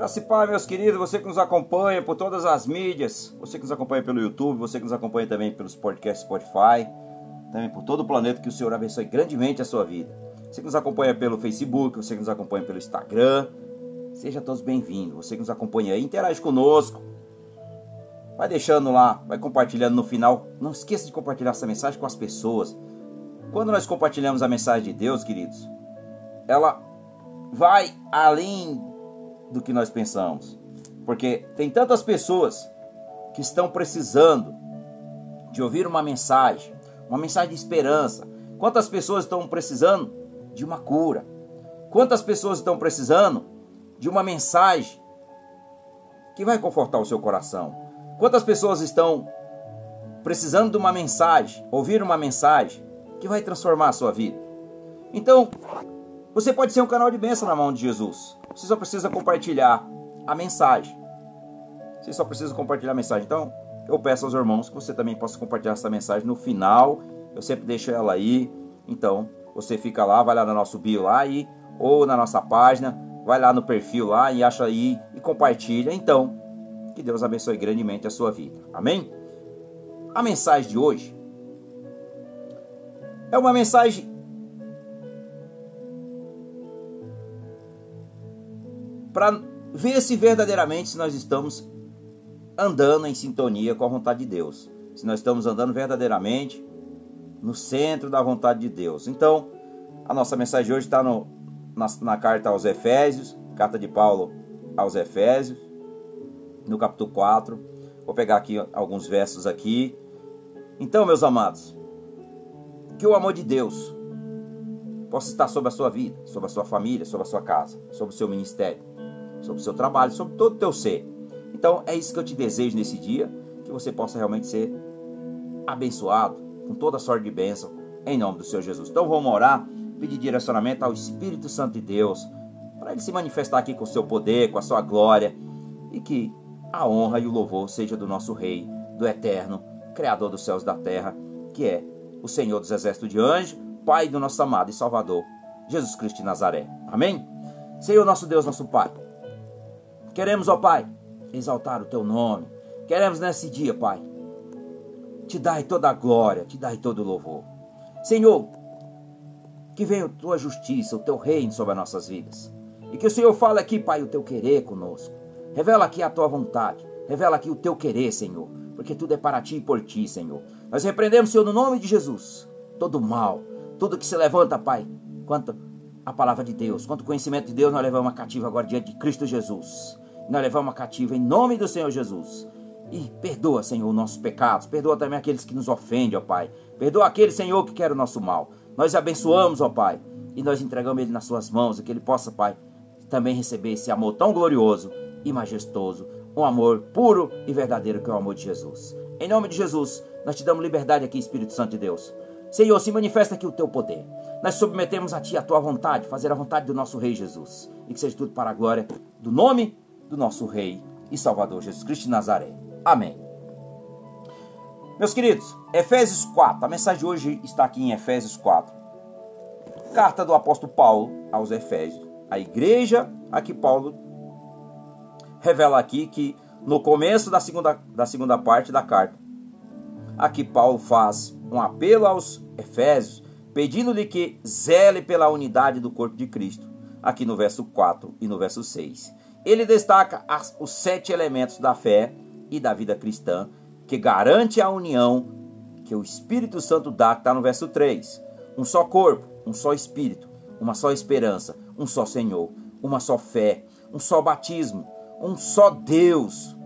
Graça e meus queridos, você que nos acompanha por todas as mídias, você que nos acompanha pelo YouTube, você que nos acompanha também pelos podcasts Spotify, também por todo o planeta, que o Senhor abençoe grandemente a sua vida. Você que nos acompanha pelo Facebook, você que nos acompanha pelo Instagram, seja todos bem-vindos. Você que nos acompanha aí, interage conosco. Vai deixando lá, vai compartilhando no final. Não esqueça de compartilhar essa mensagem com as pessoas. Quando nós compartilhamos a mensagem de Deus, queridos, ela vai além do que nós pensamos. Porque tem tantas pessoas que estão precisando de ouvir uma mensagem, uma mensagem de esperança. Quantas pessoas estão precisando de uma cura? Quantas pessoas estão precisando de uma mensagem que vai confortar o seu coração? Quantas pessoas estão precisando de uma mensagem, ouvir uma mensagem que vai transformar a sua vida? Então, você pode ser um canal de bênção na mão de Jesus. Você só precisa compartilhar a mensagem. Você só precisa compartilhar a mensagem. Então, eu peço aos irmãos que você também possa compartilhar essa mensagem no final. Eu sempre deixo ela aí. Então, você fica lá, vai lá no nosso bio lá e ou na nossa página, vai lá no perfil lá e acha aí e compartilha. Então, que Deus abençoe grandemente a sua vida. Amém? A mensagem de hoje é uma mensagem para ver se verdadeiramente nós estamos andando em sintonia com a vontade de Deus. Se nós estamos andando verdadeiramente no centro da vontade de Deus. Então, a nossa mensagem de hoje está na, na carta aos Efésios, carta de Paulo aos Efésios, no capítulo 4. Vou pegar aqui alguns versos aqui. Então, meus amados, que o amor de Deus possa estar sobre a sua vida, sobre a sua família, sobre a sua casa, sobre o seu ministério sobre o seu trabalho, sobre todo o teu ser. Então é isso que eu te desejo nesse dia, que você possa realmente ser abençoado com toda sorte de bênção, em nome do Senhor Jesus. Então vamos orar, pedir direcionamento ao Espírito Santo de Deus, para ele se manifestar aqui com o seu poder, com a sua glória, e que a honra e o louvor seja do nosso Rei, do Eterno, Criador dos céus e da terra, que é o Senhor dos exércitos de anjos, Pai do nosso amado e Salvador, Jesus Cristo de Nazaré. Amém? Senhor nosso Deus, nosso Pai. Queremos, ó Pai, exaltar o teu nome. Queremos nesse dia, Pai, te dar toda a glória, te dar todo o louvor. Senhor, que venha a tua justiça, o teu reino sobre as nossas vidas. E que o Senhor fale aqui, Pai, o teu querer conosco. Revela aqui a tua vontade. Revela aqui o teu querer, Senhor. Porque tudo é para ti e por ti, Senhor. Nós repreendemos, Senhor, no nome de Jesus, todo mal, tudo que se levanta, Pai, quanto a palavra de Deus, quanto conhecimento de Deus, nós levamos cativa agora diante de Cristo Jesus. Nós levamos cativa em nome do Senhor Jesus. E perdoa, Senhor, os nossos pecados. Perdoa também aqueles que nos ofendem, ó Pai. Perdoa aquele, Senhor, que quer o nosso mal. Nós abençoamos, ó Pai. E nós entregamos ele nas suas mãos. Que ele possa, Pai, também receber esse amor tão glorioso e majestoso. Um amor puro e verdadeiro que é o amor de Jesus. Em nome de Jesus, nós te damos liberdade aqui, Espírito Santo de Deus. Senhor, se manifesta aqui o teu poder. Nós submetemos a ti a tua vontade, fazer a vontade do nosso Rei Jesus. E que seja tudo para a glória do nome do nosso Rei e Salvador Jesus Cristo de Nazaré. Amém. Meus queridos, Efésios 4, a mensagem de hoje está aqui em Efésios 4. Carta do apóstolo Paulo aos Efésios. A igreja a que Paulo revela aqui que no começo da segunda, da segunda parte da carta, aqui Paulo faz um apelo aos Efésios, pedindo-lhe que zele pela unidade do corpo de Cristo, aqui no verso 4 e no verso 6. Ele destaca as, os sete elementos da fé e da vida cristã que garante a união que o Espírito Santo dá, que está no verso 3. Um só corpo, um só Espírito, uma só esperança, um só Senhor, uma só fé, um só batismo, um só Deus,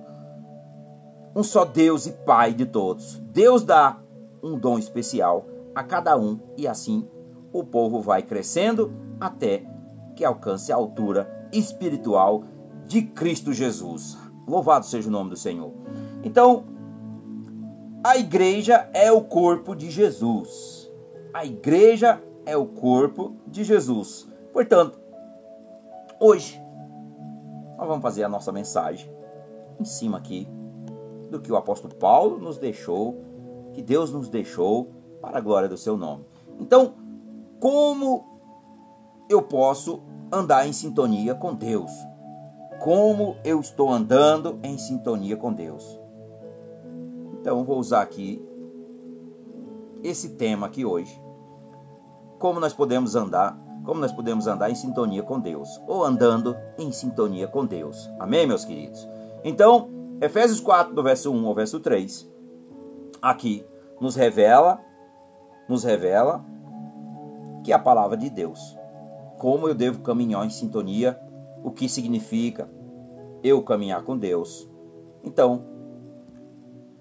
um só Deus e Pai de todos. Deus dá um dom especial a cada um e assim o povo vai crescendo até que alcance a altura espiritual de Cristo Jesus. Louvado seja o nome do Senhor. Então, a igreja é o corpo de Jesus. A igreja é o corpo de Jesus. Portanto, hoje nós vamos fazer a nossa mensagem em cima aqui do que o apóstolo Paulo nos deixou que Deus nos deixou para a glória do seu nome. Então, como eu posso andar em sintonia com Deus? como eu estou andando em sintonia com Deus. Então vou usar aqui esse tema aqui hoje. Como nós podemos andar, como nós podemos andar em sintonia com Deus, ou andando em sintonia com Deus. Amém, meus queridos? Então, Efésios 4, do verso 1 ao verso 3, aqui nos revela, nos revela que é a palavra de Deus. Como eu devo caminhar em sintonia, o que significa eu caminhar com Deus. Então,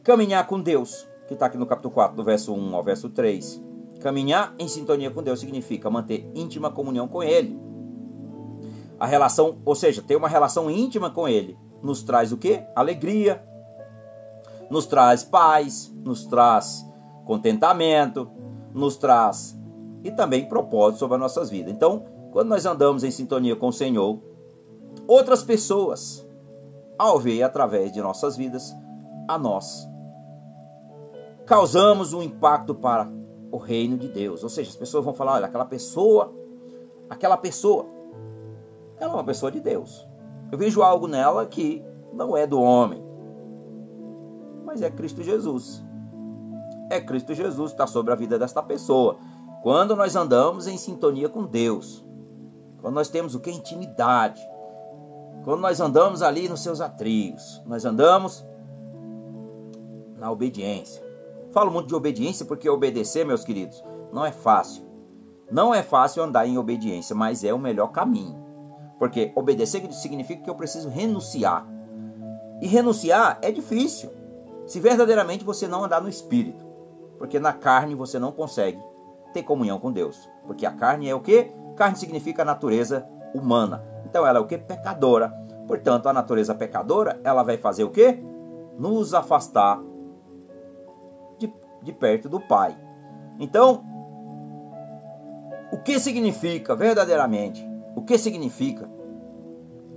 caminhar com Deus, que está aqui no capítulo 4, do verso 1 ao verso 3. Caminhar em sintonia com Deus significa manter íntima comunhão com Ele. A relação, ou seja, ter uma relação íntima com Ele, nos traz o que? Alegria, nos traz paz, nos traz contentamento, nos traz e também propósito sobre as nossas vidas. Então, quando nós andamos em sintonia com o Senhor, outras pessoas, ao ver através de nossas vidas, a nós, causamos um impacto para o reino de Deus. Ou seja, as pessoas vão falar: olha, aquela pessoa, aquela pessoa, ela é uma pessoa de Deus. Eu vejo algo nela que não é do homem, mas é Cristo Jesus. É Cristo Jesus está sobre a vida desta pessoa. Quando nós andamos em sintonia com Deus, quando nós temos o que? Intimidade. Quando nós andamos ali nos seus atrios, nós andamos na obediência. Falo muito de obediência porque obedecer, meus queridos, não é fácil. Não é fácil andar em obediência, mas é o melhor caminho. Porque obedecer significa que eu preciso renunciar. E renunciar é difícil. Se verdadeiramente você não andar no espírito. Porque na carne você não consegue ter comunhão com Deus. Porque a carne é o que? Carne significa natureza humana. Então ela é o que? Pecadora. Portanto, a natureza pecadora, ela vai fazer o que? Nos afastar de, de perto do Pai. Então, o que significa verdadeiramente? O que significa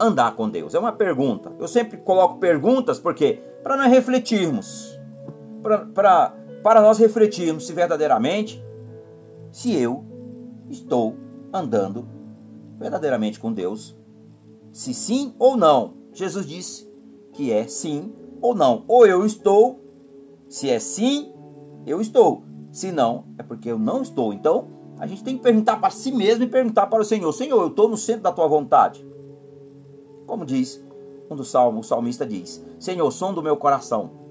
andar com Deus? É uma pergunta. Eu sempre coloco perguntas porque para nós refletirmos, para para nós refletirmos se verdadeiramente se eu estou andando verdadeiramente com Deus. Se sim ou não. Jesus disse que é sim ou não. Ou eu estou, se é sim, eu estou. Se não, é porque eu não estou. Então, a gente tem que perguntar para si mesmo e perguntar para o Senhor: Senhor, eu estou no centro da tua vontade? Como diz um dos salmos, o salmista diz: Senhor, som do meu coração,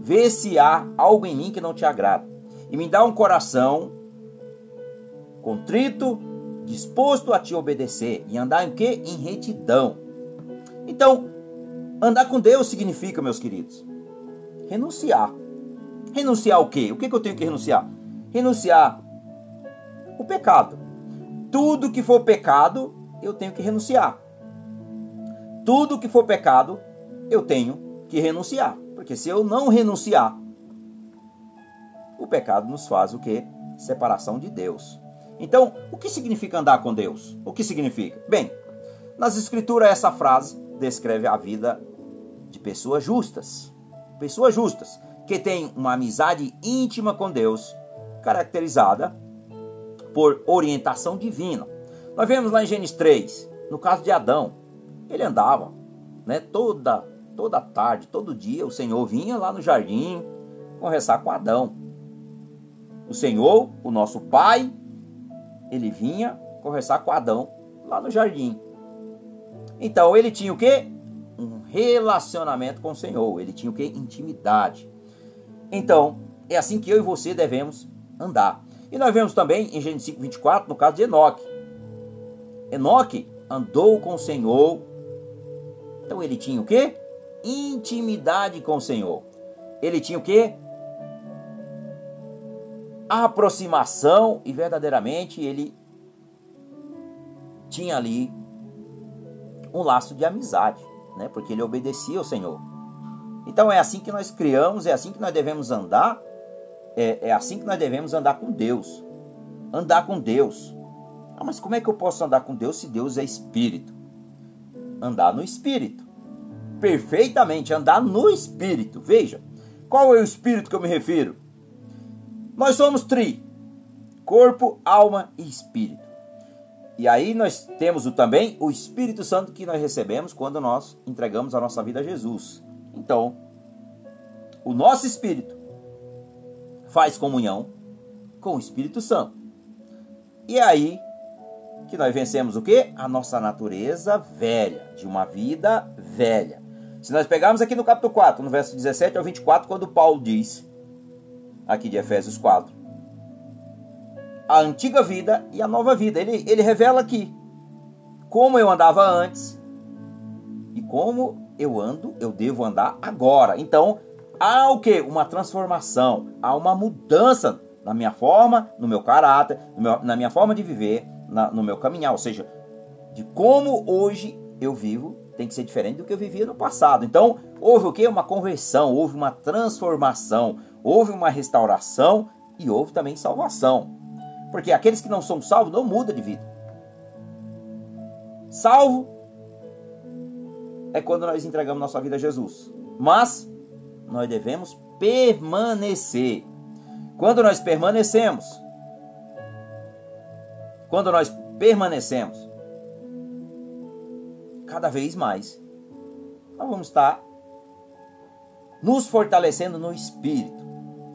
vê se há algo em mim que não te agrada, e me dá um coração contrito, disposto a te obedecer e andar em quê? Em retidão. Então, andar com Deus significa, meus queridos, renunciar. Renunciar o quê? O que, que eu tenho que renunciar? Renunciar o pecado. Tudo que for pecado, eu tenho que renunciar. Tudo que for pecado, eu tenho que renunciar. Porque se eu não renunciar, o pecado nos faz o que? Separação de Deus. Então, o que significa andar com Deus? O que significa? Bem, nas Escrituras essa frase descreve a vida de pessoas justas. Pessoas justas que têm uma amizade íntima com Deus, caracterizada por orientação divina. Nós vemos lá em Gênesis 3, no caso de Adão, ele andava, né, toda toda tarde, todo dia, o Senhor vinha lá no jardim conversar com Adão. O Senhor, o nosso Pai, ele vinha conversar com Adão lá no jardim. Então ele tinha o que? Um relacionamento com o Senhor. Ele tinha o que? Intimidade. Então, é assim que eu e você devemos andar. E nós vemos também em Gênesis 5, 24, no caso de Enoque. Enoque andou com o Senhor. Então ele tinha o que? Intimidade com o Senhor. Ele tinha o que? a aproximação e verdadeiramente ele tinha ali um laço de amizade, né? Porque ele obedecia ao Senhor. Então é assim que nós criamos, é assim que nós devemos andar, é, é assim que nós devemos andar com Deus. Andar com Deus. Ah, mas como é que eu posso andar com Deus se Deus é espírito? Andar no espírito. Perfeitamente, andar no espírito. Veja, qual é o espírito que eu me refiro? Nós somos tri: corpo, alma e espírito. E aí nós temos o, também o Espírito Santo que nós recebemos quando nós entregamos a nossa vida a Jesus. Então, o nosso espírito faz comunhão com o Espírito Santo. E é aí que nós vencemos o que? A nossa natureza velha, de uma vida velha. Se nós pegarmos aqui no capítulo 4, no verso 17 ao 24, quando Paulo diz, aqui de Efésios 4, a antiga vida e a nova vida. Ele, ele revela aqui como eu andava antes e como eu ando, eu devo andar agora. Então, há o que? Uma transformação, há uma mudança na minha forma, no meu caráter, no meu, na minha forma de viver, na, no meu caminhar. Ou seja, de como hoje eu vivo tem que ser diferente do que eu vivia no passado. Então, houve o que? Uma conversão, houve uma transformação, houve uma restauração e houve também salvação. Porque aqueles que não são salvos não mudam de vida. Salvo é quando nós entregamos nossa vida a Jesus. Mas nós devemos permanecer. Quando nós permanecemos, quando nós permanecemos, cada vez mais, nós vamos estar nos fortalecendo no espírito.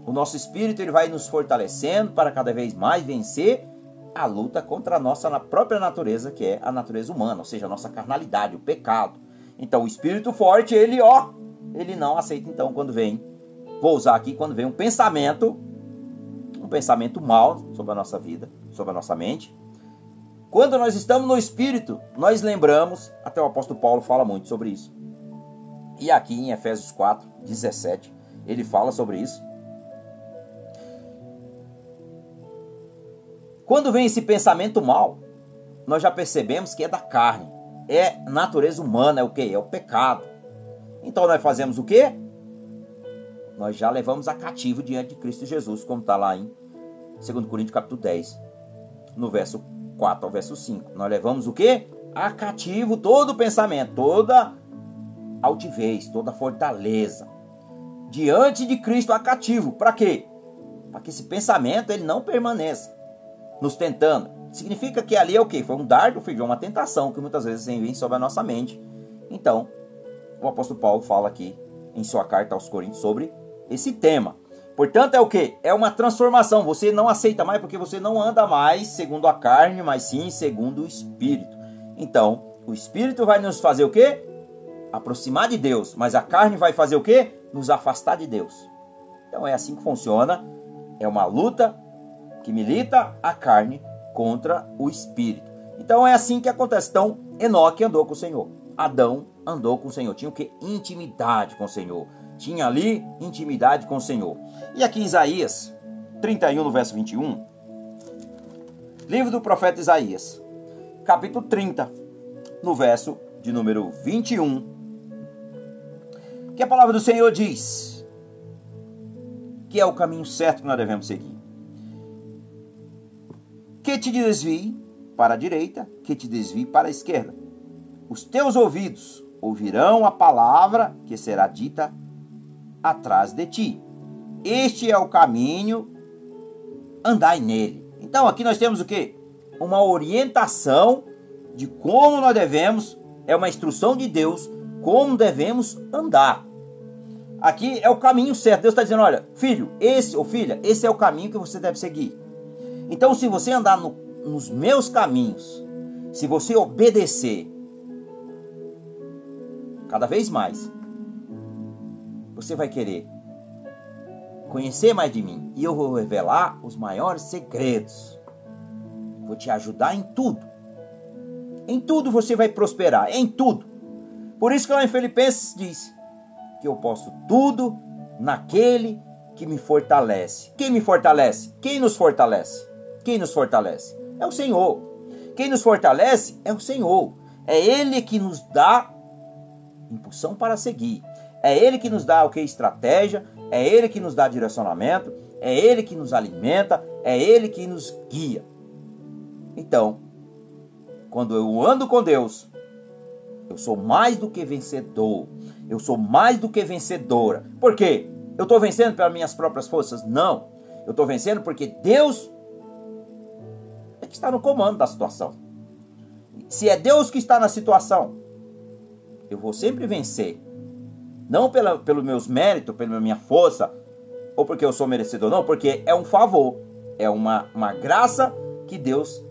O nosso espírito ele vai nos fortalecendo para cada vez mais vencer a luta contra a nossa própria natureza, que é a natureza humana, ou seja, a nossa carnalidade, o pecado. Então, o espírito forte, ele, ó, ele não aceita então quando vem, vou usar aqui, quando vem um pensamento, um pensamento mal sobre a nossa vida, sobre a nossa mente, quando nós estamos no Espírito, nós lembramos, até o apóstolo Paulo fala muito sobre isso. E aqui em Efésios 4, 17, ele fala sobre isso. Quando vem esse pensamento mal, nós já percebemos que é da carne, é natureza humana, é o que? É o pecado. Então nós fazemos o que? Nós já levamos a cativo diante de Cristo Jesus, como está lá em 2 Coríntios capítulo 10, no verso 4 ao verso 5. Nós levamos o que? A cativo todo o pensamento, toda altivez, toda fortaleza. Diante de Cristo a cativo. Para quê? Para que esse pensamento ele não permaneça nos tentando. Significa que ali é o que? Foi um dardo, filho, uma tentação que muitas vezes vem sobre a nossa mente. Então, o apóstolo Paulo fala aqui em sua carta aos Coríntios sobre esse tema. Portanto, é o que? É uma transformação. Você não aceita mais porque você não anda mais segundo a carne, mas sim segundo o Espírito. Então, o Espírito vai nos fazer o que? Aproximar de Deus. Mas a carne vai fazer o que? Nos afastar de Deus. Então é assim que funciona. É uma luta que milita a carne contra o Espírito. Então é assim que acontece. Então, Enoque andou com o Senhor. Adão andou com o Senhor. Tinha o que? Intimidade com o Senhor tinha ali intimidade com o Senhor. E aqui em Isaías 31, no verso 21, livro do profeta Isaías, capítulo 30, no verso de número 21, que a palavra do Senhor diz que é o caminho certo que nós devemos seguir. Que te desvie para a direita, que te desvie para a esquerda. Os teus ouvidos ouvirão a palavra que será dita atrás de ti. Este é o caminho, andai nele. Então aqui nós temos o que? Uma orientação de como nós devemos, é uma instrução de Deus, como devemos andar. Aqui é o caminho certo. Deus está dizendo: olha, filho, esse ou filha, esse é o caminho que você deve seguir. Então, se você andar no, nos meus caminhos, se você obedecer cada vez mais, você vai querer conhecer mais de mim e eu vou revelar os maiores segredos. Vou te ajudar em tudo. Em tudo você vai prosperar, em tudo. Por isso que lá em Filipenses diz que eu posso tudo naquele que me fortalece. Quem me fortalece? Quem nos fortalece? Quem nos fortalece? É o Senhor. Quem nos fortalece é o Senhor. É Ele que nos dá impulsão para seguir. É Ele que nos dá o que? Estratégia, é Ele que nos dá direcionamento, é Ele que nos alimenta, é Ele que nos guia. Então, quando eu ando com Deus, eu sou mais do que vencedor. Eu sou mais do que vencedora. Por quê? Eu estou vencendo pelas minhas próprias forças? Não. Eu estou vencendo porque Deus é que está no comando da situação. se é Deus que está na situação, eu vou sempre vencer. Não pela, pelos meus méritos, pela minha força, ou porque eu sou merecedor, não, porque é um favor, é uma, uma graça que Deus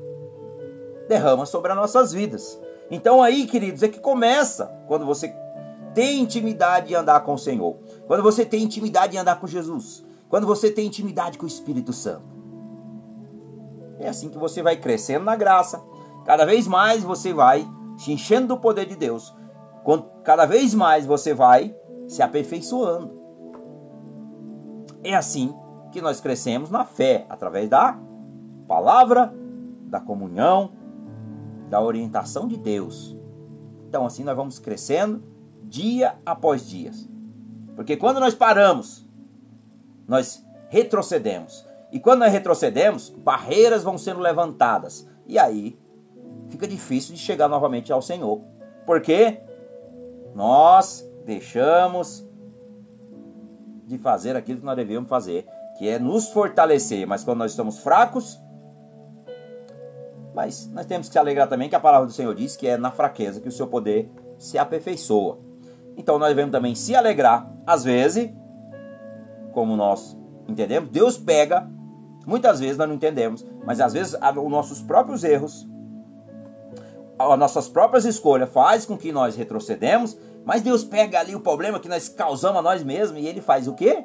derrama sobre as nossas vidas. Então aí, queridos, é que começa quando você tem intimidade de andar com o Senhor, quando você tem intimidade de andar com Jesus, quando você tem intimidade com o Espírito Santo. É assim que você vai crescendo na graça. Cada vez mais você vai se enchendo do poder de Deus. Cada vez mais você vai se aperfeiçoando. É assim que nós crescemos na fé, através da palavra, da comunhão, da orientação de Deus. Então, assim nós vamos crescendo dia após dia. Porque quando nós paramos, nós retrocedemos. E quando nós retrocedemos, barreiras vão sendo levantadas. E aí fica difícil de chegar novamente ao Senhor. Porque nós deixamos de fazer aquilo que nós devemos fazer, que é nos fortalecer. Mas quando nós estamos fracos, mas nós temos que se alegrar também que a palavra do Senhor diz que é na fraqueza que o seu poder se aperfeiçoa. Então nós devemos também se alegrar, às vezes, como nós entendemos, Deus pega, muitas vezes nós não entendemos, mas às vezes os nossos próprios erros, as nossas próprias escolhas faz com que nós retrocedemos, mas Deus pega ali o problema que nós causamos a nós mesmos e ele faz o quê?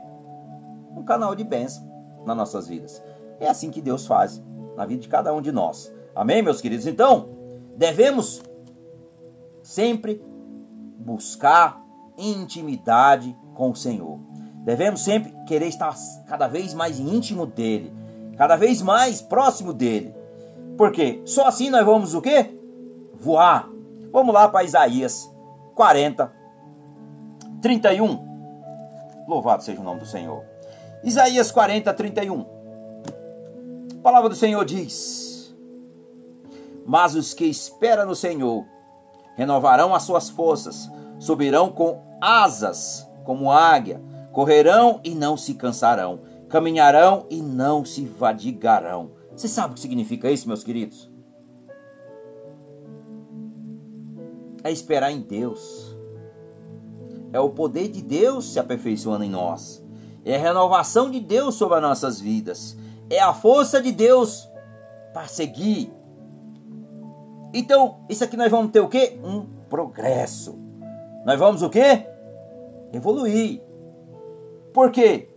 Um canal de bênção nas nossas vidas. É assim que Deus faz na vida de cada um de nós. Amém, meus queridos? Então, devemos sempre buscar intimidade com o Senhor. Devemos sempre querer estar cada vez mais íntimo dele, cada vez mais próximo dele. Porque só assim nós vamos o quê? Voar. Vamos lá para Isaías 40, 31. Louvado seja o nome do Senhor. Isaías 40, 31. A palavra do Senhor diz: mas os que esperam no Senhor renovarão as suas forças, subirão com asas como águia, correrão e não se cansarão, caminharão e não se vadigarão. Você sabe o que significa isso, meus queridos? É esperar em Deus. É o poder de Deus se aperfeiçoando em nós. É a renovação de Deus sobre as nossas vidas. É a força de Deus para seguir, então, isso aqui nós vamos ter o quê? Um progresso. Nós vamos o quê? Evoluir. Por quê?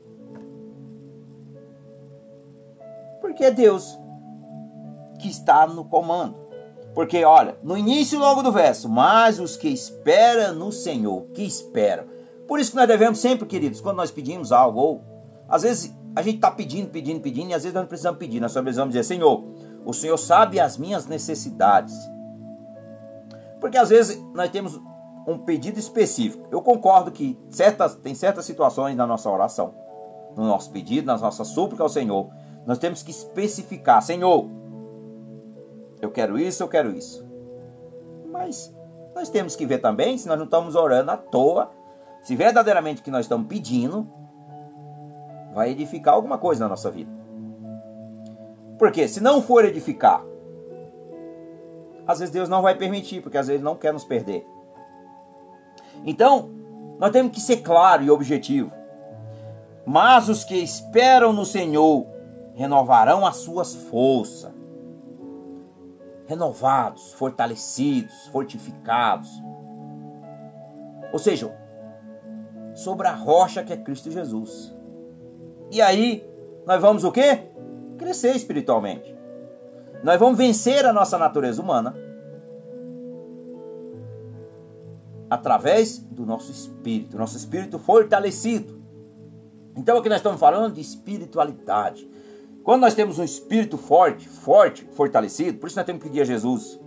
Porque é Deus que está no comando. Porque, olha, no início logo do verso, mas os que esperam no Senhor, que esperam. Por isso que nós devemos sempre, queridos, quando nós pedimos algo, ou às vezes a gente está pedindo, pedindo, pedindo, e às vezes nós não precisamos pedir, nós só precisamos dizer, Senhor, o Senhor sabe as minhas necessidades. Porque às vezes nós temos um pedido específico. Eu concordo que certas, tem certas situações na nossa oração, no nosso pedido, nas nossas súplicas ao Senhor, nós temos que especificar, Senhor, eu quero isso, eu quero isso. Mas nós temos que ver também se nós não estamos orando à toa, se verdadeiramente o que nós estamos pedindo vai edificar alguma coisa na nossa vida. Porque se não for edificar, às vezes Deus não vai permitir, porque às vezes Ele não quer nos perder. Então, nós temos que ser claro e objetivo. Mas os que esperam no Senhor renovarão as suas forças. Renovados, fortalecidos, fortificados. Ou seja, sobre a rocha que é Cristo Jesus. E aí, nós vamos o quê? crescer espiritualmente. Nós vamos vencer a nossa natureza humana através do nosso espírito, nosso espírito fortalecido. Então aqui nós estamos falando de espiritualidade. Quando nós temos um espírito forte, forte, fortalecido, por isso nós temos que pedir a Jesus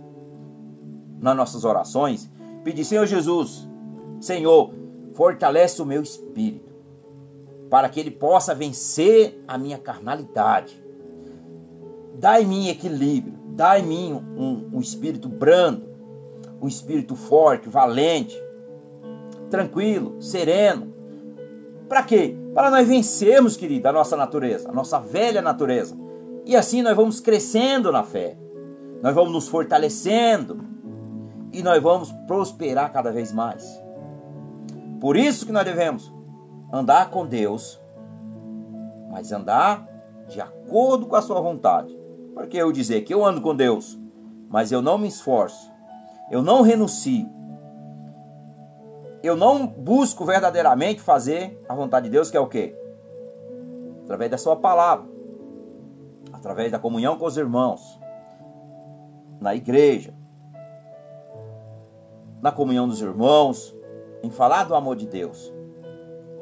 nas nossas orações, pedir, Senhor Jesus, Senhor, fortalece o meu espírito, para que ele possa vencer a minha carnalidade dá em mim equilíbrio, dá em mim um, um espírito brando, um espírito forte, valente, tranquilo, sereno. Para quê? Para nós vencermos, querido, a nossa natureza, a nossa velha natureza. E assim nós vamos crescendo na fé, nós vamos nos fortalecendo, e nós vamos prosperar cada vez mais. Por isso que nós devemos andar com Deus, mas andar de acordo com a sua vontade. Porque eu dizer que eu ando com Deus, mas eu não me esforço, eu não renuncio, eu não busco verdadeiramente fazer a vontade de Deus, que é o quê? Através da sua palavra, através da comunhão com os irmãos, na igreja, na comunhão dos irmãos, em falar do amor de Deus,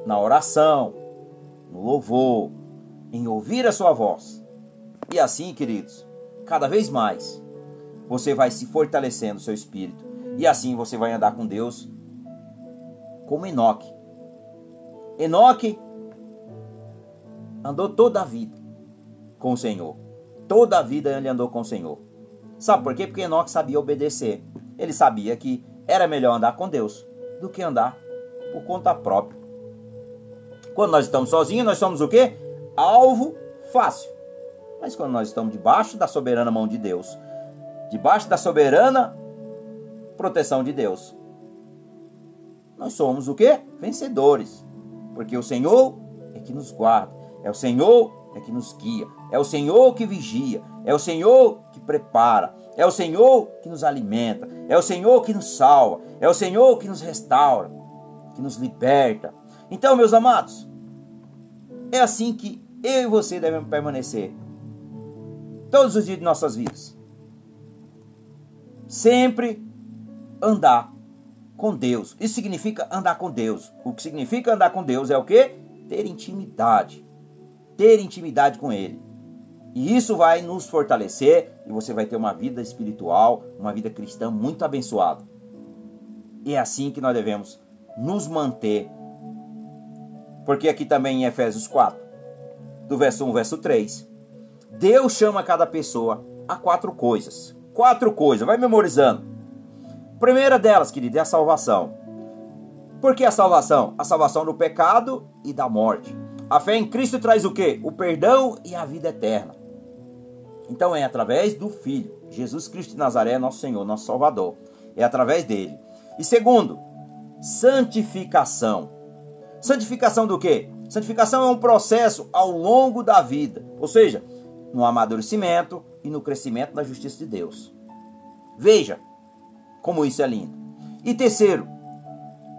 na oração, no louvor, em ouvir a sua voz. E assim, queridos, cada vez mais você vai se fortalecendo o seu espírito. E assim você vai andar com Deus como Enoque. Enoque andou toda a vida com o Senhor. Toda a vida ele andou com o Senhor. Sabe por quê? Porque Enoque sabia obedecer. Ele sabia que era melhor andar com Deus do que andar por conta própria. Quando nós estamos sozinhos, nós somos o quê? Alvo fácil. Mas quando nós estamos debaixo da soberana mão de Deus, debaixo da soberana proteção de Deus, nós somos o quê? Vencedores. Porque o Senhor é que nos guarda, é o Senhor é que nos guia, é o Senhor que vigia, é o Senhor que prepara, é o Senhor que nos alimenta, é o Senhor que nos salva, é o Senhor que nos restaura, que nos liberta. Então, meus amados, é assim que eu e você devemos permanecer todos os dias de nossas vidas. Sempre andar com Deus. Isso significa andar com Deus. O que significa andar com Deus é o que? Ter intimidade. Ter intimidade com Ele. E isso vai nos fortalecer e você vai ter uma vida espiritual, uma vida cristã muito abençoada. E é assim que nós devemos nos manter. Porque aqui também em Efésios 4, do verso 1 verso 3, Deus chama cada pessoa a quatro coisas. Quatro coisas, vai memorizando primeira delas, querido, é a salvação. Por que a salvação? A salvação do pecado e da morte. A fé em Cristo traz o que? O perdão e a vida eterna. Então é através do Filho, Jesus Cristo de Nazaré, nosso Senhor, nosso Salvador. É através dele. E segundo, santificação. Santificação do que? Santificação é um processo ao longo da vida, ou seja, no amadurecimento e no crescimento da justiça de Deus. Veja, como isso é lindo. E terceiro,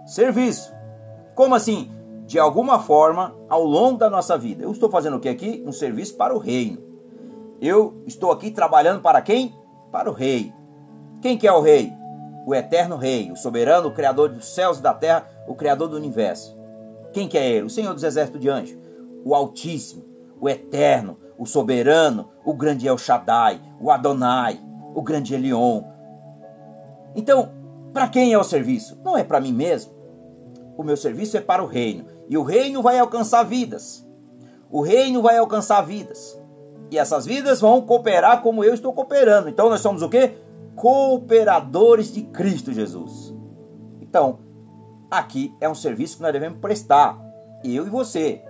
serviço. Como assim? De alguma forma, ao longo da nossa vida. Eu estou fazendo o que aqui? Um serviço para o reino. Eu estou aqui trabalhando para quem? Para o rei. Quem que é o rei? O eterno rei, o soberano, o criador dos céus e da terra, o criador do universo. Quem que é ele? O Senhor dos exércitos de anjos, o Altíssimo, o eterno, o soberano, o grande El Shaddai, o Adonai, o grande Elion, então, para quem é o serviço? Não é para mim mesmo. O meu serviço é para o reino. E o reino vai alcançar vidas. O reino vai alcançar vidas. E essas vidas vão cooperar como eu estou cooperando. Então nós somos o quê? Cooperadores de Cristo Jesus. Então, aqui é um serviço que nós devemos prestar. Eu e você.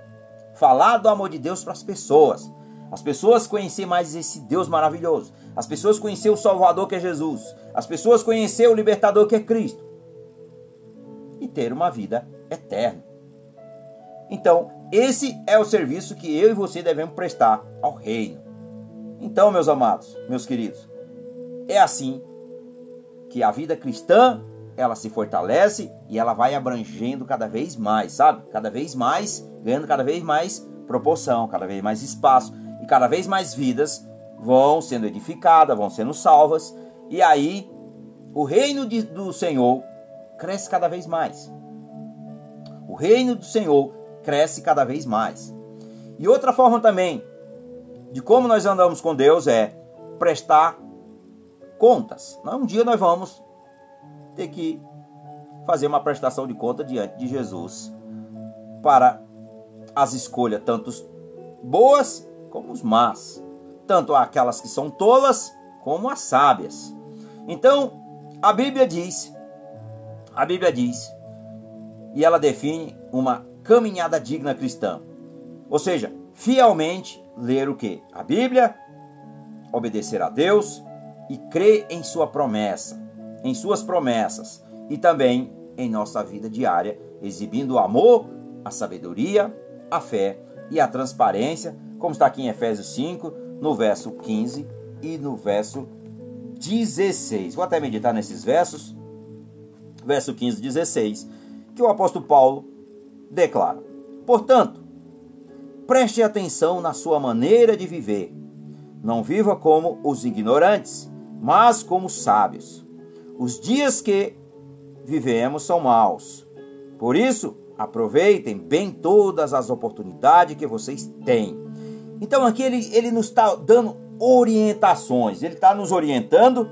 Falar do amor de Deus para as pessoas. As pessoas conhecer mais esse Deus maravilhoso. As pessoas conhecer o Salvador que é Jesus. As pessoas conhecer o Libertador que é Cristo. E ter uma vida eterna. Então, esse é o serviço que eu e você devemos prestar ao reino. Então, meus amados, meus queridos, é assim que a vida cristã ela se fortalece e ela vai abrangendo cada vez mais, sabe? Cada vez mais, ganhando cada vez mais proporção, cada vez mais espaço e cada vez mais vidas vão sendo edificadas, vão sendo salvas, e aí o reino de, do Senhor cresce cada vez mais. O reino do Senhor cresce cada vez mais. E outra forma também de como nós andamos com Deus é prestar contas. Um dia nós vamos ter que fazer uma prestação de conta diante de Jesus para as escolhas, tanto boas como os más, tanto aquelas que são tolas como as sábias. Então, a Bíblia diz, a Bíblia diz, e ela define uma caminhada digna cristã. Ou seja, fielmente ler o que? A Bíblia, obedecer a Deus e crer em sua promessa. em suas promessas e também em nossa vida diária, exibindo o amor, a sabedoria, a fé e a transparência, como está aqui em Efésios 5, no verso 15 e no verso 16. Vou até meditar nesses versos, verso 15 e 16, que o apóstolo Paulo declara: Portanto, preste atenção na sua maneira de viver. Não viva como os ignorantes, mas como sábios. Os dias que vivemos são maus. Por isso, aproveitem bem todas as oportunidades que vocês têm. Então aqui ele, ele nos está dando orientações, ele está nos orientando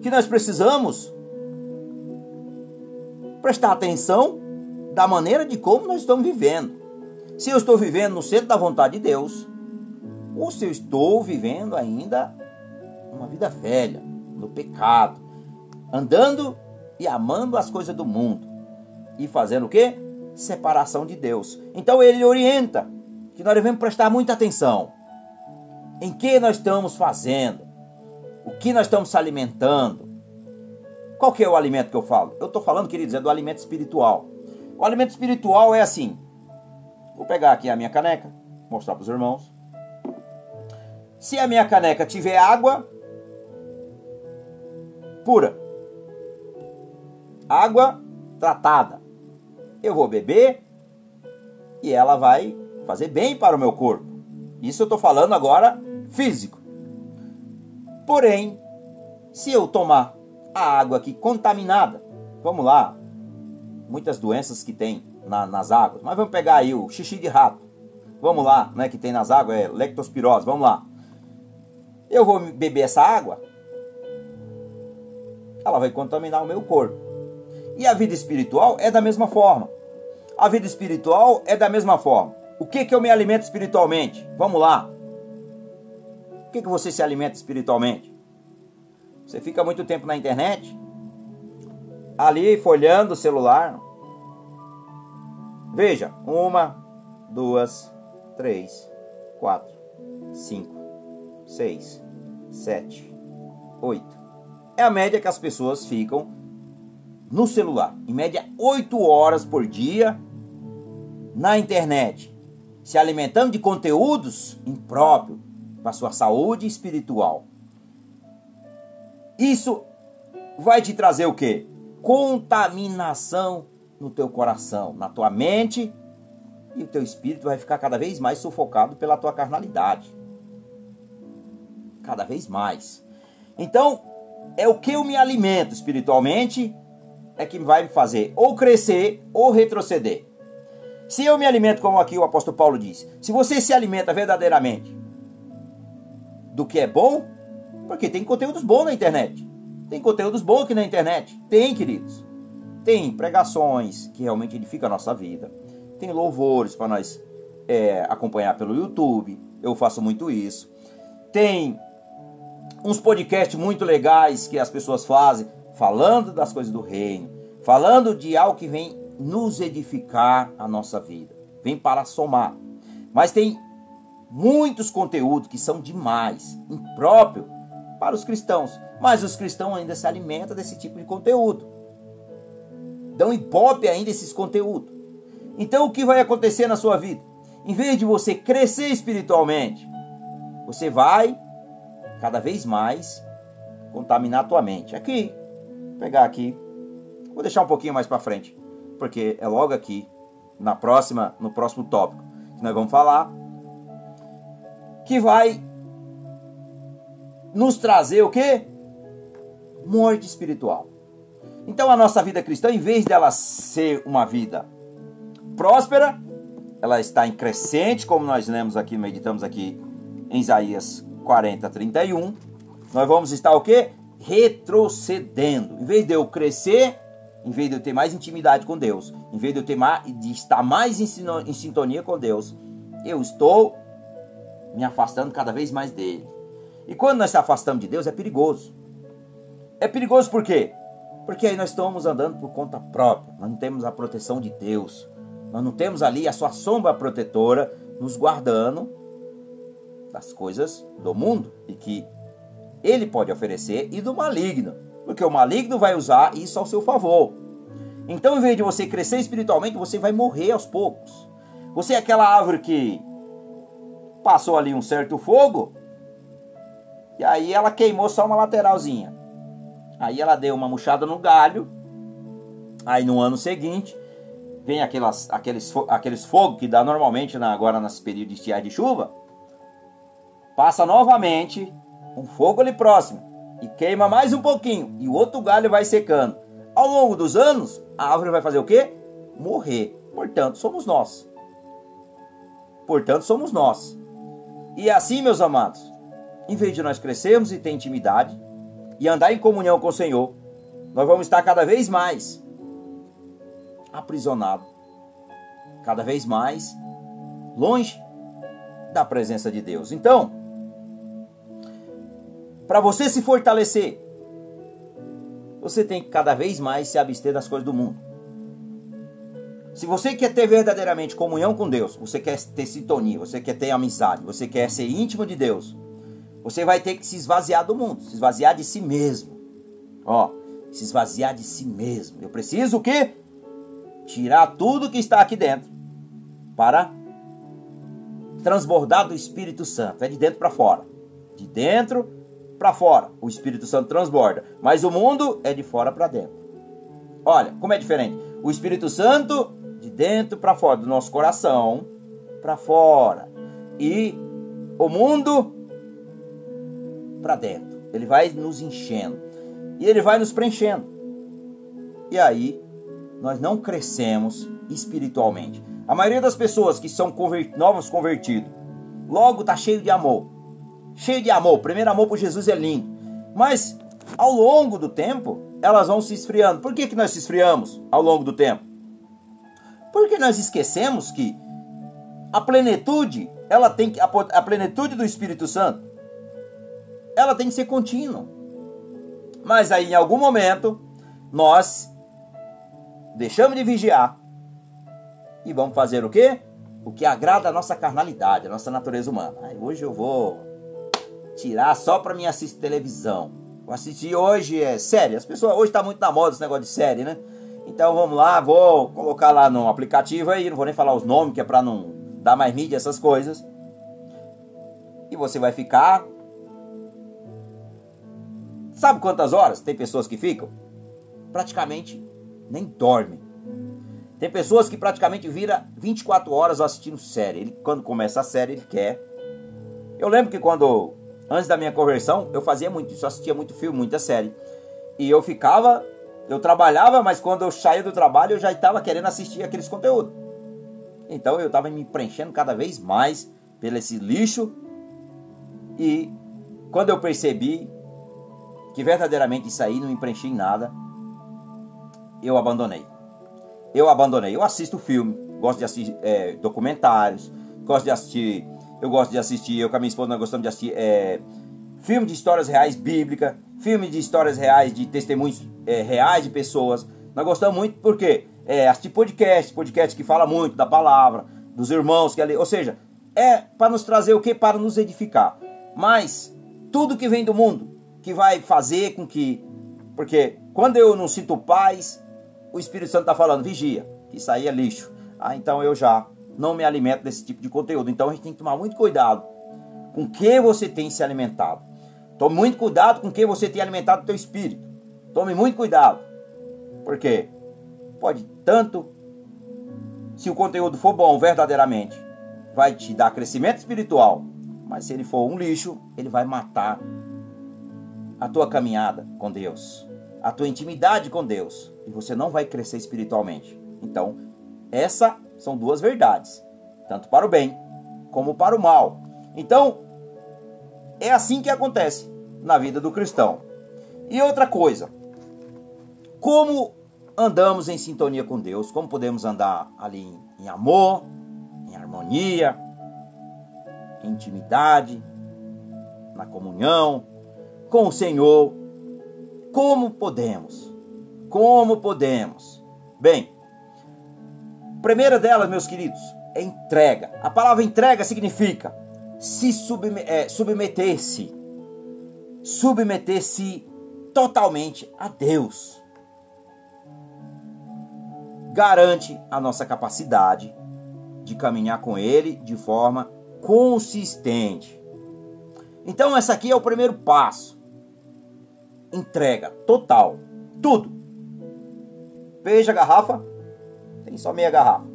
que nós precisamos prestar atenção da maneira de como nós estamos vivendo. Se eu estou vivendo no centro da vontade de Deus, ou se eu estou vivendo ainda uma vida velha, no pecado, andando e amando as coisas do mundo e fazendo o quê? Separação de Deus. Então ele orienta que nós devemos prestar muita atenção em que nós estamos fazendo, o que nós estamos se alimentando. Qual que é o alimento que eu falo? Eu estou falando, queridos, é do alimento espiritual. O alimento espiritual é assim. Vou pegar aqui a minha caneca, mostrar para os irmãos. Se a minha caneca tiver água pura, água tratada, eu vou beber e ela vai fazer bem para o meu corpo. Isso eu estou falando agora físico. Porém, se eu tomar a água aqui contaminada, vamos lá, muitas doenças que tem na, nas águas, mas vamos pegar aí o xixi de rato, vamos lá, né, que tem nas águas, é lectospirose, vamos lá. Eu vou beber essa água, ela vai contaminar o meu corpo. E a vida espiritual é da mesma forma. A vida espiritual é da mesma forma. O que que eu me alimento espiritualmente? Vamos lá. O que que você se alimenta espiritualmente? Você fica muito tempo na internet, ali folhando o celular. Veja, uma, duas, três, quatro, cinco, seis, sete, oito. É a média que as pessoas ficam no celular. Em média, oito horas por dia na internet se alimentando de conteúdos impróprios para sua saúde espiritual. Isso vai te trazer o quê? Contaminação no teu coração, na tua mente, e o teu espírito vai ficar cada vez mais sufocado pela tua carnalidade. Cada vez mais. Então, é o que eu me alimento espiritualmente é que vai me fazer ou crescer ou retroceder. Se eu me alimento, como aqui o apóstolo Paulo diz, se você se alimenta verdadeiramente do que é bom, porque tem conteúdos bons na internet. Tem conteúdos bons aqui na internet. Tem, queridos. Tem pregações que realmente edificam a nossa vida. Tem louvores para nós é, acompanhar pelo YouTube. Eu faço muito isso. Tem uns podcasts muito legais que as pessoas fazem, falando das coisas do reino, falando de algo que vem nos edificar a nossa vida, vem para somar. Mas tem muitos conteúdos que são demais, impróprio para os cristãos. Mas os cristãos ainda se alimentam desse tipo de conteúdo. Dão ibope ainda esses conteúdos. Então o que vai acontecer na sua vida? Em vez de você crescer espiritualmente, você vai cada vez mais contaminar a tua mente. Aqui, vou pegar aqui, vou deixar um pouquinho mais para frente porque é logo aqui na próxima, no próximo tópico que nós vamos falar, que vai nos trazer o que? Morte espiritual. Então a nossa vida cristã, em vez dela ser uma vida próspera, ela está em crescente, como nós lemos aqui, meditamos aqui em Isaías 40, 31. Nós vamos estar o que? Retrocedendo. Em vez de eu crescer, em vez de eu ter mais intimidade com Deus, em vez de eu ter mais, de estar mais em, em sintonia com Deus, eu estou me afastando cada vez mais dele. E quando nós se afastamos de Deus é perigoso. É perigoso por quê? Porque aí nós estamos andando por conta própria. Nós não temos a proteção de Deus. Nós não temos ali a sua sombra protetora nos guardando das coisas do mundo e que ele pode oferecer e do maligno. Porque o maligno vai usar isso ao seu favor. Então, em vez de você crescer espiritualmente, você vai morrer aos poucos. Você é aquela árvore que passou ali um certo fogo, e aí ela queimou só uma lateralzinha. Aí ela deu uma murchada no galho. Aí no ano seguinte, vem aquelas, aqueles, aqueles fogos que dá normalmente na, agora nesse período de estiagem de chuva. Passa novamente um fogo ali próximo e queima mais um pouquinho e o outro galho vai secando. Ao longo dos anos, a árvore vai fazer o quê? Morrer. Portanto, somos nós. Portanto, somos nós. E assim, meus amados, em vez de nós crescermos e ter intimidade e andar em comunhão com o Senhor, nós vamos estar cada vez mais aprisionado, cada vez mais longe da presença de Deus. Então, para você se fortalecer, você tem que cada vez mais se abster das coisas do mundo. Se você quer ter verdadeiramente comunhão com Deus, você quer ter sintonia, você quer ter amizade, você quer ser íntimo de Deus, você vai ter que se esvaziar do mundo, se esvaziar de si mesmo. Ó, se esvaziar de si mesmo. Eu preciso o quê? Tirar tudo que está aqui dentro para transbordar do Espírito Santo. É de dentro para fora. De dentro para fora. O Espírito Santo transborda. Mas o mundo é de fora para dentro. Olha, como é diferente. O Espírito Santo de dentro para fora, do nosso coração para fora. E o mundo para dentro. Ele vai nos enchendo. E ele vai nos preenchendo. E aí nós não crescemos espiritualmente. A maioria das pessoas que são convert... novos convertidos, logo tá cheio de amor. Cheio de amor. Primeiro amor por Jesus é lindo. Mas ao longo do tempo, elas vão se esfriando. Por que, que nós se esfriamos ao longo do tempo? Porque nós esquecemos que a plenitude, ela tem que, a plenitude do Espírito Santo, ela tem que ser contínua. Mas aí em algum momento nós deixamos de vigiar e vamos fazer o quê? O que agrada a nossa carnalidade, a nossa natureza humana. Aí hoje eu vou tirar só para mim assistir televisão. Vou assistir hoje é série. As pessoas hoje tá muito na moda esse negócio de série, né? Então vamos lá, vou colocar lá no aplicativo aí, não vou nem falar os nomes, que é para não dar mais mídia essas coisas. E você vai ficar. Sabe quantas horas tem pessoas que ficam? Praticamente nem dormem. Tem pessoas que praticamente vira 24 horas assistindo série. Ele, quando começa a série, ele quer. Eu lembro que quando, antes da minha conversão, eu fazia muito isso, assistia muito filme, muita série. E eu ficava eu trabalhava, mas quando eu saía do trabalho eu já estava querendo assistir aqueles conteúdos. Então eu estava me preenchendo cada vez mais pelo esse lixo. E quando eu percebi que verdadeiramente isso aí não me preenchia em nada, eu abandonei. Eu abandonei. Eu assisto filme, gosto de assistir é, documentários, gosto de assistir. Eu gosto de assistir, eu com a minha esposa nós gostamos de assistir é, filme de histórias reais bíblicas, filme de histórias reais, de testemunhos é, reais de pessoas. Nós gostamos muito porque é, assistir podcast, podcast que fala muito da palavra, dos irmãos que ali, ou seja, é para nos trazer o que? Para nos edificar. Mas tudo que vem do mundo, que vai fazer com que. Porque quando eu não sinto paz, o Espírito Santo está falando, vigia, que isso aí é lixo. Ah, então eu já não me alimento desse tipo de conteúdo. Então a gente tem que tomar muito cuidado com que você tem se alimentado. Tome muito cuidado com quem você tem alimentado o teu espírito. Tome muito cuidado. Porque pode tanto, se o conteúdo for bom verdadeiramente, vai te dar crescimento espiritual. Mas se ele for um lixo, ele vai matar a tua caminhada com Deus, a tua intimidade com Deus, e você não vai crescer espiritualmente. Então, essas são duas verdades, tanto para o bem como para o mal. Então, é assim que acontece na vida do cristão. E outra coisa, como andamos em sintonia com Deus, como podemos andar ali em, amor, em harmonia, em intimidade, na comunhão com o Senhor. Como podemos? Como podemos? Bem, primeira delas, meus queridos, é entrega. A palavra entrega significa se é, submeter-se, submeter-se totalmente a Deus. Garante a nossa capacidade de caminhar com Ele de forma consistente. Então, essa aqui é o primeiro passo. Entrega total. Tudo. Veja a garrafa. Tem só meia garrafa.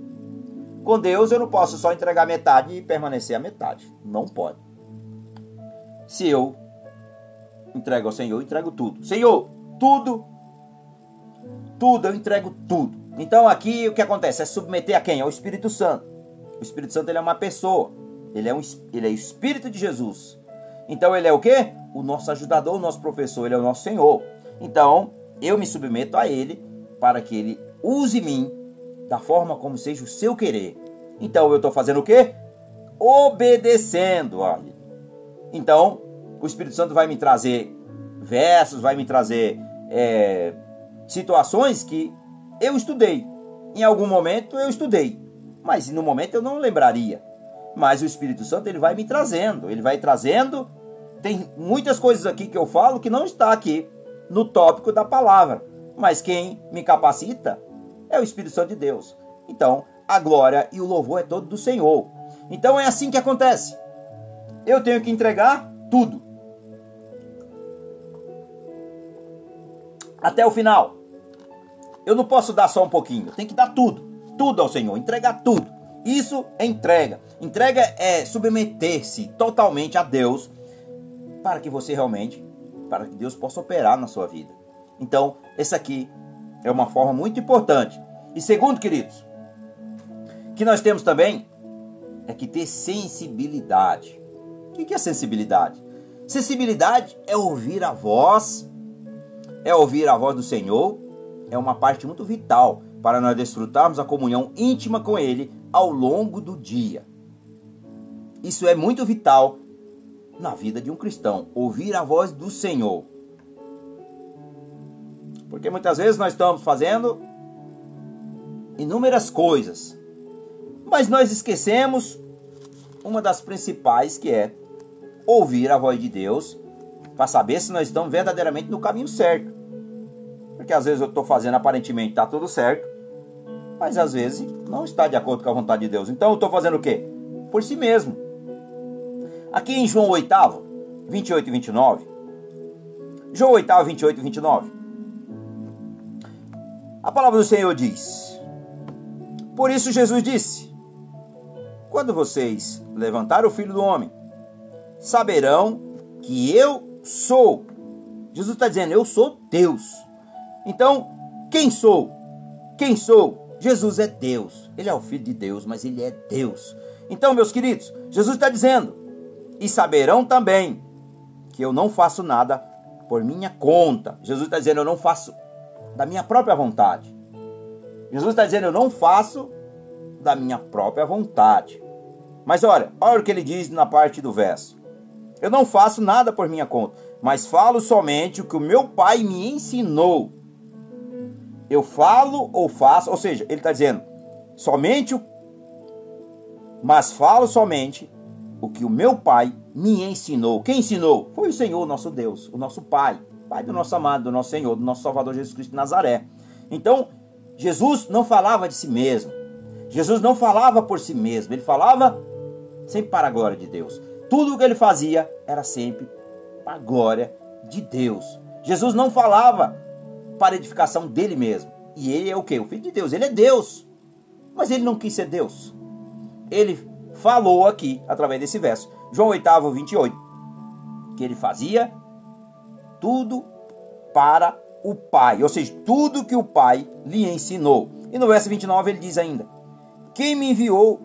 Com Deus eu não posso só entregar metade e permanecer a metade. Não pode. Se eu entrego ao Senhor, eu entrego tudo. Senhor, tudo. Tudo, eu entrego tudo. Então aqui o que acontece? É submeter a quem? Ao Espírito Santo. O Espírito Santo ele é uma pessoa. Ele é, um, ele é o Espírito de Jesus. Então ele é o quê? O nosso ajudador, o nosso professor, ele é o nosso Senhor. Então, eu me submeto a ele para que ele use mim da forma como seja o seu querer. Então eu estou fazendo o quê? Obedecendo a ele. Então, o Espírito Santo vai me trazer versos, vai me trazer é, situações que eu estudei. Em algum momento eu estudei, mas no momento eu não lembraria. Mas o Espírito Santo ele vai me trazendo, ele vai trazendo tem muitas coisas aqui que eu falo que não está aqui no tópico da palavra, mas quem me capacita é o Espírito Santo de Deus. Então, a glória e o louvor é todo do Senhor. Então é assim que acontece. Eu tenho que entregar tudo. Até o final. Eu não posso dar só um pouquinho, tenho que dar tudo. Tudo ao Senhor, entregar tudo. Isso é entrega. Entrega é submeter-se totalmente a Deus para que você realmente, para que Deus possa operar na sua vida. Então, essa aqui é uma forma muito importante. E segundo, queridos, que nós temos também é que ter sensibilidade. O que é sensibilidade? Sensibilidade é ouvir a voz, é ouvir a voz do Senhor, é uma parte muito vital para nós desfrutarmos a comunhão íntima com Ele ao longo do dia. Isso é muito vital na vida de um cristão, ouvir a voz do Senhor. Porque muitas vezes nós estamos fazendo inúmeras coisas, mas nós esquecemos uma das principais que é ouvir a voz de Deus para saber se nós estamos verdadeiramente no caminho certo. Porque às vezes eu estou fazendo aparentemente está tudo certo, mas às vezes não está de acordo com a vontade de Deus. Então eu estou fazendo o quê? Por si mesmo. Aqui em João 8, 28 e 29. João 8, 28 e 29. A palavra do Senhor diz: Por isso Jesus disse: Quando vocês levantar o filho do homem, saberão que eu sou. Jesus está dizendo: Eu sou Deus. Então, quem sou? Quem sou? Jesus é Deus. Ele é o filho de Deus, mas ele é Deus. Então, meus queridos, Jesus está dizendo: e saberão também que eu não faço nada por minha conta. Jesus está dizendo: eu não faço da minha própria vontade. Jesus está dizendo: eu não faço da minha própria vontade. Mas olha, olha o que ele diz na parte do verso. Eu não faço nada por minha conta, mas falo somente o que o meu pai me ensinou. Eu falo ou faço, ou seja, ele está dizendo somente o. Mas falo somente o que o meu pai me ensinou. Quem ensinou? Foi o Senhor, nosso Deus, o nosso Pai, Pai do nosso amado, do nosso Senhor, do nosso Salvador Jesus Cristo de Nazaré. Então, Jesus não falava de si mesmo. Jesus não falava por si mesmo, ele falava sempre para a glória de Deus. Tudo o que ele fazia era sempre para a glória de Deus. Jesus não falava para edificação dele mesmo. E ele é o que? O Filho de Deus. Ele é Deus. Mas ele não quis ser Deus. Ele falou aqui, através desse verso, João 8, 28, que ele fazia tudo para o Pai, ou seja, tudo que o Pai lhe ensinou. E no verso 29 ele diz ainda: Quem me enviou,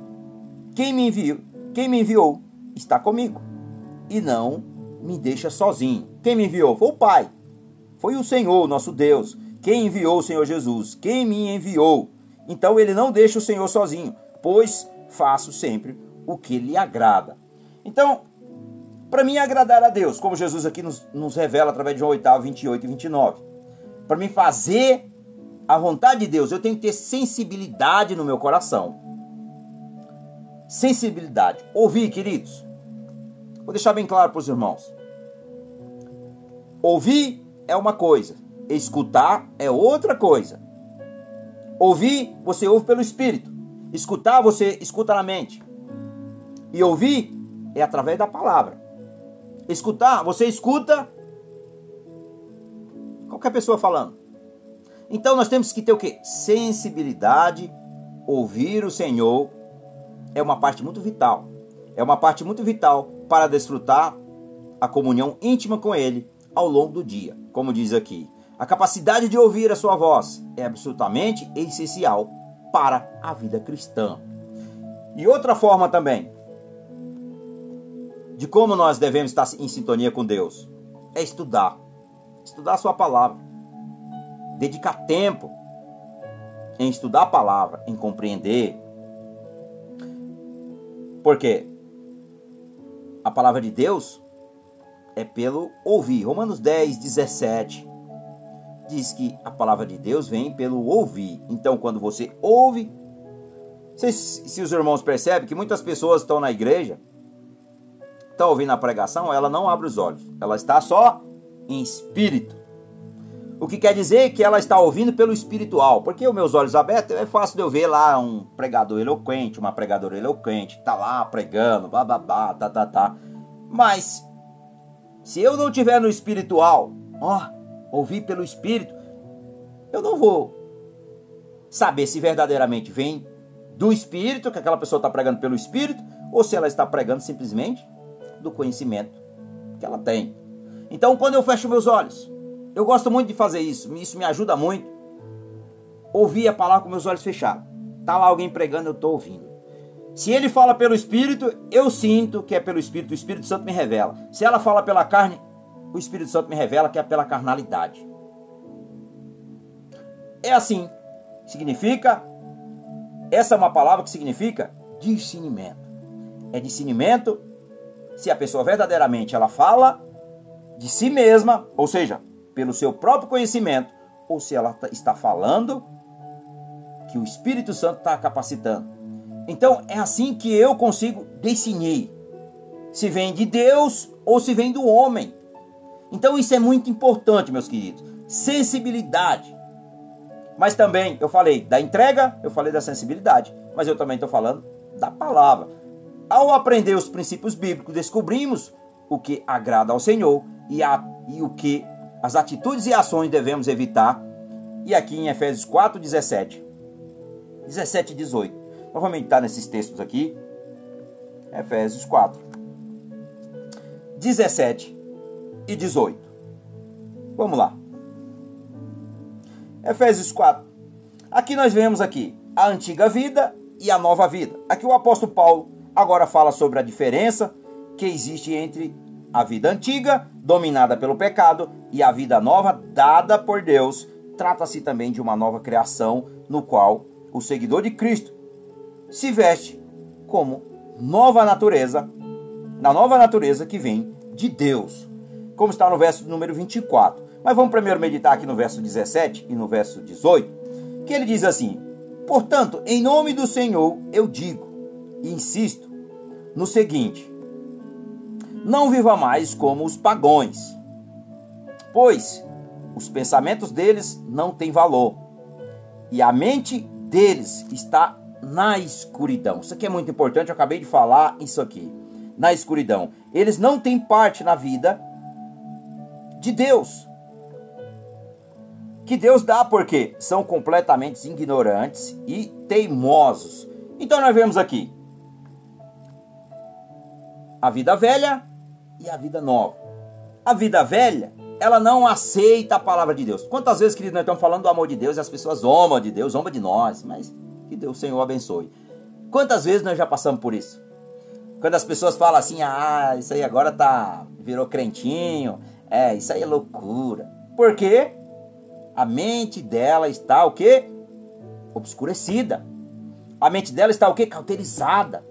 quem me enviou, quem me enviou está comigo e não me deixa sozinho. Quem me enviou foi o Pai. Foi o Senhor, nosso Deus. Quem enviou o Senhor Jesus? Quem me enviou? Então ele não deixa o Senhor sozinho, pois faço sempre o que lhe agrada. Então, para mim agradar a Deus, como Jesus aqui nos, nos revela através de João 8, 28 e 29, para mim fazer a vontade de Deus, eu tenho que ter sensibilidade no meu coração. Sensibilidade. Ouvir, queridos. Vou deixar bem claro para os irmãos. Ouvir é uma coisa, escutar é outra coisa. Ouvir, você ouve pelo espírito. Escutar, você escuta na mente. E ouvir é através da palavra. Escutar, você escuta qualquer pessoa falando. Então nós temos que ter o que? Sensibilidade, ouvir o Senhor é uma parte muito vital. É uma parte muito vital para desfrutar a comunhão íntima com Ele ao longo do dia. Como diz aqui, a capacidade de ouvir a sua voz é absolutamente essencial para a vida cristã. E outra forma também de como nós devemos estar em sintonia com Deus é estudar. Estudar a sua palavra. Dedicar tempo em estudar a palavra, em compreender. Porque a palavra de Deus é pelo ouvir. Romanos 10, 17 diz que a palavra de Deus vem pelo ouvir. Então, quando você ouve, se, se os irmãos percebem que muitas pessoas estão na igreja, estão ouvindo a pregação, ela não abre os olhos, ela está só em espírito. O que quer dizer que ela está ouvindo pelo espiritual, porque os meus olhos abertos é fácil de eu ver lá um pregador eloquente, uma pregadora eloquente, tá lá pregando, bababá, tá, tá, tá. Mas se eu não tiver no espiritual, ó, ouvir pelo espírito, eu não vou saber se verdadeiramente vem do espírito, que aquela pessoa está pregando pelo espírito, ou se ela está pregando simplesmente do conhecimento que ela tem. Então, quando eu fecho meus olhos, eu gosto muito de fazer isso, isso me ajuda muito. Ouvir a palavra com meus olhos fechados. Tá lá alguém pregando, eu estou ouvindo. Se ele fala pelo Espírito, eu sinto que é pelo Espírito, o Espírito Santo me revela. Se ela fala pela carne, o Espírito Santo me revela que é pela carnalidade. É assim. Significa, essa é uma palavra que significa discernimento. É discernimento se a pessoa verdadeiramente ela fala de si mesma, ou seja, pelo seu próprio conhecimento, ou se ela tá, está falando que o Espírito Santo está capacitando. Então é assim que eu consigo discernir se vem de Deus ou se vem do homem. Então isso é muito importante, meus queridos. Sensibilidade. Mas também eu falei da entrega, eu falei da sensibilidade, mas eu também estou falando da palavra. Ao aprender os princípios bíblicos, descobrimos o que agrada ao Senhor e, a, e o que as atitudes e ações devemos evitar. E aqui em Efésios 4, 17. 17 e 18. Nós vamos meditar nesses textos aqui. Efésios 4. 17 e 18. Vamos lá. Efésios 4. Aqui nós vemos aqui a antiga vida e a nova vida. Aqui o apóstolo Paulo agora fala sobre a diferença que existe entre a vida antiga, dominada pelo pecado, e a vida nova, dada por Deus. Trata-se também de uma nova criação, no qual o seguidor de Cristo se veste como nova natureza, na nova natureza que vem de Deus, como está no verso número 24. Mas vamos primeiro meditar aqui no verso 17 e no verso 18, que ele diz assim: Portanto, em nome do Senhor eu digo e insisto no seguinte: não viva mais como os pagões, pois os pensamentos deles não têm valor e a mente deles está na escuridão. Isso aqui é muito importante, eu acabei de falar isso aqui. Na escuridão. Eles não têm parte na vida de Deus. Que Deus dá porque são completamente ignorantes e teimosos. Então nós vemos aqui a vida velha e a vida nova. A vida velha, ela não aceita a palavra de Deus. Quantas vezes, querido, nós estamos falando do amor de Deus e as pessoas zombam de Deus, zombam de nós, mas que Deus, Senhor, abençoe. Quantas vezes nós já passamos por isso? Quando as pessoas falam assim, ah, isso aí agora tá, virou crentinho, é, isso aí é loucura. Por quê? A mente dela está o quê? Obscurecida. A mente dela está o quê? Cauterizada.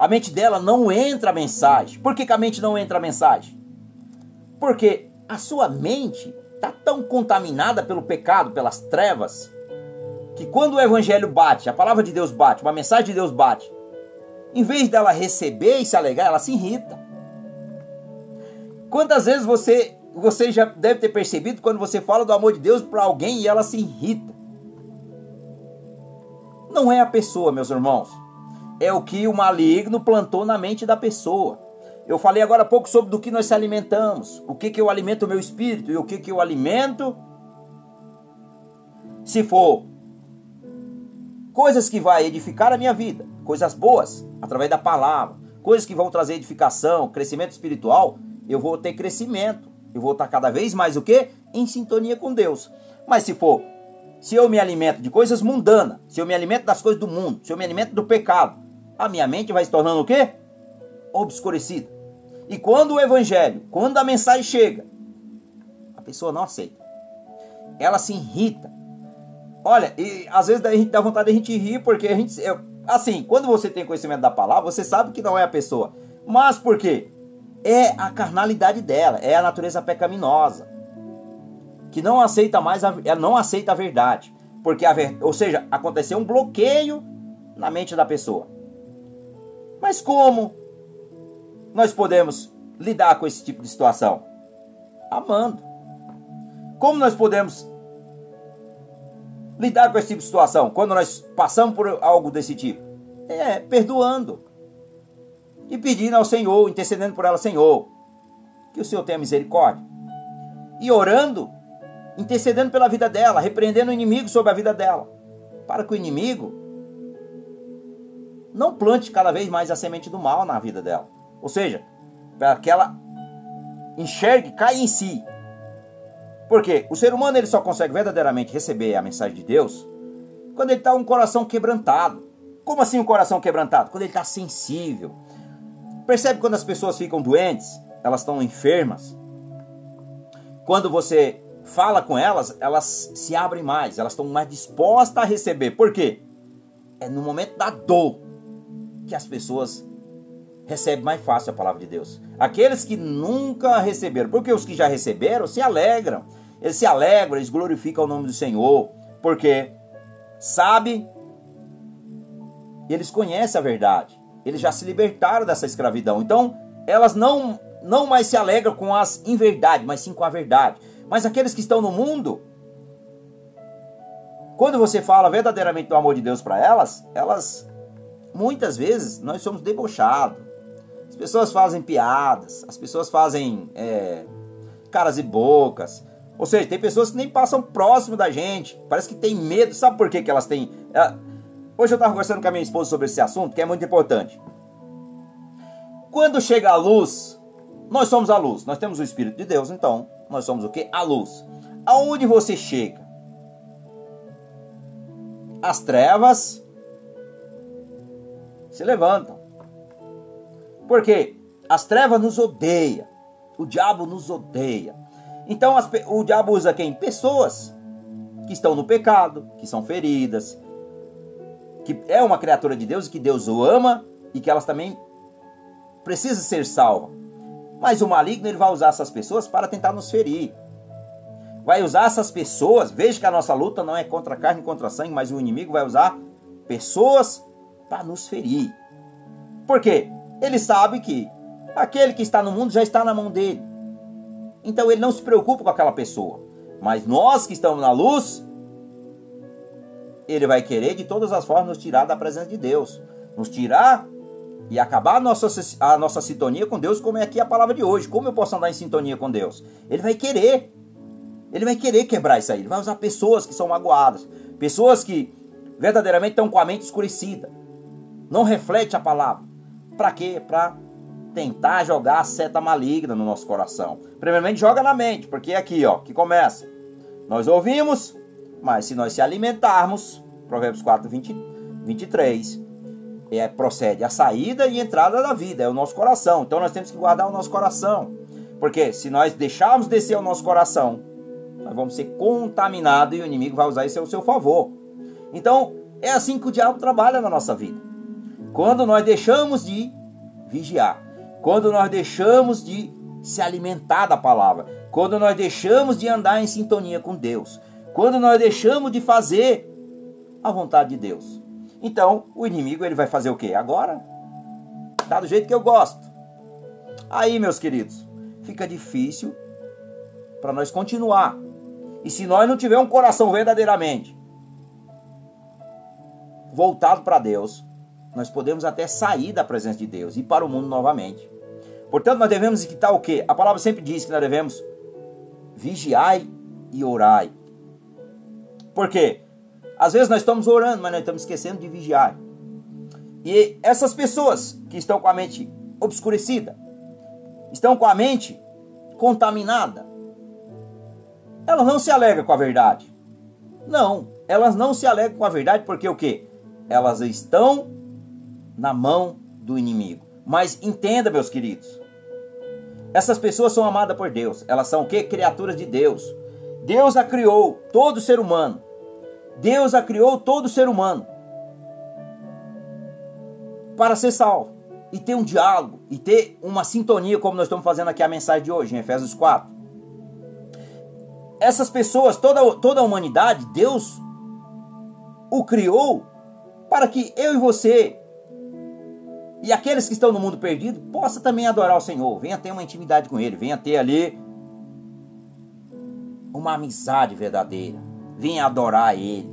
A mente dela não entra a mensagem. Por que, que a mente não entra a mensagem? Porque a sua mente está tão contaminada pelo pecado, pelas trevas, que quando o evangelho bate, a palavra de Deus bate, uma mensagem de Deus bate, em vez dela receber e se alegrar, ela se irrita. Quantas vezes você você já deve ter percebido quando você fala do amor de Deus para alguém e ela se irrita. Não é a pessoa, meus irmãos. É o que o maligno plantou na mente da pessoa. Eu falei agora há pouco sobre do que nós se alimentamos. O que, que eu alimento o meu espírito e o que, que eu alimento. Se for coisas que vai edificar a minha vida, coisas boas, através da palavra, coisas que vão trazer edificação, crescimento espiritual, eu vou ter crescimento. Eu vou estar cada vez mais o quê? Em sintonia com Deus. Mas se for, se eu me alimento de coisas mundanas, se eu me alimento das coisas do mundo, se eu me alimento do pecado, a minha mente vai se tornando o quê? Obscurecida. E quando o evangelho, quando a mensagem chega, a pessoa não aceita. Ela se irrita. Olha, e às vezes a gente dá vontade de a gente rir porque a gente, assim, quando você tem conhecimento da palavra, você sabe que não é a pessoa. Mas por quê? é a carnalidade dela, é a natureza pecaminosa, que não aceita mais, a, não aceita a verdade, porque a ou seja, aconteceu um bloqueio na mente da pessoa. Mas como nós podemos lidar com esse tipo de situação? Amando. Como nós podemos lidar com esse tipo de situação quando nós passamos por algo desse tipo? É perdoando e pedindo ao Senhor, intercedendo por ela, Senhor, que o Senhor tenha misericórdia. E orando, intercedendo pela vida dela, repreendendo o inimigo sobre a vida dela, para que o inimigo não plante cada vez mais a semente do mal na vida dela. Ou seja, para que ela enxergue, caia em si. Porque o ser humano ele só consegue verdadeiramente receber a mensagem de Deus quando ele está um coração quebrantado. Como assim um coração quebrantado? Quando ele está sensível, Percebe quando as pessoas ficam doentes, elas estão enfermas. Quando você fala com elas, elas se abrem mais, elas estão mais dispostas a receber. Por quê? É no momento da dor que as pessoas recebem mais fácil a palavra de Deus. Aqueles que nunca receberam, porque os que já receberam se alegram. Eles se alegram, eles glorificam o nome do Senhor, porque sabe, eles conhecem a verdade. Eles já se libertaram dessa escravidão. Então, elas não, não mais se alegram com as inverdades, mas sim com a verdade. Mas aqueles que estão no mundo, quando você fala verdadeiramente do amor de Deus para elas, elas muitas vezes nós somos debochados. As pessoas fazem piadas, as pessoas fazem é, caras e bocas. Ou seja, tem pessoas que nem passam próximo da gente, parece que tem medo. Sabe por que, que elas têm? Hoje eu estava conversando com a minha esposa sobre esse assunto, que é muito importante. Quando chega a luz, nós somos a luz. Nós temos o Espírito de Deus, então nós somos o que? A luz. Aonde você chega? As trevas se levantam. Porque as trevas nos odeiam. O diabo nos odeia. Então as, o diabo usa quem? Pessoas que estão no pecado, que são feridas, que é uma criatura de Deus e que Deus o ama e que elas também precisam ser salvas. Mas o maligno ele vai usar essas pessoas para tentar nos ferir. Vai usar essas pessoas, veja que a nossa luta não é contra carne contra sangue, mas o inimigo vai usar pessoas para nos ferir. Por quê? Ele sabe que aquele que está no mundo já está na mão dele. Então ele não se preocupa com aquela pessoa. Mas nós que estamos na luz, ele vai querer de todas as formas nos tirar da presença de Deus, nos tirar e acabar a nossa, a nossa sintonia com Deus, como é aqui a palavra de hoje. Como eu posso andar em sintonia com Deus? Ele vai querer. Ele vai querer quebrar isso aí. Ele vai usar pessoas que são magoadas, pessoas que verdadeiramente estão com a mente escurecida. Não reflete a palavra. Para quê? Para tentar jogar a seta maligna no nosso coração. Primeiramente joga na mente, porque é aqui, ó, que começa. Nós ouvimos, mas se nós se alimentarmos, Provérbios 4, 20, 23, é, procede a saída e entrada da vida, é o nosso coração. Então nós temos que guardar o nosso coração. Porque se nós deixarmos descer o nosso coração, nós vamos ser contaminados e o inimigo vai usar isso ao seu favor. Então, é assim que o diabo trabalha na nossa vida. Quando nós deixamos de vigiar, quando nós deixamos de se alimentar da palavra, quando nós deixamos de andar em sintonia com Deus, quando nós deixamos de fazer a vontade de Deus. Então, o inimigo ele vai fazer o quê? Agora, tá do jeito que eu gosto. Aí, meus queridos, fica difícil para nós continuar. E se nós não tiver um coração verdadeiramente voltado para Deus, nós podemos até sair da presença de Deus e ir para o mundo novamente. Portanto, nós devemos quitar o quê? A palavra sempre diz que nós devemos vigiai e orai. Por quê? Às vezes nós estamos orando, mas nós estamos esquecendo de vigiar. E essas pessoas que estão com a mente obscurecida, estão com a mente contaminada, elas não se alegram com a verdade. Não, elas não se alegram com a verdade porque o quê? Elas estão na mão do inimigo. Mas entenda, meus queridos, essas pessoas são amadas por Deus. Elas são o quê? Criaturas de Deus. Deus a criou, todo ser humano. Deus a criou todo ser humano para ser salvo e ter um diálogo e ter uma sintonia, como nós estamos fazendo aqui a mensagem de hoje, em Efésios 4. Essas pessoas, toda, toda a humanidade, Deus o criou para que eu e você e aqueles que estão no mundo perdido possa também adorar o Senhor, venha ter uma intimidade com Ele, venha ter ali uma amizade verdadeira, venha adorar a Ele,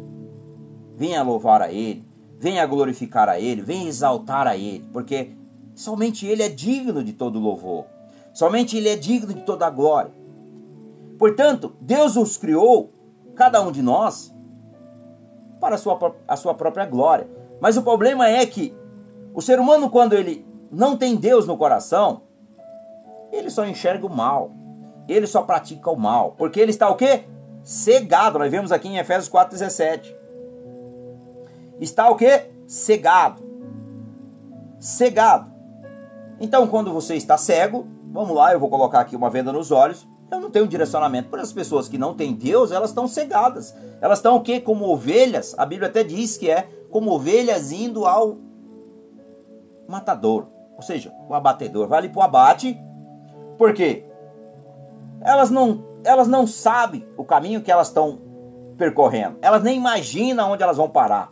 venha louvar a Ele, venha glorificar a Ele, venha exaltar a Ele, porque somente Ele é digno de todo louvor, somente Ele é digno de toda glória. Portanto, Deus os criou, cada um de nós, para a sua, a sua própria glória. Mas o problema é que o ser humano, quando ele não tem Deus no coração, ele só enxerga o mal. Ele só pratica o mal. Porque ele está o quê? Cegado. Nós vemos aqui em Efésios 4,17. Está o quê? Cegado. Cegado. Então, quando você está cego, vamos lá, eu vou colocar aqui uma venda nos olhos. Eu não tenho direcionamento. Para as pessoas que não têm Deus, elas estão cegadas. Elas estão o quê? Como ovelhas. A Bíblia até diz que é como ovelhas indo ao matador, ou seja, o abatedor. Vai ali para o abate, por quê? Elas não, elas não sabem o caminho que elas estão percorrendo. Elas nem imaginam onde elas vão parar.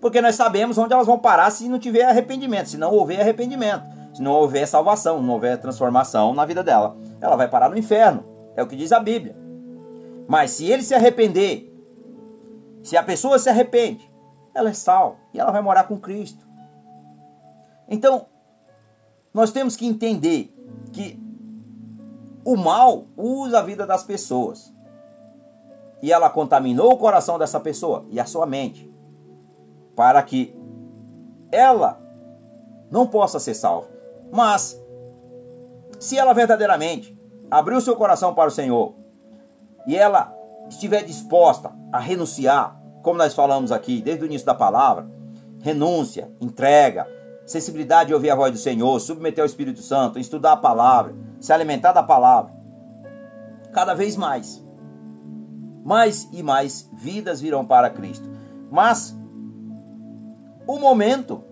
Porque nós sabemos onde elas vão parar se não tiver arrependimento, se não houver arrependimento, se não houver salvação, não houver transformação na vida dela. Ela vai parar no inferno. É o que diz a Bíblia. Mas se ele se arrepender, se a pessoa se arrepende, ela é salva e ela vai morar com Cristo. Então, nós temos que entender que o mal usa a vida das pessoas. E ela contaminou o coração dessa pessoa e a sua mente, para que ela não possa ser salva. Mas, se ela verdadeiramente abriu seu coração para o Senhor e ela estiver disposta a renunciar, como nós falamos aqui desde o início da palavra, renúncia, entrega, sensibilidade de ouvir a voz do Senhor, submeter ao Espírito Santo, estudar a palavra, se alimentar da palavra. Cada vez mais. Mais e mais vidas virão para Cristo. Mas o momento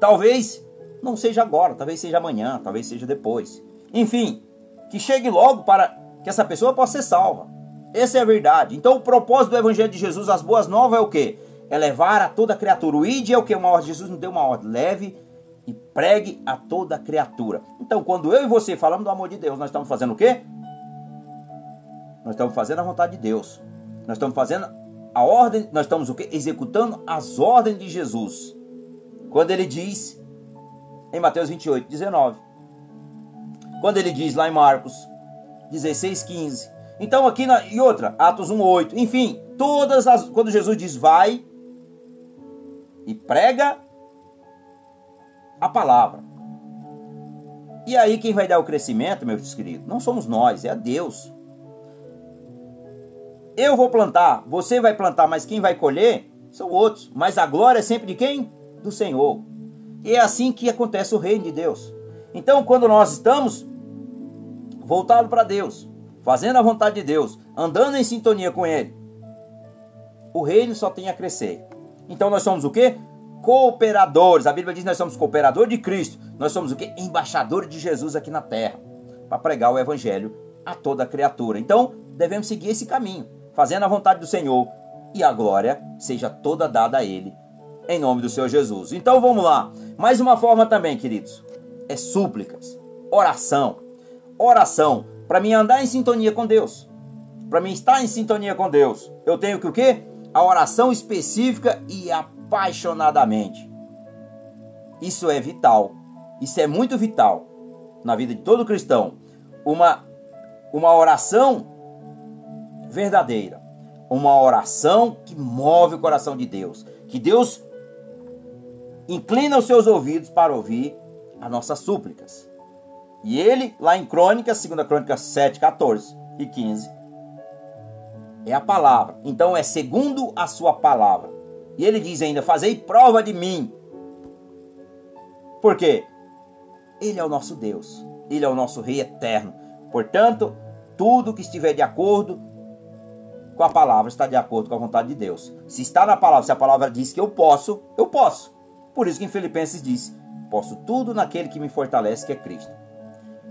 talvez não seja agora, talvez seja amanhã, talvez seja depois. Enfim, que chegue logo para que essa pessoa possa ser salva. Essa é a verdade. Então o propósito do Evangelho de Jesus, as boas novas, é o quê? É levar a toda criatura. O id é o que? Uma ordem. Jesus não deu uma ordem. Leve e pregue a toda criatura. Então, quando eu e você falamos do amor de Deus, nós estamos fazendo o quê? Nós estamos fazendo a vontade de Deus. Nós estamos fazendo a ordem, nós estamos o quê? Executando as ordens de Jesus. Quando ele diz em Mateus 28, 19. Quando ele diz lá em Marcos 16, 15. Então aqui na, e outra, Atos 1, 8. Enfim, todas as quando Jesus diz vai, e prega a palavra. E aí quem vai dar o crescimento, meus queridos, não somos nós, é Deus. Eu vou plantar, você vai plantar, mas quem vai colher são outros. Mas a glória é sempre de quem? Do Senhor. E é assim que acontece o reino de Deus. Então, quando nós estamos voltados para Deus, fazendo a vontade de Deus, andando em sintonia com Ele, o reino só tem a crescer. Então nós somos o quê? Cooperadores. A Bíblia diz que nós somos cooperadores de Cristo. Nós somos o quê? Embaixadores de Jesus aqui na terra. Para pregar o evangelho a toda criatura. Então, devemos seguir esse caminho, fazendo a vontade do Senhor e a glória seja toda dada a ele em nome do Senhor Jesus. Então, vamos lá. Mais uma forma também, queridos, é súplicas, oração. Oração. para mim andar em sintonia com Deus, para mim estar em sintonia com Deus, eu tenho que o quê? A oração específica e apaixonadamente. Isso é vital. Isso é muito vital na vida de todo cristão. Uma uma oração verdadeira, uma oração que move o coração de Deus, que Deus inclina os seus ouvidos para ouvir as nossas súplicas. E ele, lá em Crônicas, 2 Crônicas 7, 14 e 15, é a palavra. Então é segundo a sua palavra. E ele diz ainda: Fazei prova de mim. Por quê? Ele é o nosso Deus. Ele é o nosso Rei eterno. Portanto, tudo que estiver de acordo com a palavra está de acordo com a vontade de Deus. Se está na palavra, se a palavra diz que eu posso, eu posso. Por isso que em Filipenses diz: Posso tudo naquele que me fortalece, que é Cristo.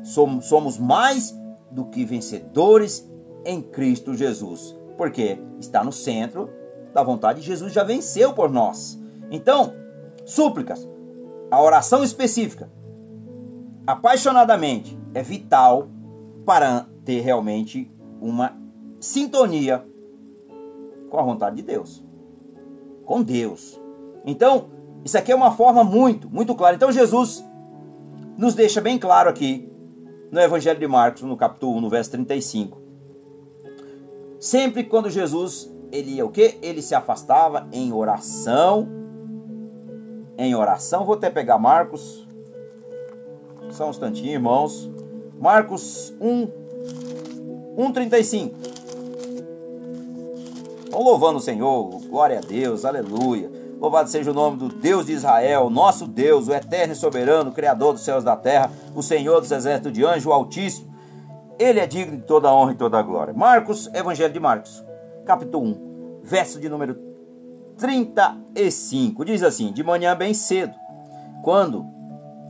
Somos, somos mais do que vencedores em Cristo Jesus. Porque está no centro da vontade de Jesus, já venceu por nós. Então, súplicas, a oração específica, apaixonadamente, é vital para ter realmente uma sintonia com a vontade de Deus. Com Deus. Então, isso aqui é uma forma muito, muito clara. Então, Jesus nos deixa bem claro aqui no Evangelho de Marcos, no capítulo 1, no verso 35. Sempre quando Jesus, ele ia o quê? Ele se afastava em oração. Em oração, vou até pegar Marcos. Só um instantinho, irmãos. Marcos 1, 1,35. Estão louvando o Senhor, glória a Deus, aleluia. Louvado seja o nome do Deus de Israel, nosso Deus, o eterno e soberano, Criador dos céus e da terra, o Senhor dos exércitos de anjo, o Altíssimo. Ele é digno de toda a honra e toda a glória. Marcos, Evangelho de Marcos, capítulo 1, verso de número 35. Diz assim: De manhã bem cedo, quando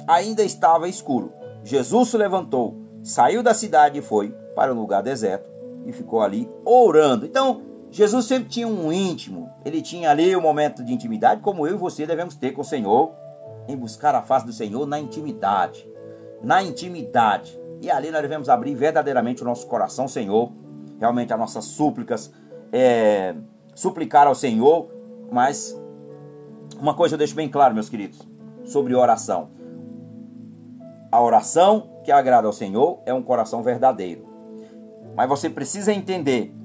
ainda estava escuro, Jesus se levantou, saiu da cidade e foi para um lugar deserto e ficou ali orando. Então, Jesus sempre tinha um íntimo, ele tinha ali um momento de intimidade, como eu e você devemos ter com o Senhor, em buscar a face do Senhor na intimidade. Na intimidade. E ali nós devemos abrir verdadeiramente o nosso coração, Senhor, realmente as nossas súplicas, é, suplicar ao Senhor, mas uma coisa eu deixo bem claro, meus queridos, sobre oração. A oração que agrada ao Senhor é um coração verdadeiro. Mas você precisa entender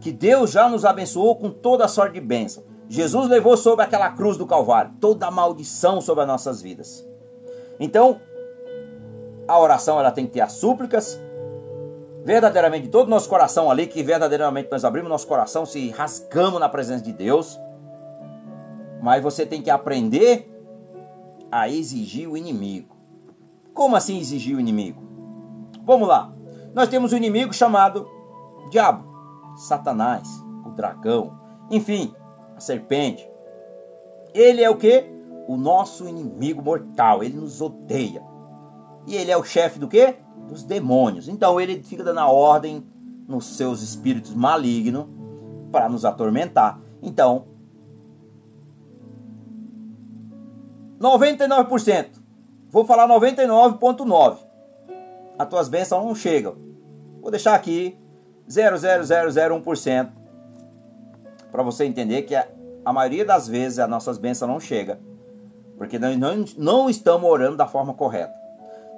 que Deus já nos abençoou com toda a sorte de bênção. Jesus levou sobre aquela cruz do Calvário toda a maldição sobre as nossas vidas. Então, a oração ela tem que ter as súplicas, verdadeiramente de todo o nosso coração ali, que verdadeiramente nós abrimos nosso coração, se rasgamos na presença de Deus. Mas você tem que aprender a exigir o inimigo. Como assim exigir o inimigo? Vamos lá. Nós temos um inimigo chamado diabo. Satanás, o dragão, enfim, a serpente. Ele é o que? O nosso inimigo mortal. Ele nos odeia. E ele é o chefe do que? Dos demônios. Então ele fica dando a ordem nos seus espíritos malignos para nos atormentar. Então, 99%. Vou falar 99.9. As tuas bênçãos não chegam. Vou deixar aqui 0,0001% para você entender que a, a, maioria das vezes as nossas bênçãos não chega, porque nós não, não estamos orando da forma correta.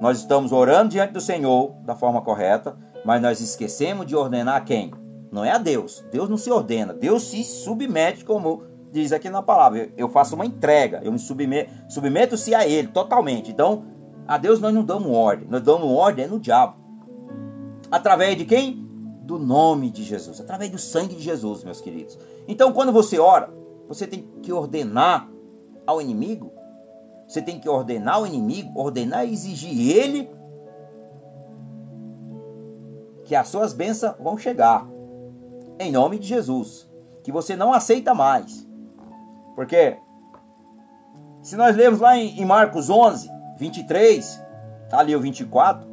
Nós estamos orando diante do Senhor da forma correta, mas nós esquecemos de ordenar quem? Não é a Deus. Deus não se ordena. Deus se submete, como diz aqui na palavra. Eu faço uma entrega, eu me submeto, submeto-se a Ele totalmente. Então, a Deus nós não damos ordem. Nós damos ordem no diabo. Através de quem? do nome de Jesus, através do sangue de Jesus, meus queridos. Então, quando você ora, você tem que ordenar ao inimigo, você tem que ordenar ao inimigo, ordenar e exigir ele que as suas bênçãos vão chegar. Em nome de Jesus. Que você não aceita mais. Porque se nós lermos lá em Marcos 11, 23, tá ali o 24,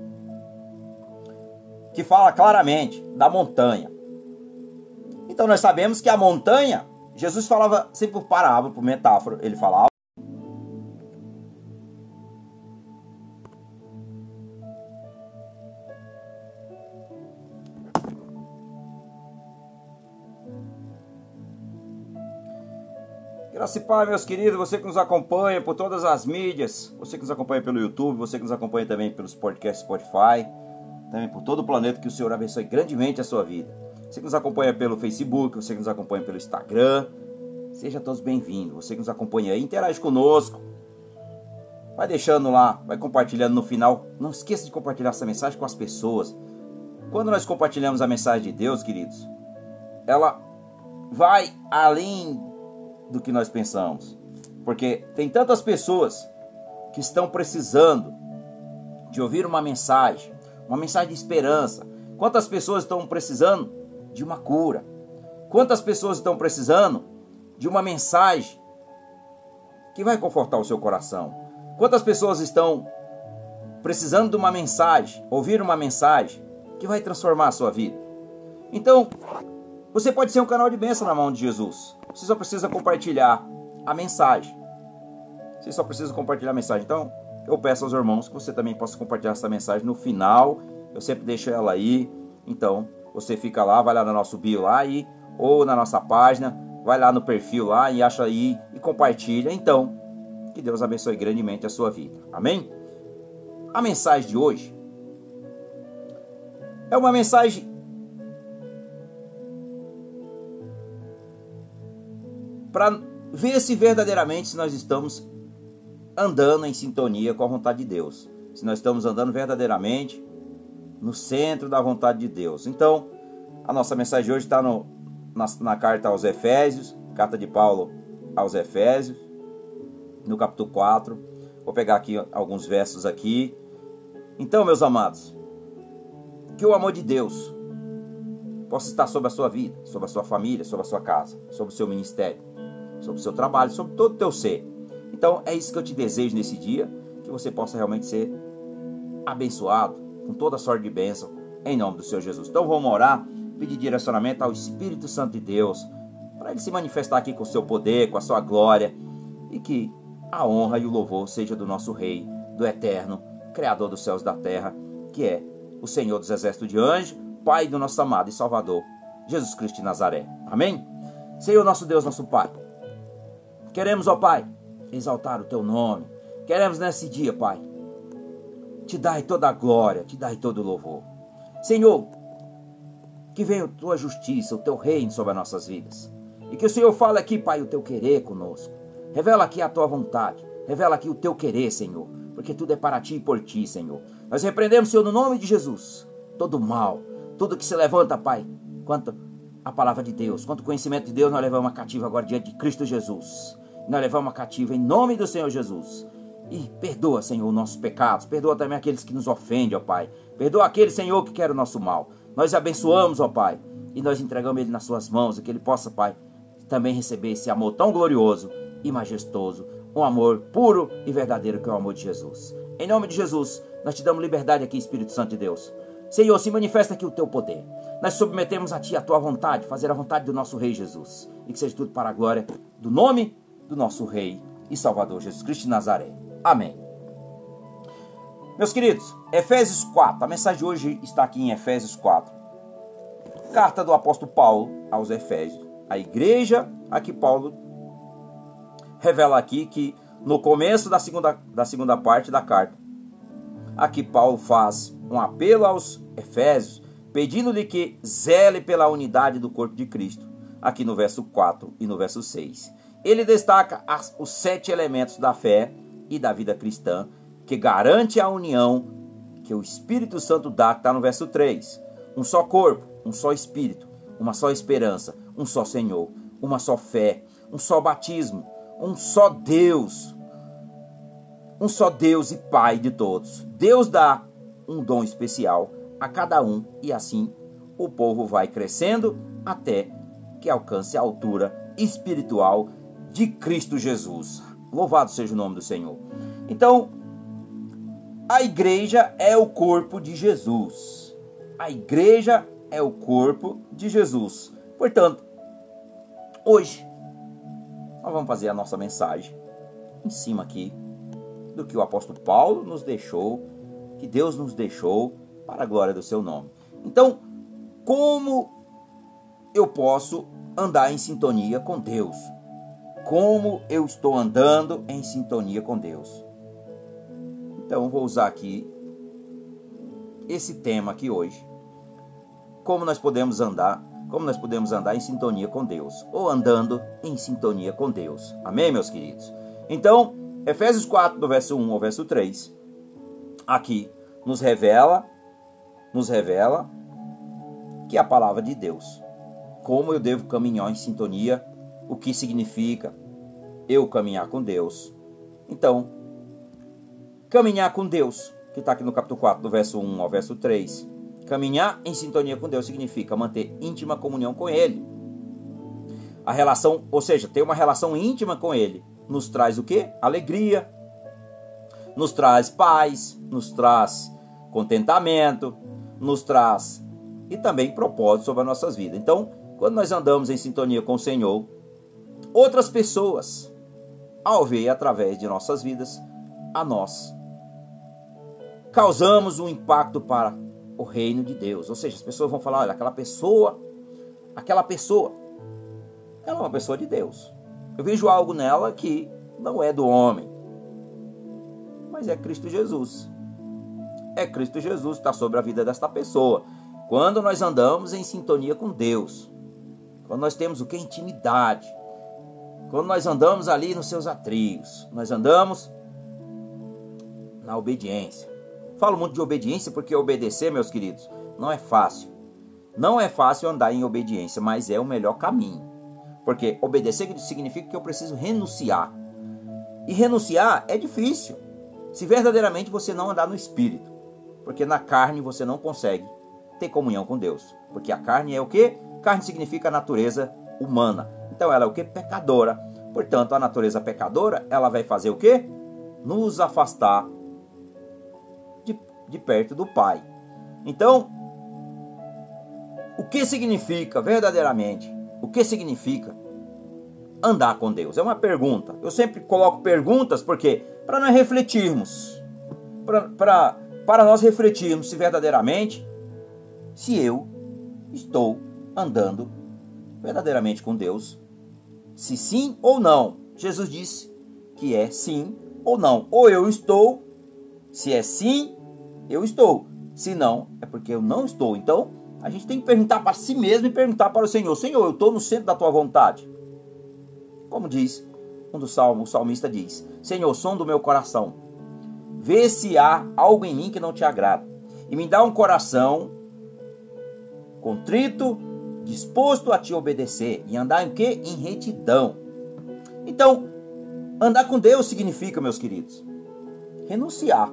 que fala claramente da montanha. Então nós sabemos que a montanha, Jesus falava sempre por parábola, por metáfora, ele falava. Graça e paz, meus queridos, você que nos acompanha por todas as mídias, você que nos acompanha pelo YouTube, você que nos acompanha também pelos podcasts Spotify, também por todo o planeta, que o Senhor abençoe grandemente a sua vida. Você que nos acompanha pelo Facebook, você que nos acompanha pelo Instagram, seja todos bem-vindos. Você que nos acompanha aí, interage conosco. Vai deixando lá, vai compartilhando no final. Não esqueça de compartilhar essa mensagem com as pessoas. Quando nós compartilhamos a mensagem de Deus, queridos, ela vai além do que nós pensamos. Porque tem tantas pessoas que estão precisando de ouvir uma mensagem, uma mensagem de esperança. Quantas pessoas estão precisando de uma cura? Quantas pessoas estão precisando de uma mensagem que vai confortar o seu coração? Quantas pessoas estão precisando de uma mensagem, ouvir uma mensagem que vai transformar a sua vida? Então, você pode ser um canal de bênção na mão de Jesus. Você só precisa compartilhar a mensagem. Você só precisa compartilhar a mensagem. Então, eu peço aos irmãos que você também possa compartilhar essa mensagem no final. Eu sempre deixo ela aí. Então, você fica lá, vai lá no nosso bio lá e ou na nossa página, vai lá no perfil lá e acha aí e compartilha. Então, que Deus abençoe grandemente a sua vida. Amém? A mensagem de hoje é uma mensagem para ver se verdadeiramente nós estamos andando em sintonia com a vontade de Deus. Se nós estamos andando verdadeiramente no centro da vontade de Deus. Então, a nossa mensagem hoje está na, na carta aos Efésios, carta de Paulo aos Efésios, no capítulo 4. Vou pegar aqui alguns versos aqui. Então, meus amados, que o amor de Deus possa estar sobre a sua vida, sobre a sua família, sobre a sua casa, sobre o seu ministério sobre o seu trabalho, sobre todo o teu ser. Então é isso que eu te desejo nesse dia, que você possa realmente ser abençoado com toda a sorte de bênção, em nome do Senhor Jesus. Então vamos orar, pedir direcionamento ao Espírito Santo de Deus, para ele se manifestar aqui com o seu poder, com a sua glória, e que a honra e o louvor seja do nosso Rei, do Eterno, Criador dos céus e da terra, que é o Senhor dos exércitos de anjos, Pai do nosso amado e Salvador, Jesus Cristo de Nazaré. Amém? Senhor nosso Deus, nosso Pai. Queremos, ó Pai, exaltar o teu nome. Queremos nesse dia, Pai, te dar toda a glória, te dar todo o louvor. Senhor, que venha a tua justiça, o teu reino sobre as nossas vidas. E que o Senhor fale aqui, Pai, o teu querer conosco. Revela aqui a tua vontade. Revela aqui o teu querer, Senhor. Porque tudo é para ti e por ti, Senhor. Nós repreendemos, Senhor, no nome de Jesus, todo mal, tudo que se levanta, Pai, quanto a palavra de Deus, quanto conhecimento de Deus, nós levamos a cativa agora diante de Cristo Jesus nós levamos a cativa em nome do Senhor Jesus. E perdoa, Senhor, nossos pecados. Perdoa também aqueles que nos ofendem, ó Pai. Perdoa aquele, Senhor, que quer o nosso mal. Nós abençoamos, ó Pai. E nós entregamos ele nas suas mãos. Que ele possa, Pai, também receber esse amor tão glorioso e majestoso. Um amor puro e verdadeiro que é o amor de Jesus. Em nome de Jesus, nós te damos liberdade aqui, Espírito Santo de Deus. Senhor, se manifesta aqui o teu poder. Nós submetemos a ti a tua vontade, fazer a vontade do nosso Rei Jesus. E que seja tudo para a glória do nome do nosso Rei e Salvador Jesus Cristo de Nazaré. Amém. Meus queridos, Efésios 4, a mensagem de hoje está aqui em Efésios 4. Carta do apóstolo Paulo aos Efésios. A igreja a que Paulo revela aqui que no começo da segunda, da segunda parte da carta, aqui Paulo faz um apelo aos Efésios, pedindo-lhe que zele pela unidade do corpo de Cristo, aqui no verso 4 e no verso 6. Ele destaca as, os sete elementos da fé e da vida cristã que garante a união que o Espírito Santo dá, que está no verso 3. Um só corpo, um só Espírito, uma só esperança, um só Senhor, uma só fé, um só batismo, um só Deus. Um só Deus e Pai de todos. Deus dá um dom especial a cada um e assim o povo vai crescendo até que alcance a altura espiritual de Cristo Jesus. Louvado seja o nome do Senhor. Então, a igreja é o corpo de Jesus. A igreja é o corpo de Jesus. Portanto, hoje nós vamos fazer a nossa mensagem em cima aqui do que o apóstolo Paulo nos deixou, que Deus nos deixou para a glória do seu nome. Então, como eu posso andar em sintonia com Deus? Como eu estou andando em sintonia com Deus. Então vou usar aqui esse tema aqui hoje. Como nós podemos andar, como nós podemos andar em sintonia com Deus, ou andando em sintonia com Deus. Amém, meus queridos? Então, Efésios 4, do verso 1 ao verso 3, aqui nos revela, nos revela que a palavra de Deus. Como eu devo caminhar em sintonia, o que significa eu caminhar com Deus. Então, caminhar com Deus, que está aqui no capítulo 4, do verso 1 ao verso 3. Caminhar em sintonia com Deus significa manter íntima comunhão com Ele. A relação, ou seja, ter uma relação íntima com Ele, nos traz o que? Alegria, nos traz paz, nos traz contentamento, nos traz e também propósito sobre as nossas vidas. Então, quando nós andamos em sintonia com o Senhor, outras pessoas, ao ver através de nossas vidas, a nós, causamos um impacto para o reino de Deus. Ou seja, as pessoas vão falar: olha, aquela pessoa, aquela pessoa, ela é uma pessoa de Deus. Eu vejo algo nela que não é do homem, mas é Cristo Jesus. É Cristo Jesus que está sobre a vida desta pessoa. Quando nós andamos em sintonia com Deus, quando nós temos o que? Intimidade. Quando nós andamos ali nos seus atrios, nós andamos na obediência. Falo muito de obediência porque obedecer, meus queridos, não é fácil. Não é fácil andar em obediência, mas é o melhor caminho. Porque obedecer significa que eu preciso renunciar. E renunciar é difícil, se verdadeiramente você não andar no espírito. Porque na carne você não consegue ter comunhão com Deus. Porque a carne é o que? Carne significa natureza humana. Então ela é o que? Pecadora. Portanto, a natureza pecadora, ela vai fazer o que? Nos afastar de, de perto do Pai. Então, o que significa verdadeiramente o que significa andar com Deus? É uma pergunta. Eu sempre coloco perguntas porque para nós refletirmos, para nós refletirmos se verdadeiramente se eu estou andando verdadeiramente com Deus, se sim ou não. Jesus disse que é sim ou não. Ou eu estou, se é sim, eu estou. Se não, é porque eu não estou. Então, a gente tem que perguntar para si mesmo e perguntar para o Senhor: Senhor, eu estou no centro da tua vontade? Como diz um dos salmos, o salmista diz: Senhor, som do meu coração, vê se há algo em mim que não te agrada, e me dá um coração contrito, disposto a te obedecer e andar em quê? Em retidão. Então, andar com Deus significa, meus queridos, renunciar.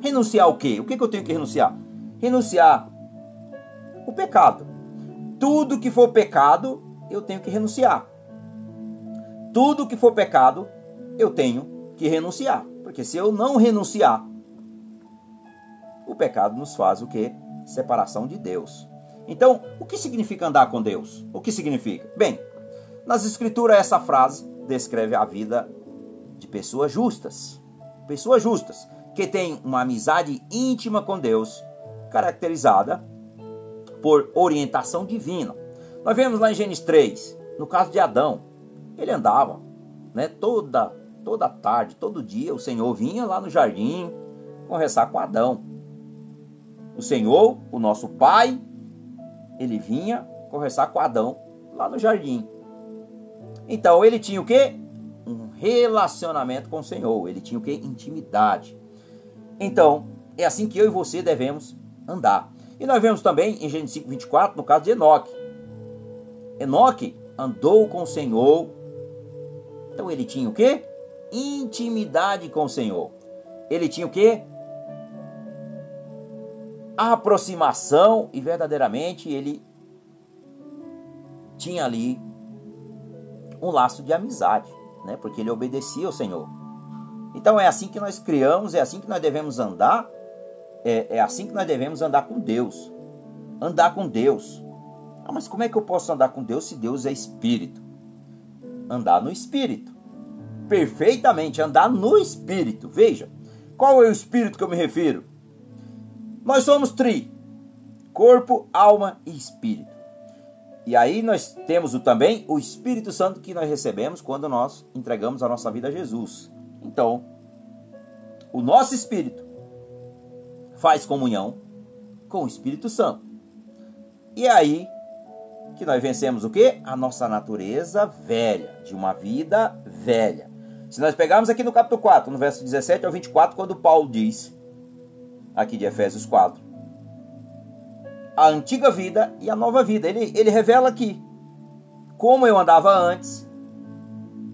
Renunciar o quê? O que, que eu tenho que renunciar? Renunciar o pecado. Tudo que for pecado, eu tenho que renunciar. Tudo que for pecado, eu tenho que renunciar. Porque se eu não renunciar, o pecado nos faz o que? Separação de Deus. Então, o que significa andar com Deus? O que significa? Bem, nas escrituras essa frase descreve a vida de pessoas justas. Pessoas justas que têm uma amizade íntima com Deus, caracterizada por orientação divina. Nós vemos lá em Gênesis 3, no caso de Adão, ele andava, né, toda toda tarde, todo dia, o Senhor vinha lá no jardim conversar com Adão. O Senhor, o nosso pai, ele vinha conversar com Adão lá no jardim. Então ele tinha o que? Um relacionamento com o Senhor. Ele tinha o que? Intimidade. Então, é assim que eu e você devemos andar. E nós vemos também em Gênesis 5, 24, no caso de Enoque. Enoque andou com o Senhor. Então ele tinha o que? Intimidade com o Senhor. Ele tinha o que? Aproximação e verdadeiramente ele tinha ali um laço de amizade, né? Porque ele obedecia ao Senhor. Então é assim que nós criamos, é assim que nós devemos andar é, é assim que nós devemos andar com Deus. Andar com Deus. Ah, mas como é que eu posso andar com Deus se Deus é espírito? Andar no espírito. Perfeitamente, andar no espírito. Veja, qual é o espírito que eu me refiro? Nós somos tri: corpo, alma e espírito. E aí nós temos o, também o Espírito Santo que nós recebemos quando nós entregamos a nossa vida a Jesus. Então, o nosso espírito faz comunhão com o Espírito Santo. E aí que nós vencemos o que? A nossa natureza velha, de uma vida velha. Se nós pegarmos aqui no capítulo 4, no verso 17 ao 24, quando Paulo diz, aqui de Efésios 4, a antiga vida e a nova vida. Ele, ele revela aqui como eu andava antes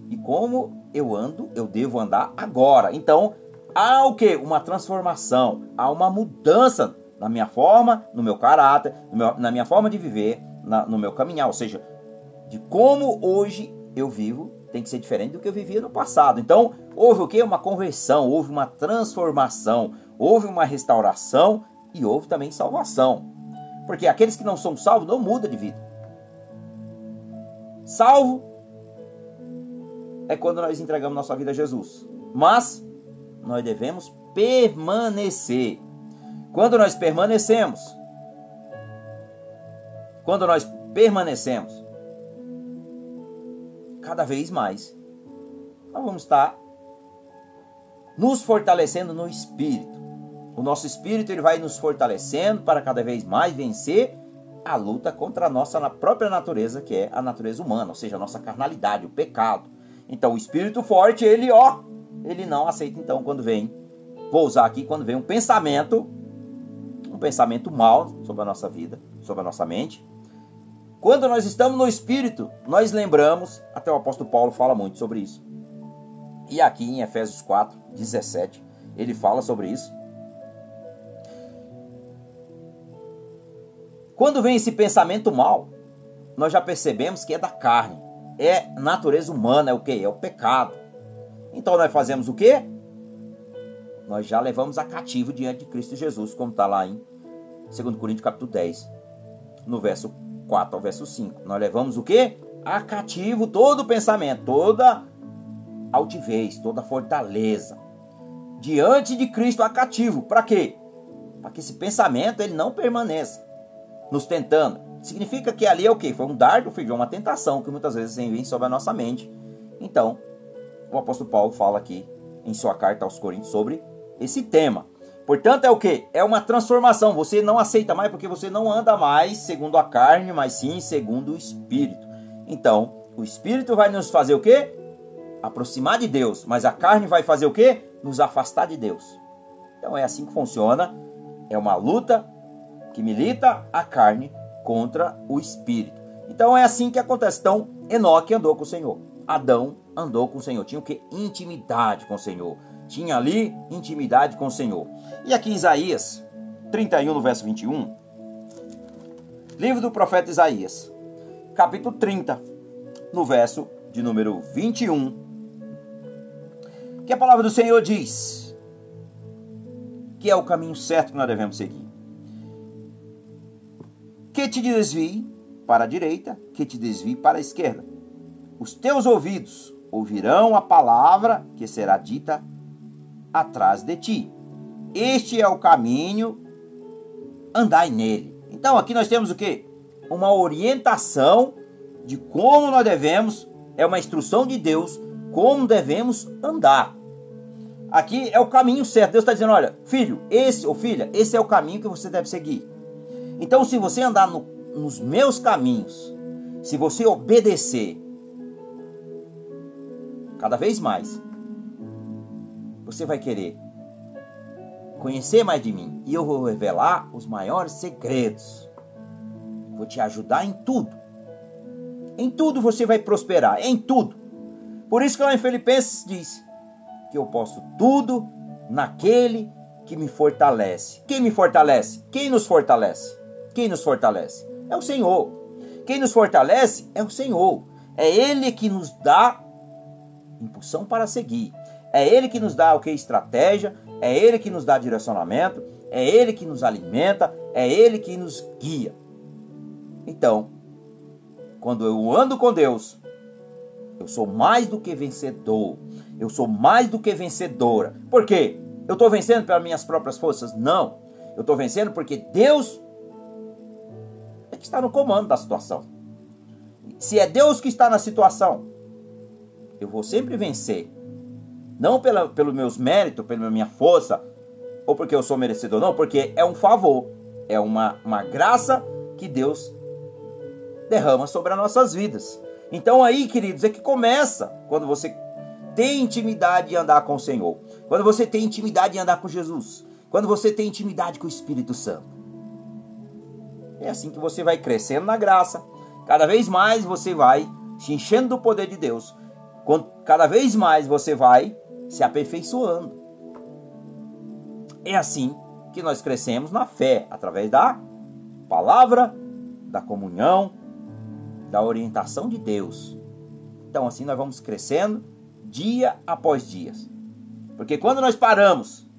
e como eu ando, eu devo andar agora. Então, há o que? Uma transformação, há uma mudança na minha forma, no meu caráter, no meu, na minha forma de viver, na, no meu caminhar. Ou seja, de como hoje eu vivo tem que ser diferente do que eu vivia no passado. Então, houve o que? Uma conversão, houve uma transformação, houve uma restauração e houve também salvação. Porque aqueles que não são salvos não mudam de vida. Salvo é quando nós entregamos nossa vida a Jesus. Mas nós devemos permanecer. Quando nós permanecemos, quando nós permanecemos, cada vez mais, nós vamos estar nos fortalecendo no espírito. O nosso espírito ele vai nos fortalecendo para cada vez mais vencer a luta contra a nossa própria natureza, que é a natureza humana, ou seja, a nossa carnalidade, o pecado. Então, o espírito forte, ele, ó, ele não aceita então quando vem, vou usar aqui quando vem um pensamento, um pensamento mal sobre a nossa vida, sobre a nossa mente. Quando nós estamos no espírito, nós lembramos, até o apóstolo Paulo fala muito sobre isso. E aqui em Efésios 4, 17, ele fala sobre isso. Quando vem esse pensamento mal, nós já percebemos que é da carne, é natureza humana, é o que? É o pecado. Então nós fazemos o que? Nós já levamos a cativo diante de Cristo Jesus, como está lá em 2 Coríntios capítulo 10, no verso 4 ao verso 5. Nós levamos o que? A cativo todo o pensamento, toda altivez, toda fortaleza. Diante de Cristo a cativo. Para quê? Para que esse pensamento ele não permaneça nos tentando. Significa que ali é o que? Foi um dardo, filho, uma tentação que muitas vezes vem sobre a nossa mente. Então, o apóstolo Paulo fala aqui em sua carta aos Coríntios sobre esse tema. Portanto, é o que? É uma transformação. Você não aceita mais porque você não anda mais segundo a carne, mas sim segundo o Espírito. Então, o Espírito vai nos fazer o que? Aproximar de Deus. Mas a carne vai fazer o que? Nos afastar de Deus. Então é assim que funciona. É uma luta que milita a carne contra o espírito. Então é assim que acontece. Então, Enoque andou com o Senhor. Adão andou com o Senhor. Tinha o que? Intimidade com o Senhor. Tinha ali intimidade com o Senhor. E aqui em Isaías 31, no verso 21, livro do profeta Isaías, capítulo 30, no verso de número 21, que a palavra do Senhor diz que é o caminho certo que nós devemos seguir que te desvie para a direita, que te desvie para a esquerda. Os teus ouvidos ouvirão a palavra que será dita atrás de ti. Este é o caminho, andai nele. Então aqui nós temos o que? Uma orientação de como nós devemos, é uma instrução de Deus, como devemos andar. Aqui é o caminho certo. Deus está dizendo: olha, filho, esse ou filha, esse é o caminho que você deve seguir. Então, se você andar no, nos meus caminhos, se você obedecer cada vez mais, você vai querer conhecer mais de mim e eu vou revelar os maiores segredos. Vou te ajudar em tudo. Em tudo você vai prosperar, em tudo. Por isso que lá em Filipenses diz que eu posso tudo naquele que me fortalece. Quem me fortalece? Quem nos fortalece? Quem nos fortalece? É o Senhor. Quem nos fortalece é o Senhor. É Ele que nos dá impulsão para seguir. É Ele que nos dá o que? Estratégia. É Ele que nos dá direcionamento. É Ele que nos alimenta. É Ele que nos guia. Então, quando eu ando com Deus, eu sou mais do que vencedor. Eu sou mais do que vencedora. Por quê? Eu estou vencendo pelas minhas próprias forças? Não. Eu estou vencendo porque Deus que está no comando da situação. se é Deus que está na situação, eu vou sempre vencer. Não pela, pelo meus méritos, pela minha força, ou porque eu sou merecedor, não, porque é um favor, é uma, uma graça que Deus derrama sobre as nossas vidas. Então aí, queridos, é que começa quando você tem intimidade de andar com o Senhor, quando você tem intimidade de andar com Jesus, quando você tem intimidade com o Espírito Santo. É assim que você vai crescendo na graça, cada vez mais você vai se enchendo do poder de Deus, cada vez mais você vai se aperfeiçoando. É assim que nós crescemos na fé, através da palavra, da comunhão, da orientação de Deus. Então, assim nós vamos crescendo dia após dia. Porque quando nós paramos,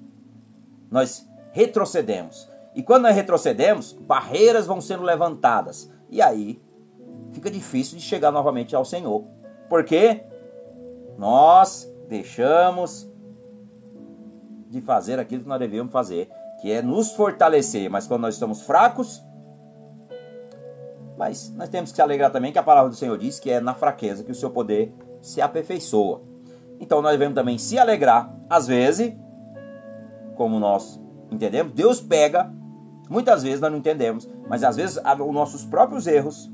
nós retrocedemos. E quando nós retrocedemos, barreiras vão sendo levantadas. E aí fica difícil de chegar novamente ao Senhor. Porque nós deixamos de fazer aquilo que nós devemos fazer, que é nos fortalecer. Mas quando nós estamos fracos, mas nós temos que se alegrar também que a palavra do Senhor diz que é na fraqueza que o seu poder se aperfeiçoa. Então nós devemos também se alegrar, às vezes, como nós entendemos, Deus pega, muitas vezes nós não entendemos, mas às vezes os nossos próprios erros,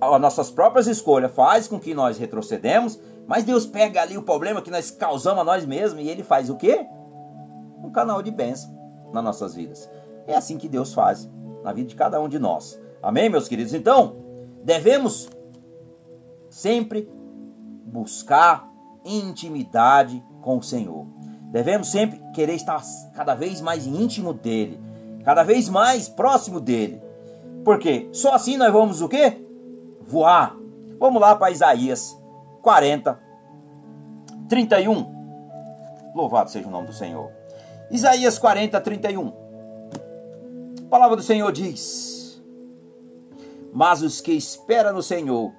as nossas próprias escolhas faz com que nós retrocedemos, mas Deus pega ali o problema que nós causamos a nós mesmos e ele faz o quê? Um canal de bênção nas nossas vidas. É assim que Deus faz na vida de cada um de nós. Amém, meus queridos? Então, devemos sempre buscar intimidade com o Senhor. Devemos sempre querer estar cada vez mais íntimo dele, cada vez mais próximo dele. Porque só assim nós vamos o quê? Voar. Vamos lá para Isaías 40, 31. Louvado seja o nome do Senhor. Isaías 40, 31. A palavra do Senhor diz: Mas os que esperam no Senhor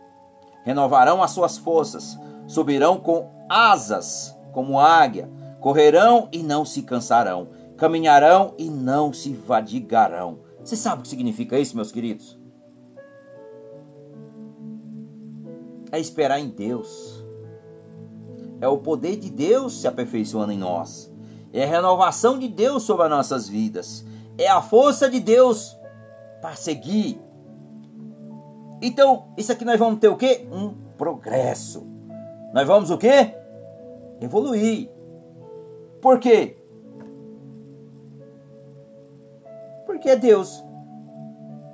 renovarão as suas forças, subirão com asas como águia, correrão e não se cansarão, caminharão e não se vadigarão. Você sabe o que significa isso, meus queridos? É esperar em Deus. É o poder de Deus se aperfeiçoando em nós. É a renovação de Deus sobre as nossas vidas. É a força de Deus para seguir. Então, isso aqui nós vamos ter o quê? Um progresso. Nós vamos o quê? Evoluir. Por quê? Porque é Deus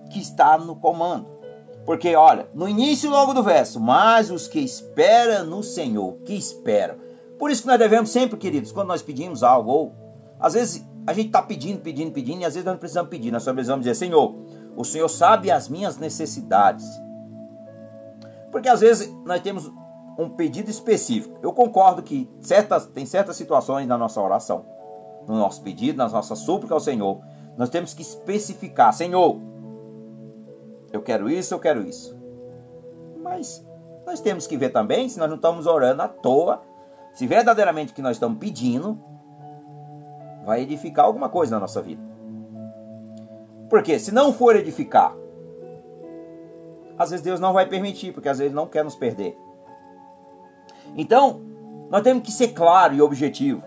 que está no comando. Porque, olha, no início logo do verso, mas os que esperam no Senhor, que esperam. Por isso que nós devemos sempre, queridos, quando nós pedimos algo, ou às vezes a gente está pedindo, pedindo, pedindo, e às vezes nós não precisamos pedir, nós só precisamos dizer, Senhor, o Senhor sabe as minhas necessidades. Porque às vezes nós temos um pedido específico. Eu concordo que certas, tem certas situações na nossa oração, no nosso pedido, nas nossas súplicas ao Senhor, nós temos que especificar: Senhor, eu quero isso, eu quero isso. Mas nós temos que ver também se nós não estamos orando à toa, se verdadeiramente o que nós estamos pedindo vai edificar alguma coisa na nossa vida. Porque se não for edificar, às vezes Deus não vai permitir, porque às vezes não quer nos perder. Então, nós temos que ser claro e objetivo.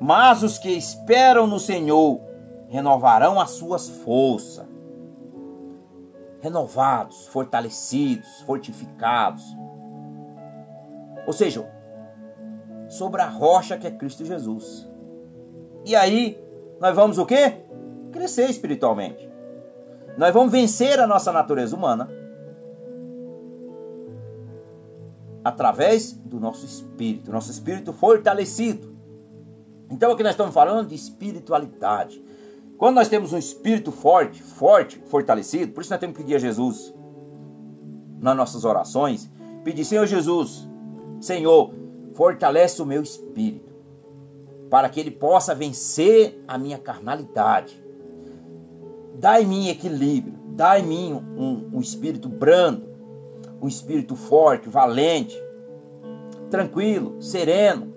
Mas os que esperam no Senhor renovarão as suas forças. Renovados, fortalecidos, fortificados. Ou seja, sobre a rocha que é Cristo Jesus. E aí, nós vamos o quê? Crescer espiritualmente. Nós vamos vencer a nossa natureza humana através do nosso espírito, nosso espírito fortalecido. Então aqui nós estamos falando de espiritualidade. Quando nós temos um espírito forte, forte, fortalecido, por isso nós temos que pedir a Jesus nas nossas orações, pedir, Senhor Jesus, Senhor, fortalece o meu espírito, para que ele possa vencer a minha carnalidade. Dá em mim equilíbrio, dá em mim um, um espírito brando, um espírito forte, valente, tranquilo, sereno.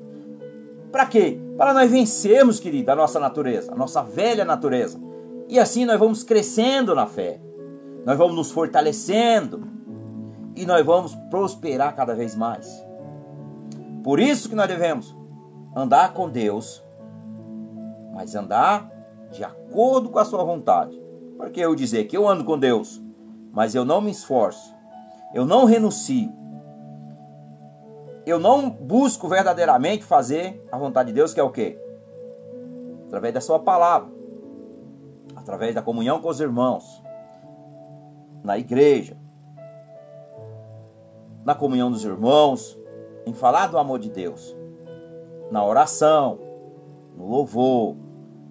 Para quê? Para nós vencermos, querido, a nossa natureza, a nossa velha natureza. E assim nós vamos crescendo na fé. Nós vamos nos fortalecendo e nós vamos prosperar cada vez mais. Por isso que nós devemos andar com Deus, mas andar de acordo com a sua vontade. Porque eu dizer que eu ando com Deus, mas eu não me esforço, eu não renuncio, eu não busco verdadeiramente fazer a vontade de Deus, que é o quê? Através da sua palavra, através da comunhão com os irmãos, na igreja, na comunhão dos irmãos, em falar do amor de Deus, na oração, no louvor,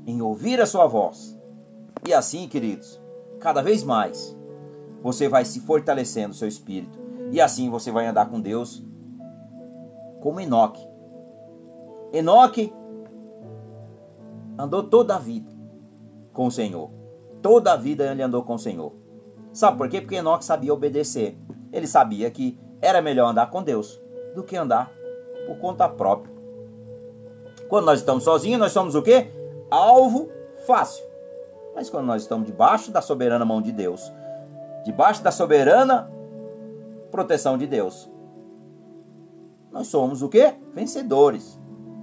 em ouvir a sua voz. E assim, queridos, cada vez mais você vai se fortalecendo o seu espírito e assim você vai andar com Deus como Enoque. Enoque andou toda a vida com o Senhor. Toda a vida ele andou com o Senhor. Sabe por quê? Porque Enoque sabia obedecer. Ele sabia que era melhor andar com Deus do que andar por conta própria. Quando nós estamos sozinhos, nós somos o quê? Alvo fácil. Mas quando nós estamos debaixo da soberana mão de Deus, debaixo da soberana proteção de Deus, nós somos o quê? Vencedores.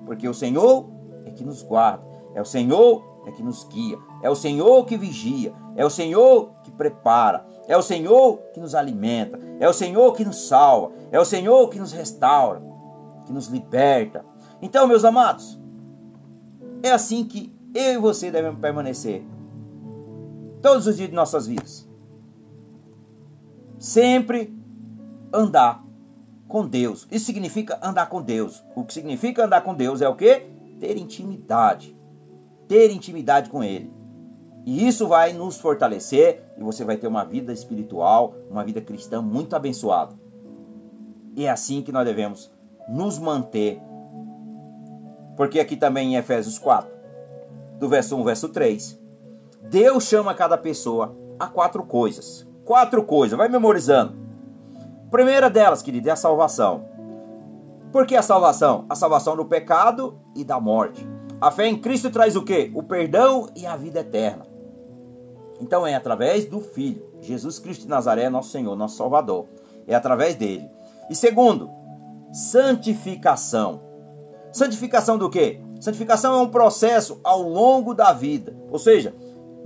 Porque o Senhor é que nos guarda, é o Senhor é que nos guia, é o Senhor que vigia, é o Senhor que prepara, é o Senhor que nos alimenta, é o Senhor que nos salva, é o Senhor que nos restaura, que nos liberta. Então, meus amados, é assim que eu e você devemos permanecer todos os dias de nossas vidas. Sempre andar com Deus. Isso significa andar com Deus. O que significa andar com Deus é o que? Ter intimidade. Ter intimidade com Ele. E isso vai nos fortalecer e você vai ter uma vida espiritual, uma vida cristã muito abençoada. E é assim que nós devemos nos manter. Porque aqui também em Efésios 4, do verso 1 verso 3, Deus chama cada pessoa a quatro coisas. Quatro coisas, vai memorizando. Primeira delas, querido, é a salvação. Por que a salvação? A salvação do pecado e da morte. A fé em Cristo traz o que? O perdão e a vida eterna. Então é através do Filho, Jesus Cristo de Nazaré, nosso Senhor, nosso Salvador. É através dele. E segundo, santificação. Santificação do que? Santificação é um processo ao longo da vida, ou seja,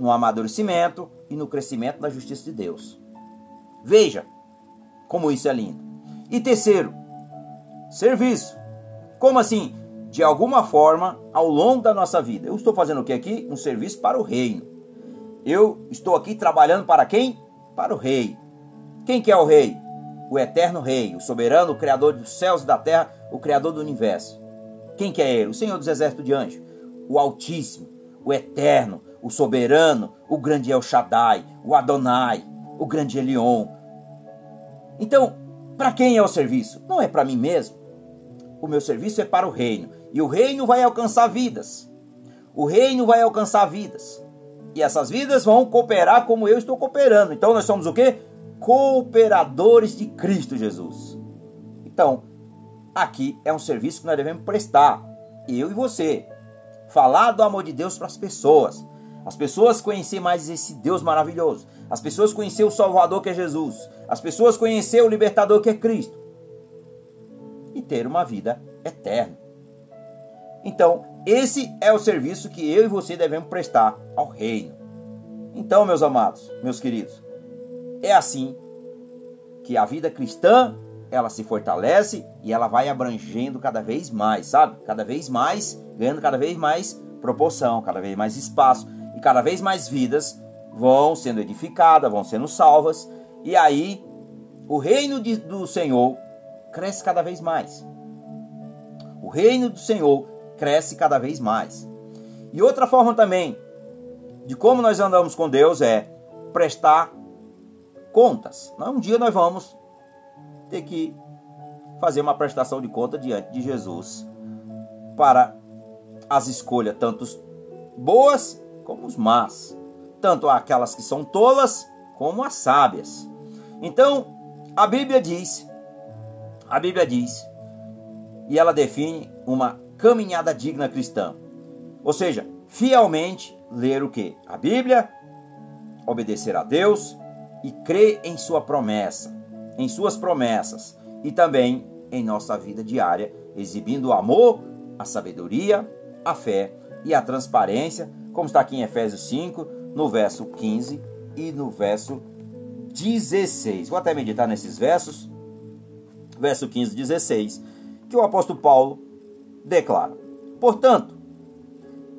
no amadurecimento e no crescimento da justiça de Deus. Veja como isso é lindo. E terceiro, serviço. Como assim? De alguma forma, ao longo da nossa vida. Eu estou fazendo o que aqui? Um serviço para o reino. Eu estou aqui trabalhando para quem? Para o rei. Quem que é o rei? O eterno rei, o soberano, o criador dos céus e da terra, o criador do universo. Quem que é ele? O Senhor dos exércitos de anjos, o Altíssimo, o Eterno, o Soberano, o grande El Shaddai, o Adonai, o grande Elion. Então, para quem é o serviço? Não é para mim mesmo. O meu serviço é para o reino. E o reino vai alcançar vidas. O reino vai alcançar vidas. E essas vidas vão cooperar como eu estou cooperando. Então nós somos o quê? Cooperadores de Cristo Jesus. Então, aqui é um serviço que nós devemos prestar, eu e você. Falar do amor de Deus para as pessoas. As pessoas conhecer mais esse Deus maravilhoso. As pessoas conhecer o Salvador que é Jesus. As pessoas conhecer o Libertador que é Cristo. E ter uma vida eterna. Então, esse é o serviço que eu e você devemos prestar ao reino. Então, meus amados, meus queridos, é assim que a vida cristã ela se fortalece e ela vai abrangendo cada vez mais, sabe? Cada vez mais, ganhando cada vez mais proporção, cada vez mais espaço e cada vez mais vidas vão sendo edificadas, vão sendo salvas e aí o reino de, do Senhor cresce cada vez mais. O reino do Senhor cresce cada vez mais. E outra forma também de como nós andamos com Deus é prestar contas. Um dia nós vamos ter que fazer uma prestação de conta diante de Jesus para as escolhas, tanto boas como as más, tanto aquelas que são tolas como as sábias. Então, a Bíblia diz, a Bíblia diz, e ela define uma caminhada digna cristã. Ou seja, fielmente ler o que? A Bíblia, obedecer a Deus e crer em sua promessa em suas promessas e também em nossa vida diária, exibindo o amor, a sabedoria, a fé e a transparência, como está aqui em Efésios 5, no verso 15 e no verso 16. Vou até meditar nesses versos, verso 15 e 16, que o apóstolo Paulo declara: Portanto,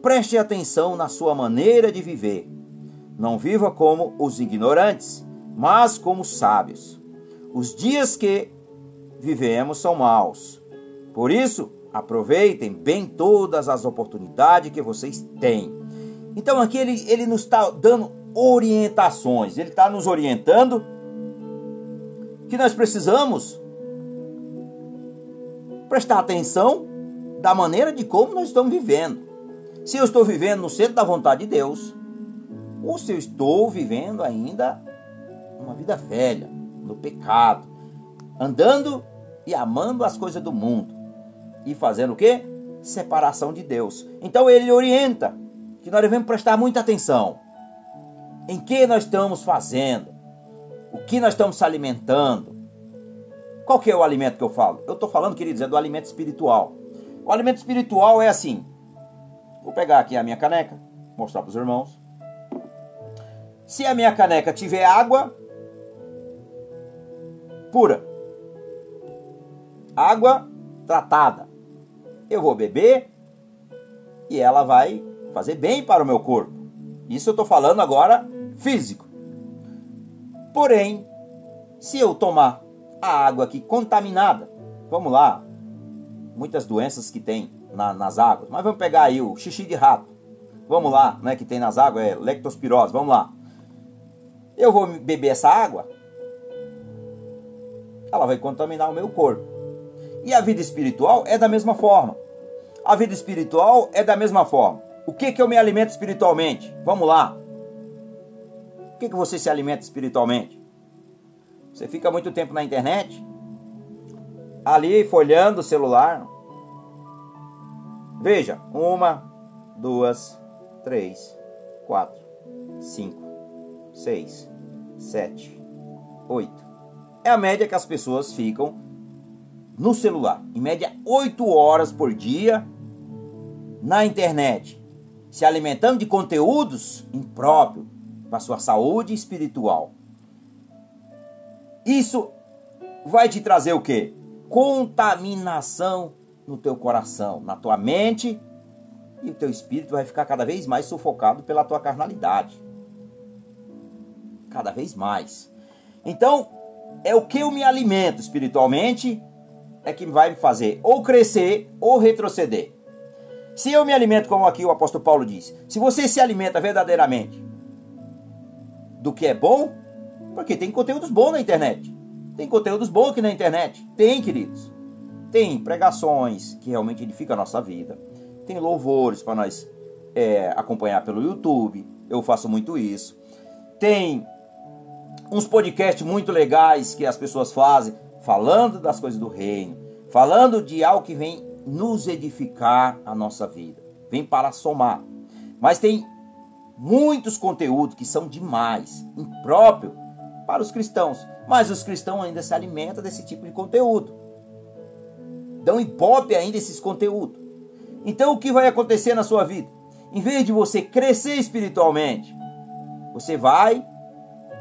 preste atenção na sua maneira de viver. Não viva como os ignorantes, mas como sábios. Os dias que vivemos são maus. Por isso, aproveitem bem todas as oportunidades que vocês têm. Então aqui ele, ele nos está dando orientações, ele está nos orientando que nós precisamos prestar atenção da maneira de como nós estamos vivendo. Se eu estou vivendo no centro da vontade de Deus, ou se eu estou vivendo ainda uma vida velha, no pecado, andando e amando as coisas do mundo e fazendo o quê? Separação de Deus. Então ele orienta que nós devemos prestar muita atenção em que nós estamos fazendo, o que nós estamos alimentando. Qual que é o alimento que eu falo? Eu estou falando, queridos, é do alimento espiritual. O alimento espiritual é assim. Vou pegar aqui a minha caneca, mostrar para os irmãos. Se a minha caneca tiver água pura, água tratada, eu vou beber e ela vai fazer bem para o meu corpo. Isso eu estou falando agora físico. Porém, se eu tomar a água aqui contaminada, vamos lá, muitas doenças que tem na, nas águas, mas vamos pegar aí o xixi de rato, vamos lá, né, que tem nas águas, é lectospirose, vamos lá. Eu vou beber essa água, ela vai contaminar o meu corpo. E a vida espiritual é da mesma forma. A vida espiritual é da mesma forma. O que, que eu me alimento espiritualmente? Vamos lá. O que, que você se alimenta espiritualmente? Você fica muito tempo na internet, ali folhando o celular. Veja, uma, duas, três, quatro, cinco, seis, sete, oito. É a média que as pessoas ficam no celular. Em média, oito horas por dia na internet, se alimentando de conteúdos impróprios para sua saúde espiritual. Isso vai te trazer o quê? Contaminação no teu coração, na tua mente, e o teu espírito vai ficar cada vez mais sufocado pela tua carnalidade. Cada vez mais. Então, é o que eu me alimento espiritualmente é que vai me fazer ou crescer ou retroceder. Se eu me alimento, como aqui o apóstolo Paulo diz, se você se alimenta verdadeiramente do que é bom, porque tem conteúdos bons na internet. Tem conteúdos bons aqui na internet. Tem, queridos. Tem pregações que realmente edificam a nossa vida. Tem louvores para nós é, acompanhar pelo YouTube. Eu faço muito isso. Tem uns podcasts muito legais que as pessoas fazem, falando das coisas do reino, falando de algo que vem nos edificar a nossa vida, vem para somar. Mas tem muitos conteúdos que são demais, impróprio para os cristãos. Mas os cristãos ainda se alimentam desse tipo de conteúdo. Dão ibope ainda esses conteúdos. Então o que vai acontecer na sua vida? Em vez de você crescer espiritualmente, você vai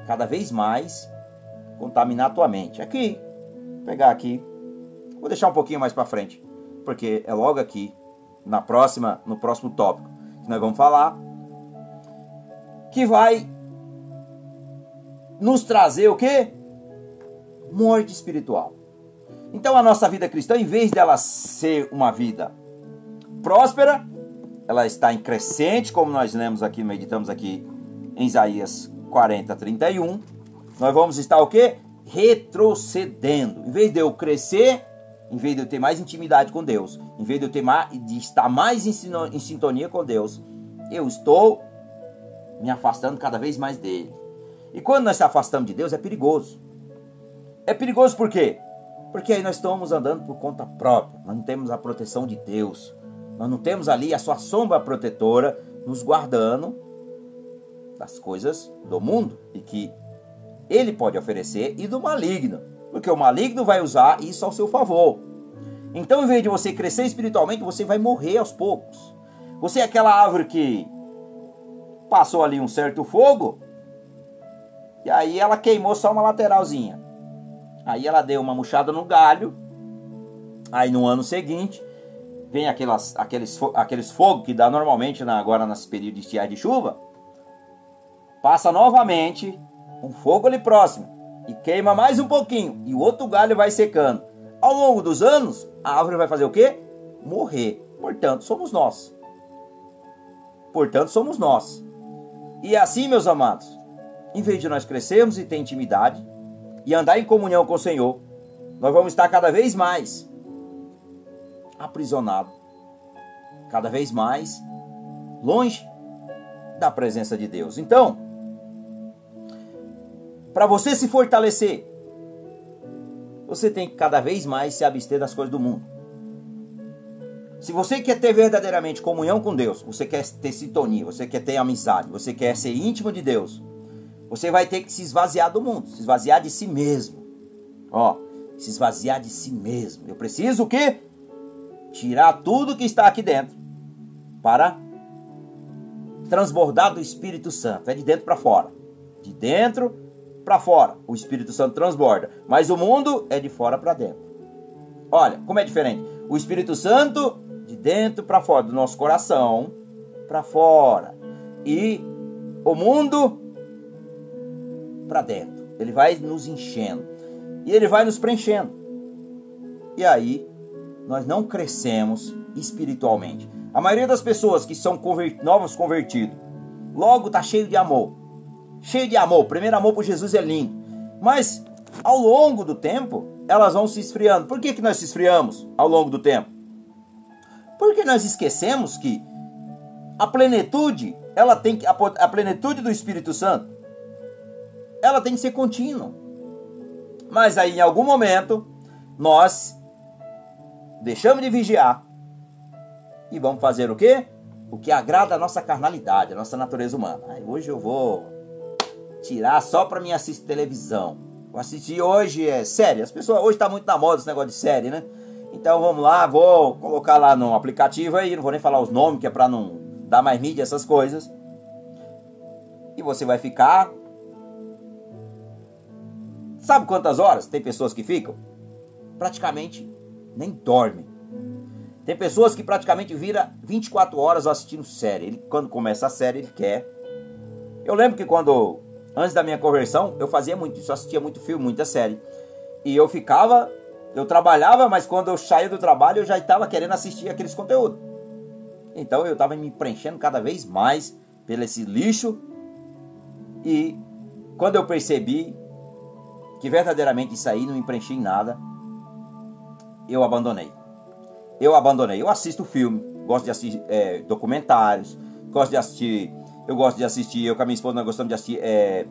cada vez mais contaminar a tua mente. Aqui, pegar aqui, vou deixar um pouquinho mais para frente, porque é logo aqui na próxima, no próximo tópico que nós vamos falar, que vai nos trazer o quê? Morte espiritual. Então a nossa vida cristã, em vez dela ser uma vida próspera, ela está em crescente, como nós lemos aqui, meditamos aqui em Isaías 40, 31, nós vamos estar o quê? Retrocedendo. Em vez de eu crescer, em vez de eu ter mais intimidade com Deus, em vez de eu ter mais, de estar mais em, em sintonia com Deus, eu estou me afastando cada vez mais dele. E quando nós se afastamos de Deus é perigoso. É perigoso por quê? Porque aí nós estamos andando por conta própria. Nós não temos a proteção de Deus. Nós não temos ali a sua sombra protetora nos guardando das coisas do mundo e que ele pode oferecer e do maligno. Porque o maligno vai usar isso ao seu favor. Então, em vez de você crescer espiritualmente, você vai morrer aos poucos. Você é aquela árvore que passou ali um certo fogo, e aí ela queimou só uma lateralzinha. Aí ela deu uma murchada no galho. Aí no ano seguinte, vem aquelas, aqueles, aqueles fogos que dá normalmente na, agora nesse período de estiagem de chuva. Passa novamente um fogo ali próximo e queima mais um pouquinho e o outro galho vai secando. Ao longo dos anos, a árvore vai fazer o quê? Morrer. Portanto, somos nós. Portanto, somos nós. E assim, meus amados, em vez de nós crescermos e ter intimidade e andar em comunhão com o Senhor, nós vamos estar cada vez mais aprisionado, cada vez mais longe da presença de Deus. Então, para você se fortalecer, você tem que cada vez mais se abster das coisas do mundo. Se você quer ter verdadeiramente comunhão com Deus, você quer ter sintonia, você quer ter amizade, você quer ser íntimo de Deus, você vai ter que se esvaziar do mundo, se esvaziar de si mesmo. Ó, se esvaziar de si mesmo. Eu preciso o quê? Tirar tudo que está aqui dentro para transbordar do Espírito Santo. É de dentro para fora. De dentro para fora. O Espírito Santo transborda. Mas o mundo é de fora para dentro. Olha, como é diferente. O Espírito Santo de dentro para fora, do nosso coração para fora. E o mundo para dentro. Ele vai nos enchendo. E ele vai nos preenchendo. E aí nós não crescemos espiritualmente. A maioria das pessoas que são convert... novos convertidos, logo tá cheio de amor cheio de amor. O primeiro amor por Jesus é lindo. Mas ao longo do tempo, elas vão se esfriando. Por que, que nós se esfriamos ao longo do tempo? Porque nós esquecemos que a plenitude, ela tem que a, plenitude do Espírito Santo, ela tem que ser contínua. Mas aí em algum momento nós deixamos de vigiar e vamos fazer o quê? O que agrada a nossa carnalidade, a nossa natureza humana. Aí hoje eu vou tirar só para mim assistir televisão. Vou assistir hoje é série. As pessoas hoje tá muito na moda esse negócio de série, né? Então vamos lá, vou colocar lá no aplicativo aí, não vou nem falar os nomes que é para não dar mais mídia essas coisas. E você vai ficar Sabe quantas horas tem pessoas que ficam? Praticamente nem dormem. Tem pessoas que praticamente vira 24 horas assistindo série. Ele, quando começa a série, ele quer. Eu lembro que quando Antes da minha conversão, eu fazia muito isso, assistia muito filme, muita série. E eu ficava, eu trabalhava, mas quando eu saía do trabalho, eu já estava querendo assistir aqueles conteúdos. Então eu estava me preenchendo cada vez mais pelo esse lixo. E quando eu percebi que verdadeiramente isso aí não me preenchia em nada, eu abandonei. Eu abandonei. Eu assisto filme, gosto de assistir é, documentários, gosto de assistir eu gosto de assistir, eu com a minha esposa nós gostamos de assistir é,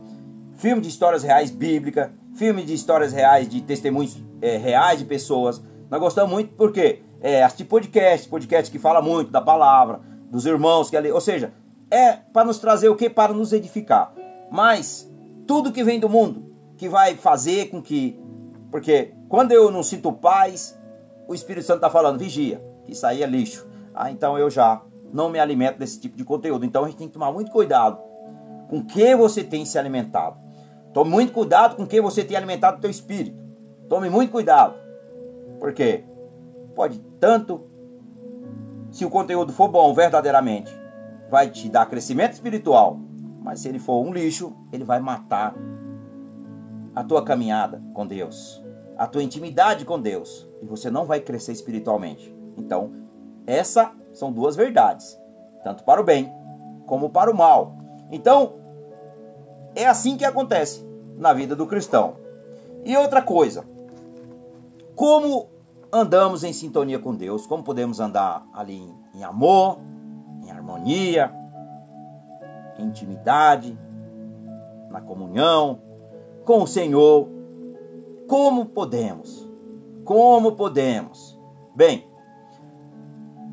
filme de histórias reais bíblicas, filme de histórias reais, de testemunhos é, reais de pessoas. Nós gostamos muito porque é, assistir podcast, podcast que fala muito da palavra, dos irmãos que ali, ou seja, é para nos trazer o que? Para nos edificar. Mas tudo que vem do mundo, que vai fazer com que. Porque quando eu não sinto paz, o Espírito Santo está falando, vigia, que isso aí é lixo. Ah, então eu já não me alimento desse tipo de conteúdo. Então a gente tem que tomar muito cuidado com que você tem se alimentado. Tome muito cuidado com que você tem alimentado o teu espírito. Tome muito cuidado. Porque pode tanto se o conteúdo for bom verdadeiramente, vai te dar crescimento espiritual, mas se ele for um lixo, ele vai matar a tua caminhada com Deus, a tua intimidade com Deus, e você não vai crescer espiritualmente. Então, essa são duas verdades, tanto para o bem como para o mal. Então, é assim que acontece na vida do cristão. E outra coisa, como andamos em sintonia com Deus, como podemos andar ali em amor, em harmonia, em intimidade, na comunhão com o Senhor. Como podemos? Como podemos? Bem,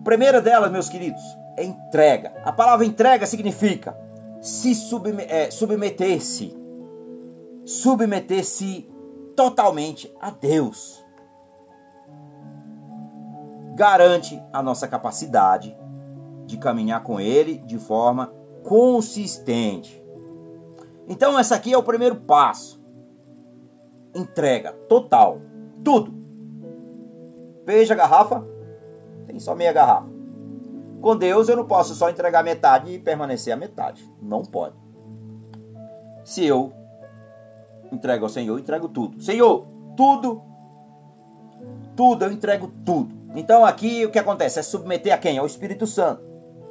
primeira delas, meus queridos, é entrega. A palavra entrega significa se é, submeter-se. Submeter-se totalmente a Deus. Garante a nossa capacidade de caminhar com Ele de forma consistente. Então, essa aqui é o primeiro passo. Entrega total. Tudo. Veja a garrafa, tem só meia garrafa. Com Deus eu não posso só entregar metade e permanecer a metade. Não pode. Se eu entrego ao Senhor, eu entrego tudo. Senhor, tudo, tudo, eu entrego tudo. Então aqui o que acontece? É submeter a quem? Ao Espírito Santo.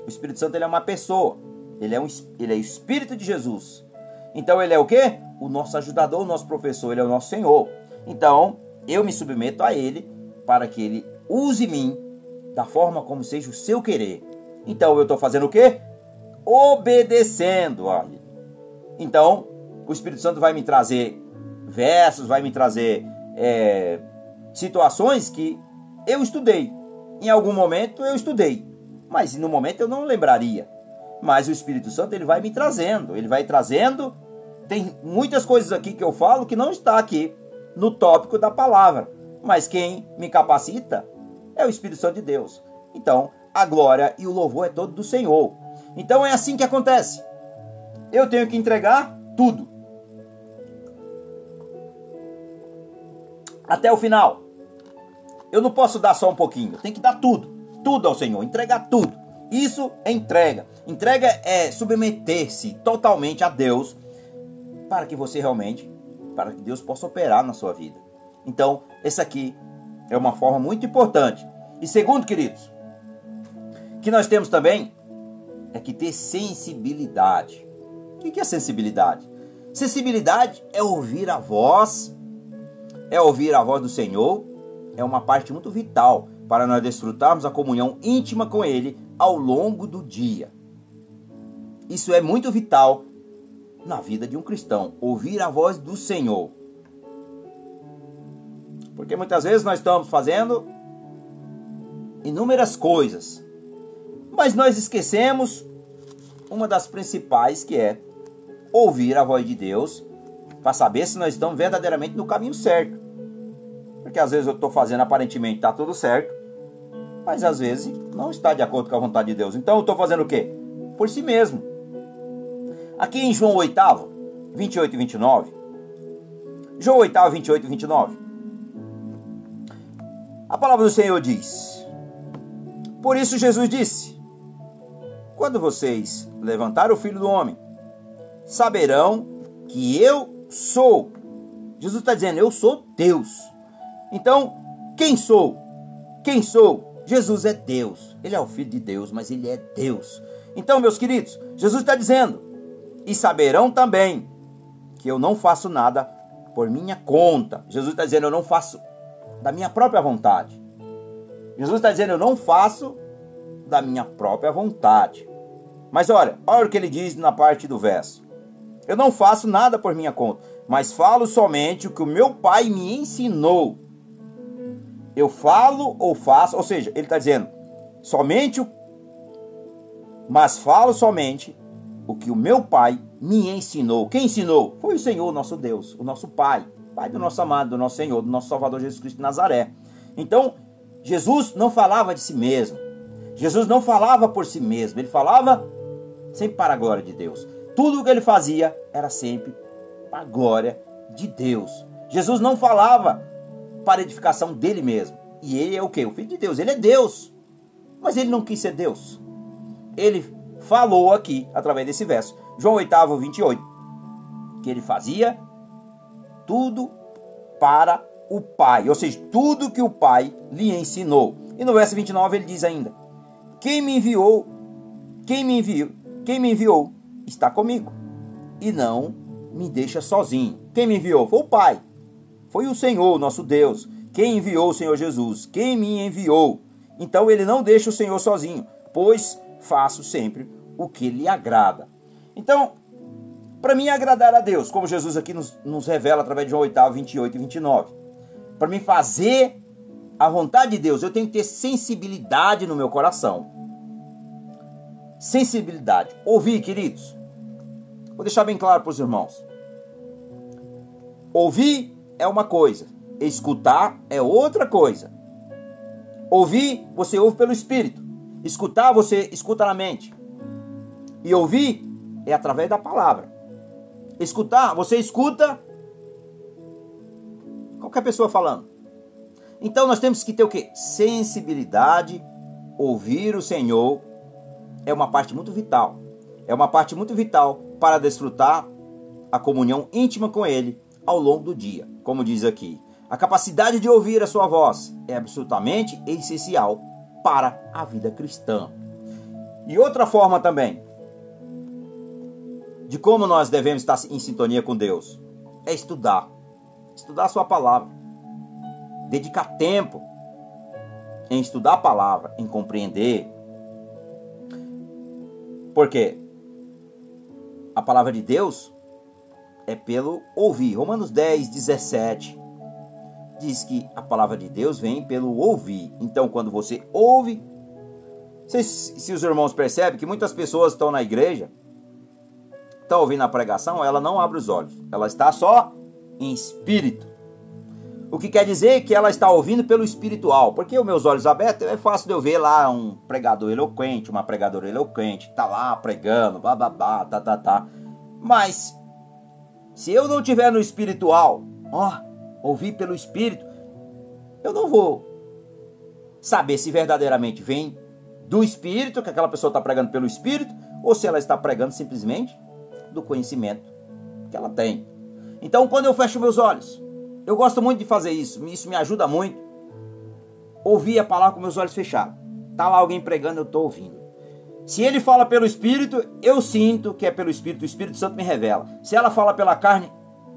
O Espírito Santo ele é uma pessoa. Ele é, um, ele é o Espírito de Jesus. Então ele é o quê? O nosso ajudador, o nosso professor, ele é o nosso Senhor. Então eu me submeto a ele para que ele use mim da forma como seja o seu querer. Então eu estou fazendo o quê? Obedecendo a ele. Então o Espírito Santo vai me trazer versos, vai me trazer é, situações que eu estudei. Em algum momento eu estudei, mas no momento eu não lembraria. Mas o Espírito Santo ele vai me trazendo, ele vai trazendo. Tem muitas coisas aqui que eu falo que não está aqui no tópico da palavra, mas quem me capacita é o Espírito Santo de Deus. Então, a glória e o louvor é todo do Senhor. Então é assim que acontece. Eu tenho que entregar tudo. Até o final. Eu não posso dar só um pouquinho, eu tenho que dar tudo. Tudo ao Senhor, entregar tudo. Isso é entrega. Entrega é submeter-se totalmente a Deus para que você realmente, para que Deus possa operar na sua vida. Então, esse aqui é uma forma muito importante. E segundo, queridos, que nós temos também é que ter sensibilidade. O que é sensibilidade? Sensibilidade é ouvir a voz, é ouvir a voz do Senhor, é uma parte muito vital para nós desfrutarmos a comunhão íntima com Ele ao longo do dia. Isso é muito vital na vida de um cristão, ouvir a voz do Senhor. Porque muitas vezes nós estamos fazendo inúmeras coisas, mas nós esquecemos uma das principais que é ouvir a voz de Deus para saber se nós estamos verdadeiramente no caminho certo. Porque às vezes eu estou fazendo aparentemente está tudo certo, mas às vezes não está de acordo com a vontade de Deus. Então eu estou fazendo o quê? Por si mesmo. Aqui em João 8, 28 e 29. João 8, 28 e 29. A palavra do Senhor diz: Por isso Jesus disse: Quando vocês levantarem o filho do homem, saberão que eu sou. Jesus está dizendo: Eu sou Deus. Então, quem sou? Quem sou? Jesus é Deus. Ele é o Filho de Deus, mas ele é Deus. Então, meus queridos, Jesus está dizendo: E saberão também que eu não faço nada por minha conta. Jesus está dizendo: Eu não faço da minha própria vontade. Jesus está dizendo: Eu não faço da minha própria vontade. Mas olha, olha o que ele diz na parte do verso. Eu não faço nada por minha conta, mas falo somente o que o meu pai me ensinou eu falo ou faço, ou seja, ele está dizendo somente o, mas falo somente o que o meu pai me ensinou. Quem ensinou? Foi o Senhor, nosso Deus, o nosso Pai, Pai do nosso amado, do nosso Senhor, do nosso Salvador Jesus Cristo de Nazaré. Então, Jesus não falava de si mesmo. Jesus não falava por si mesmo, ele falava sempre para a glória de Deus. Tudo o que ele fazia era sempre para a glória de Deus. Jesus não falava para edificação dele mesmo. E ele é o que? O Filho de Deus. Ele é Deus. Mas ele não quis ser Deus. Ele falou aqui, através desse verso, João 8, 28, que ele fazia tudo para o Pai, ou seja, tudo que o Pai lhe ensinou. E no verso 29 ele diz ainda: Quem me enviou, quem me enviou, quem me enviou está comigo e não me deixa sozinho. Quem me enviou foi o Pai. Foi o Senhor, nosso Deus, quem enviou o Senhor Jesus, quem me enviou. Então ele não deixa o Senhor sozinho, pois faço sempre o que lhe agrada. Então, para mim agradar a Deus, como Jesus aqui nos, nos revela através de João 8, 28 e 29, para mim fazer a vontade de Deus, eu tenho que ter sensibilidade no meu coração. Sensibilidade. Ouvir, queridos. Vou deixar bem claro para os irmãos. Ouvir é uma coisa, escutar é outra coisa. Ouvir, você ouve pelo espírito. Escutar, você escuta na mente. E ouvir é através da palavra. Escutar, você escuta qualquer pessoa falando. Então nós temos que ter o que? Sensibilidade, ouvir o Senhor é uma parte muito vital. É uma parte muito vital para desfrutar a comunhão íntima com Ele ao longo do dia. Como diz aqui, a capacidade de ouvir a sua voz é absolutamente essencial para a vida cristã. E outra forma também de como nós devemos estar em sintonia com Deus é estudar. Estudar a sua palavra. Dedicar tempo em estudar a palavra, em compreender. Porque a palavra de Deus é pelo ouvir. Romanos 10, 17 diz que a palavra de Deus vem pelo ouvir. Então, quando você ouve, se, se os irmãos percebem que muitas pessoas estão na igreja, estão ouvindo a pregação, ela não abre os olhos, ela está só em espírito. O que quer dizer que ela está ouvindo pelo espiritual, porque os meus olhos abertos é fácil de eu ver lá um pregador eloquente, uma pregadora eloquente, tá lá pregando, bababá, tá, tá, tá. Mas se eu não tiver no espiritual, ó, ouvir pelo espírito, eu não vou saber se verdadeiramente vem do espírito, que aquela pessoa está pregando pelo espírito, ou se ela está pregando simplesmente do conhecimento que ela tem. Então, quando eu fecho meus olhos, eu gosto muito de fazer isso, isso me ajuda muito. Ouvir a palavra com meus olhos fechados. Tá lá alguém pregando, eu estou ouvindo. Se ele fala pelo Espírito, eu sinto que é pelo Espírito, o Espírito Santo me revela. Se ela fala pela carne,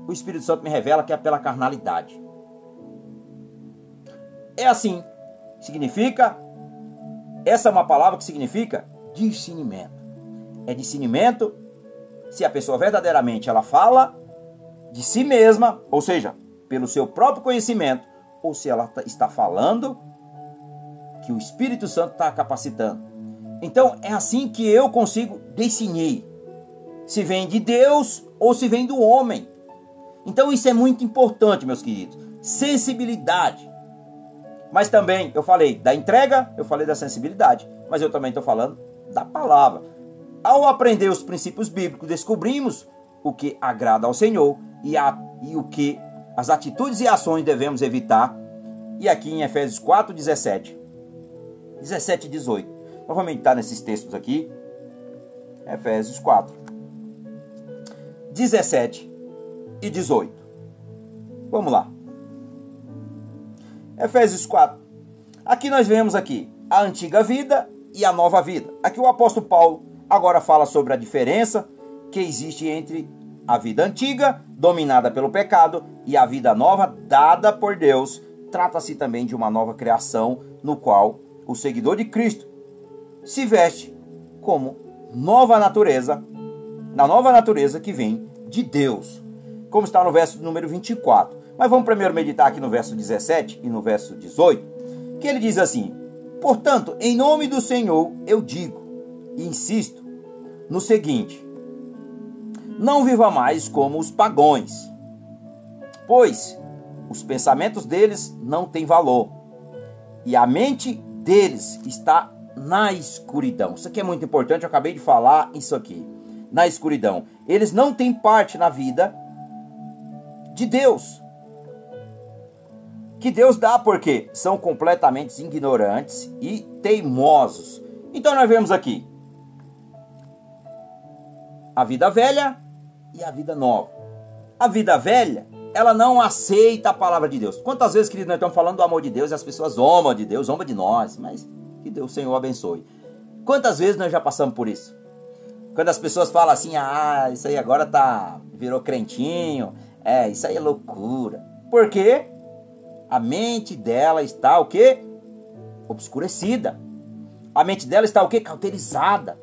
o Espírito Santo me revela que é pela carnalidade. É assim. Significa, essa é uma palavra que significa discernimento. É discernimento se a pessoa verdadeiramente ela fala de si mesma, ou seja, pelo seu próprio conhecimento, ou se ela tá, está falando que o Espírito Santo está capacitando. Então é assim que eu consigo discernir se vem de Deus ou se vem do homem. Então isso é muito importante, meus queridos. Sensibilidade. Mas também eu falei da entrega, eu falei da sensibilidade, mas eu também estou falando da palavra. Ao aprender os princípios bíblicos, descobrimos o que agrada ao Senhor e, a, e o que as atitudes e ações devemos evitar. E aqui em Efésios 4, 17. 17 e 18. Nós vamos meditar nesses textos aqui. Efésios 4. 17 e 18. Vamos lá. Efésios 4. Aqui nós vemos aqui a antiga vida e a nova vida. Aqui o apóstolo Paulo agora fala sobre a diferença que existe entre a vida antiga, dominada pelo pecado, e a vida nova, dada por Deus. Trata-se também de uma nova criação, no qual o seguidor de Cristo se veste como nova natureza, na nova natureza que vem de Deus, como está no verso número 24. Mas vamos primeiro meditar aqui no verso 17 e no verso 18, que ele diz assim: Portanto, em nome do Senhor eu digo e insisto no seguinte: não viva mais como os pagões, pois os pensamentos deles não têm valor e a mente deles está na escuridão. Isso aqui é muito importante, eu acabei de falar isso aqui. Na escuridão. Eles não têm parte na vida de Deus. Que Deus dá porque são completamente ignorantes e teimosos. Então nós vemos aqui a vida velha e a vida nova. A vida velha, ela não aceita a palavra de Deus. Quantas vezes, querido, nós estamos falando do amor de Deus e as pessoas zombam de Deus, zombam de nós, mas que Deus, Senhor, abençoe. Quantas vezes nós já passamos por isso? Quando as pessoas falam assim, ah, isso aí agora tá, virou crentinho, é, isso aí é loucura. Por quê? A mente dela está o quê? Obscurecida. A mente dela está o quê? Cauterizada.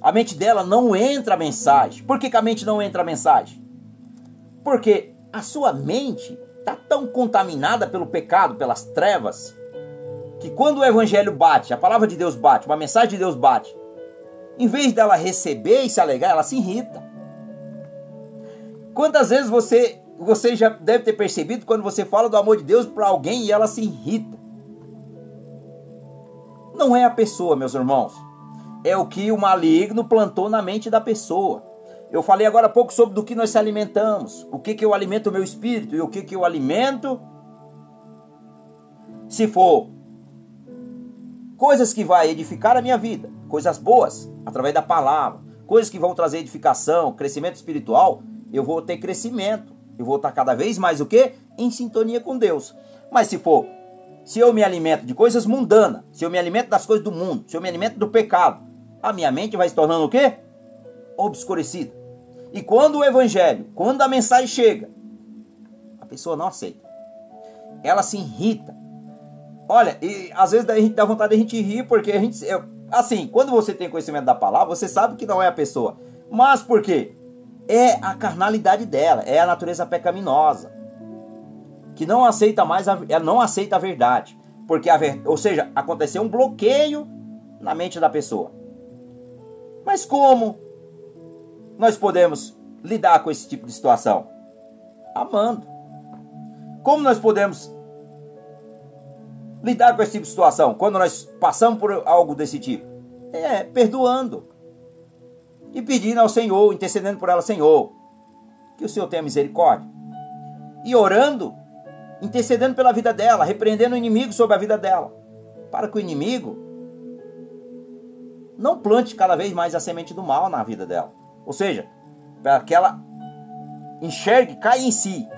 A mente dela não entra a mensagem. Por que, que a mente não entra a mensagem? Porque a sua mente está tão contaminada pelo pecado, pelas trevas, que quando o evangelho bate, a palavra de Deus bate, uma mensagem de Deus bate, em vez dela receber e se alegar, ela se irrita. Quantas vezes você você já deve ter percebido quando você fala do amor de Deus para alguém e ela se irrita. Não é a pessoa, meus irmãos. É o que o maligno plantou na mente da pessoa. Eu falei agora há pouco sobre do que nós se alimentamos. O que, que eu alimento o meu espírito e o que, que eu alimento. Se for coisas que vai edificar a minha vida, coisas boas, através da palavra, coisas que vão trazer edificação, crescimento espiritual, eu vou ter crescimento. Eu vou estar cada vez mais o quê? Em sintonia com Deus. Mas se for, se eu me alimento de coisas mundanas, se eu me alimento das coisas do mundo, se eu me alimento do pecado, a minha mente vai se tornando o quê? Obscurecida. E quando o evangelho, quando a mensagem chega, a pessoa não aceita. Ela se irrita. Olha, e às vezes a gente dá vontade de a gente rir, porque a gente. Assim, quando você tem conhecimento da palavra, você sabe que não é a pessoa. Mas por quê? É a carnalidade dela, é a natureza pecaminosa. Que não aceita mais, a, ela não aceita a verdade. Porque a ou seja, aconteceu um bloqueio na mente da pessoa. Mas como nós podemos lidar com esse tipo de situação? Amando. Como nós podemos lidar com esse tipo de situação quando nós passamos por algo desse tipo? É perdoando e pedindo ao Senhor, intercedendo por ela, Senhor, que o Senhor tenha misericórdia. E orando, intercedendo pela vida dela, repreendendo o inimigo sobre a vida dela, para que o inimigo não plante cada vez mais a semente do mal na vida dela. Ou seja, para que ela enxergue, caia em si.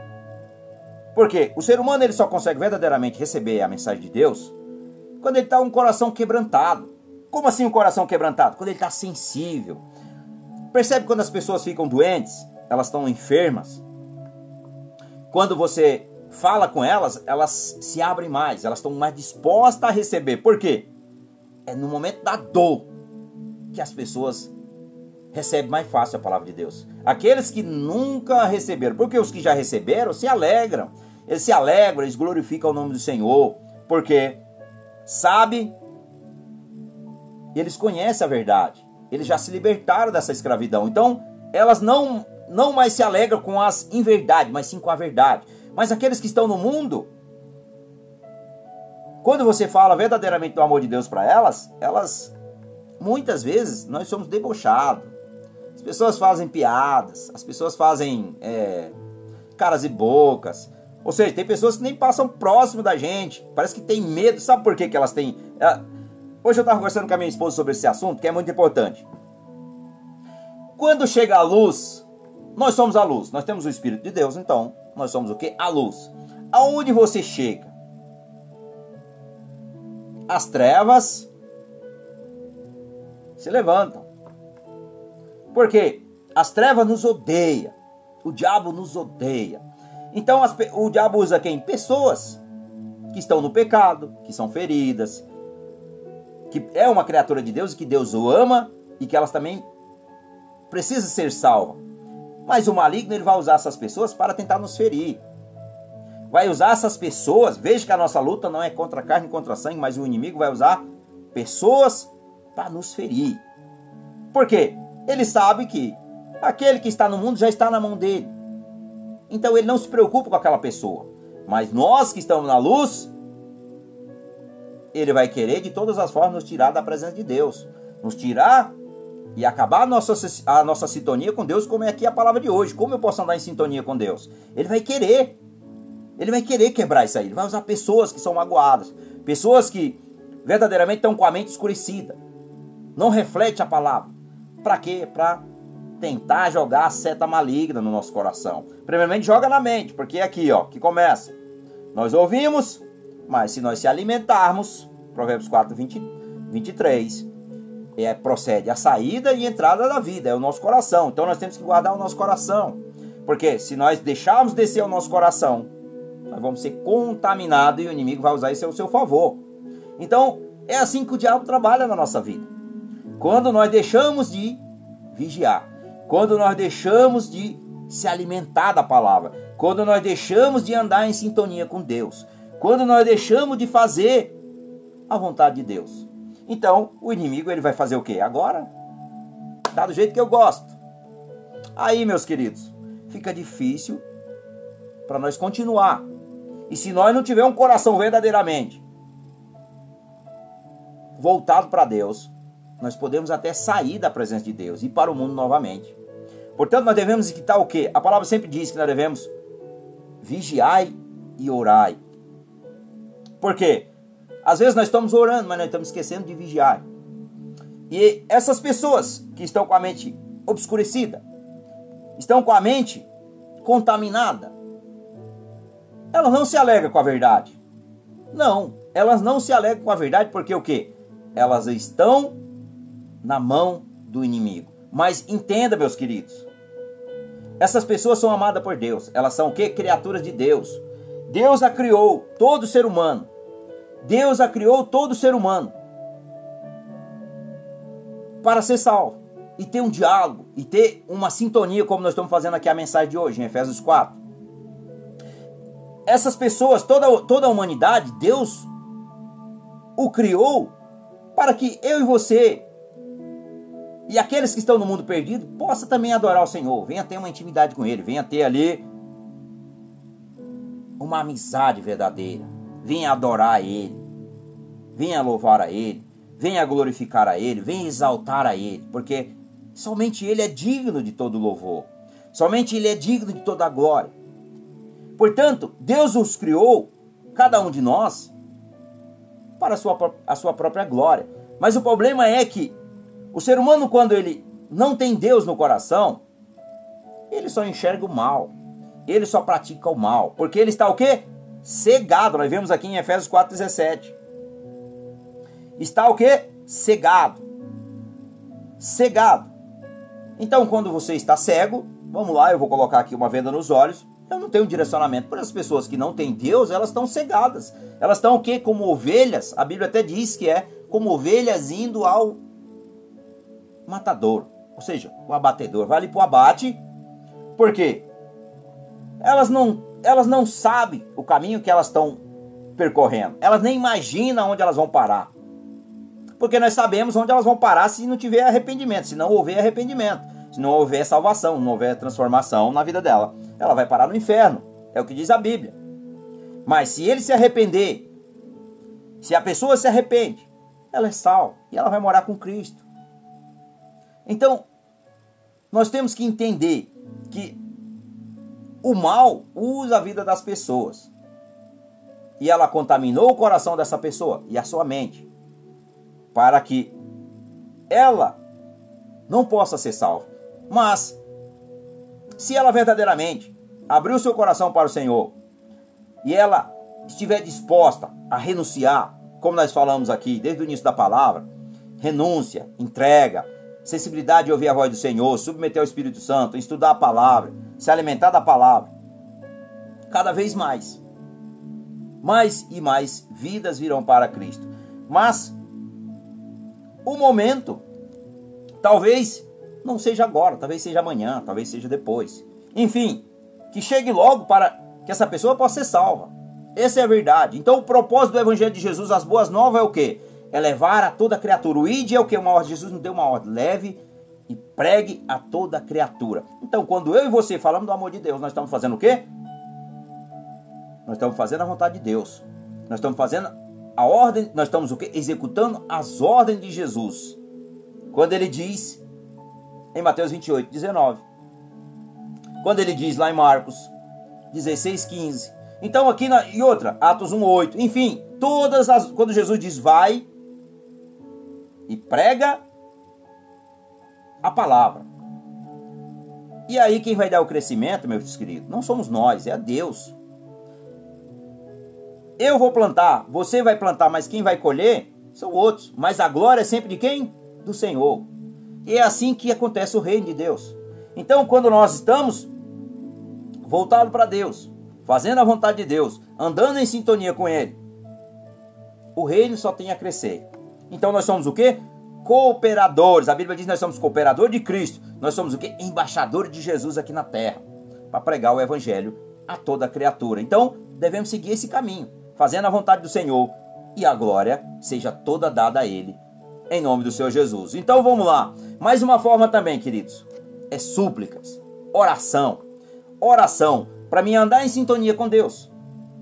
Porque o ser humano ele só consegue verdadeiramente receber a mensagem de Deus quando ele está com um coração quebrantado. Como assim um coração quebrantado? Quando ele está sensível. Percebe quando as pessoas ficam doentes, elas estão enfermas. Quando você fala com elas, elas se abrem mais, elas estão mais dispostas a receber. Por quê? É no momento da dor que as pessoas recebem mais fácil a palavra de Deus. Aqueles que nunca receberam, porque os que já receberam se alegram. Eles se alegram, eles glorificam o nome do Senhor, porque sabe, eles conhecem a verdade. Eles já se libertaram dessa escravidão. Então, elas não não mais se alegram com as inverdades, mas sim com a verdade. Mas aqueles que estão no mundo, quando você fala verdadeiramente do amor de Deus para elas, elas muitas vezes nós somos debochados. As pessoas fazem piadas, as pessoas fazem é, caras e bocas. Ou seja, tem pessoas que nem passam próximo da gente, parece que tem medo. Sabe por que, que elas têm? É, hoje eu estava conversando com a minha esposa sobre esse assunto, que é muito importante. Quando chega a luz, nós somos a luz, nós temos o Espírito de Deus, então nós somos o que? A luz. Aonde você chega? As trevas se levantam. Porque as trevas nos odeia. O diabo nos odeia. Então as, o diabo usa quem? Pessoas que estão no pecado, que são feridas, que é uma criatura de Deus e que Deus o ama e que elas também precisam ser salvas. Mas o maligno ele vai usar essas pessoas para tentar nos ferir. Vai usar essas pessoas, veja que a nossa luta não é contra carne e contra sangue, mas o inimigo vai usar pessoas para nos ferir. Por quê? Ele sabe que aquele que está no mundo já está na mão dele. Então ele não se preocupa com aquela pessoa. Mas nós que estamos na luz, ele vai querer de todas as formas nos tirar da presença de Deus. Nos tirar e acabar a nossa, a nossa sintonia com Deus, como é aqui a palavra de hoje. Como eu posso andar em sintonia com Deus? Ele vai querer. Ele vai querer quebrar isso aí. Ele vai usar pessoas que são magoadas. Pessoas que verdadeiramente estão com a mente escurecida não reflete a palavra. Para quê? Para tentar jogar a seta maligna no nosso coração. Primeiramente joga na mente, porque é aqui, ó, que começa. Nós ouvimos, mas se nós se alimentarmos, Provérbios 4, 20, 23, é, procede a saída e entrada da vida, é o nosso coração. Então nós temos que guardar o nosso coração. Porque se nós deixarmos descer o nosso coração, nós vamos ser contaminados e o inimigo vai usar isso ao seu favor. Então, é assim que o diabo trabalha na nossa vida. Quando nós deixamos de vigiar, quando nós deixamos de se alimentar da palavra, quando nós deixamos de andar em sintonia com Deus, quando nós deixamos de fazer a vontade de Deus. Então, o inimigo ele vai fazer o quê? Agora, tá do jeito que eu gosto. Aí, meus queridos, fica difícil para nós continuar. E se nós não tiver um coração verdadeiramente voltado para Deus, nós podemos até sair da presença de Deus e ir para o mundo novamente. Portanto, nós devemos estar o quê? A palavra sempre diz que nós devemos vigiai e orai. Por quê? Às vezes nós estamos orando, mas nós estamos esquecendo de vigiar. E essas pessoas que estão com a mente obscurecida, estão com a mente contaminada, elas não se alegram com a verdade. Não, elas não se alegram com a verdade porque o quê? Elas estão na mão do inimigo. Mas entenda, meus queridos, essas pessoas são amadas por Deus. Elas são o quê? Criaturas de Deus. Deus a criou, todo ser humano. Deus a criou todo ser humano para ser salvo e ter um diálogo e ter uma sintonia, como nós estamos fazendo aqui a mensagem de hoje, em Efésios 4. Essas pessoas, toda, toda a humanidade, Deus o criou para que eu e você e aqueles que estão no mundo perdido possa também adorar o Senhor, venha ter uma intimidade com Ele, venha ter ali uma amizade verdadeira, venha adorar a Ele, venha louvar a Ele, venha glorificar a Ele, venha exaltar a Ele, porque somente Ele é digno de todo louvor, somente Ele é digno de toda glória. Portanto, Deus os criou, cada um de nós, para a sua, a sua própria glória. Mas o problema é que o ser humano, quando ele não tem Deus no coração, ele só enxerga o mal. Ele só pratica o mal. Porque ele está o quê? Cegado. Nós vemos aqui em Efésios 4,17. Está o quê? Cegado. Cegado. Então, quando você está cego, vamos lá, eu vou colocar aqui uma venda nos olhos. Eu não tenho direcionamento. Por as pessoas que não têm Deus, elas estão cegadas. Elas estão o quê? Como ovelhas. A Bíblia até diz que é como ovelhas indo ao matador, ou seja, o abatedor. Vai ali para o abate, por quê? Elas não, elas não sabem o caminho que elas estão percorrendo. Elas nem imaginam onde elas vão parar. Porque nós sabemos onde elas vão parar se não tiver arrependimento, se não houver arrependimento, se não houver salvação, não houver transformação na vida dela. Ela vai parar no inferno. É o que diz a Bíblia. Mas se ele se arrepender, se a pessoa se arrepende, ela é salva e ela vai morar com Cristo. Então, nós temos que entender que o mal usa a vida das pessoas. E ela contaminou o coração dessa pessoa e a sua mente para que ela não possa ser salva. Mas se ela verdadeiramente abrir o seu coração para o Senhor e ela estiver disposta a renunciar, como nós falamos aqui desde o início da palavra, renúncia, entrega, sensibilidade de ouvir a voz do Senhor, submeter ao Espírito Santo, estudar a palavra, se alimentar da palavra. Cada vez mais. Mais e mais vidas virão para Cristo. Mas o momento talvez não seja agora, talvez seja amanhã, talvez seja depois. Enfim, que chegue logo para que essa pessoa possa ser salva. Essa é a verdade. Então o propósito do Evangelho de Jesus, as boas novas, é o que? É levar a toda criatura. O id é o que? Uma ordem. Jesus não deu uma ordem. Leve e pregue a toda criatura. Então, quando eu e você falamos do amor de Deus, nós estamos fazendo o quê? Nós estamos fazendo a vontade de Deus. Nós estamos fazendo a ordem, nós estamos o quê? Executando as ordens de Jesus. Quando ele diz em Mateus 28, 19. Quando ele diz lá em Marcos 16, 15. Então aqui na, e outra, Atos 1, 8. Enfim, todas as quando Jesus diz vai, e prega a palavra. E aí quem vai dar o crescimento, meus queridos, não somos nós, é a Deus. Eu vou plantar, você vai plantar, mas quem vai colher são outros. Mas a glória é sempre de quem? Do Senhor. E é assim que acontece o reino de Deus. Então, quando nós estamos voltados para Deus, fazendo a vontade de Deus, andando em sintonia com Ele, o reino só tem a crescer. Então nós somos o quê? Cooperadores. A Bíblia diz que nós somos cooperadores de Cristo. Nós somos o quê? Embaixadores de Jesus aqui na terra. Para pregar o evangelho a toda criatura. Então, devemos seguir esse caminho, fazendo a vontade do Senhor e a glória seja toda dada a ele em nome do Senhor Jesus. Então vamos lá. Mais uma forma também, queridos, é súplicas, oração. Oração. Para mim andar em sintonia com Deus,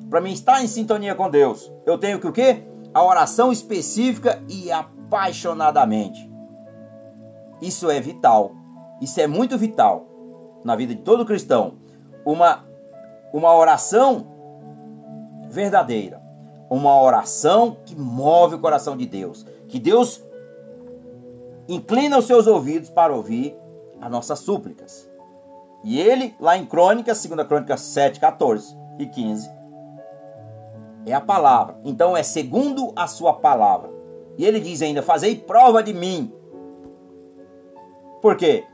para mim estar em sintonia com Deus, eu tenho que o quê? A oração específica e apaixonadamente. Isso é vital. Isso é muito vital na vida de todo cristão. Uma uma oração verdadeira, uma oração que move o coração de Deus, que Deus inclina os seus ouvidos para ouvir as nossas súplicas. E ele, lá em Crônicas, 2 Crônicas 7, 14 e 15, é a palavra. Então é segundo a sua palavra. E ele diz ainda: Fazei prova de mim. Por quê?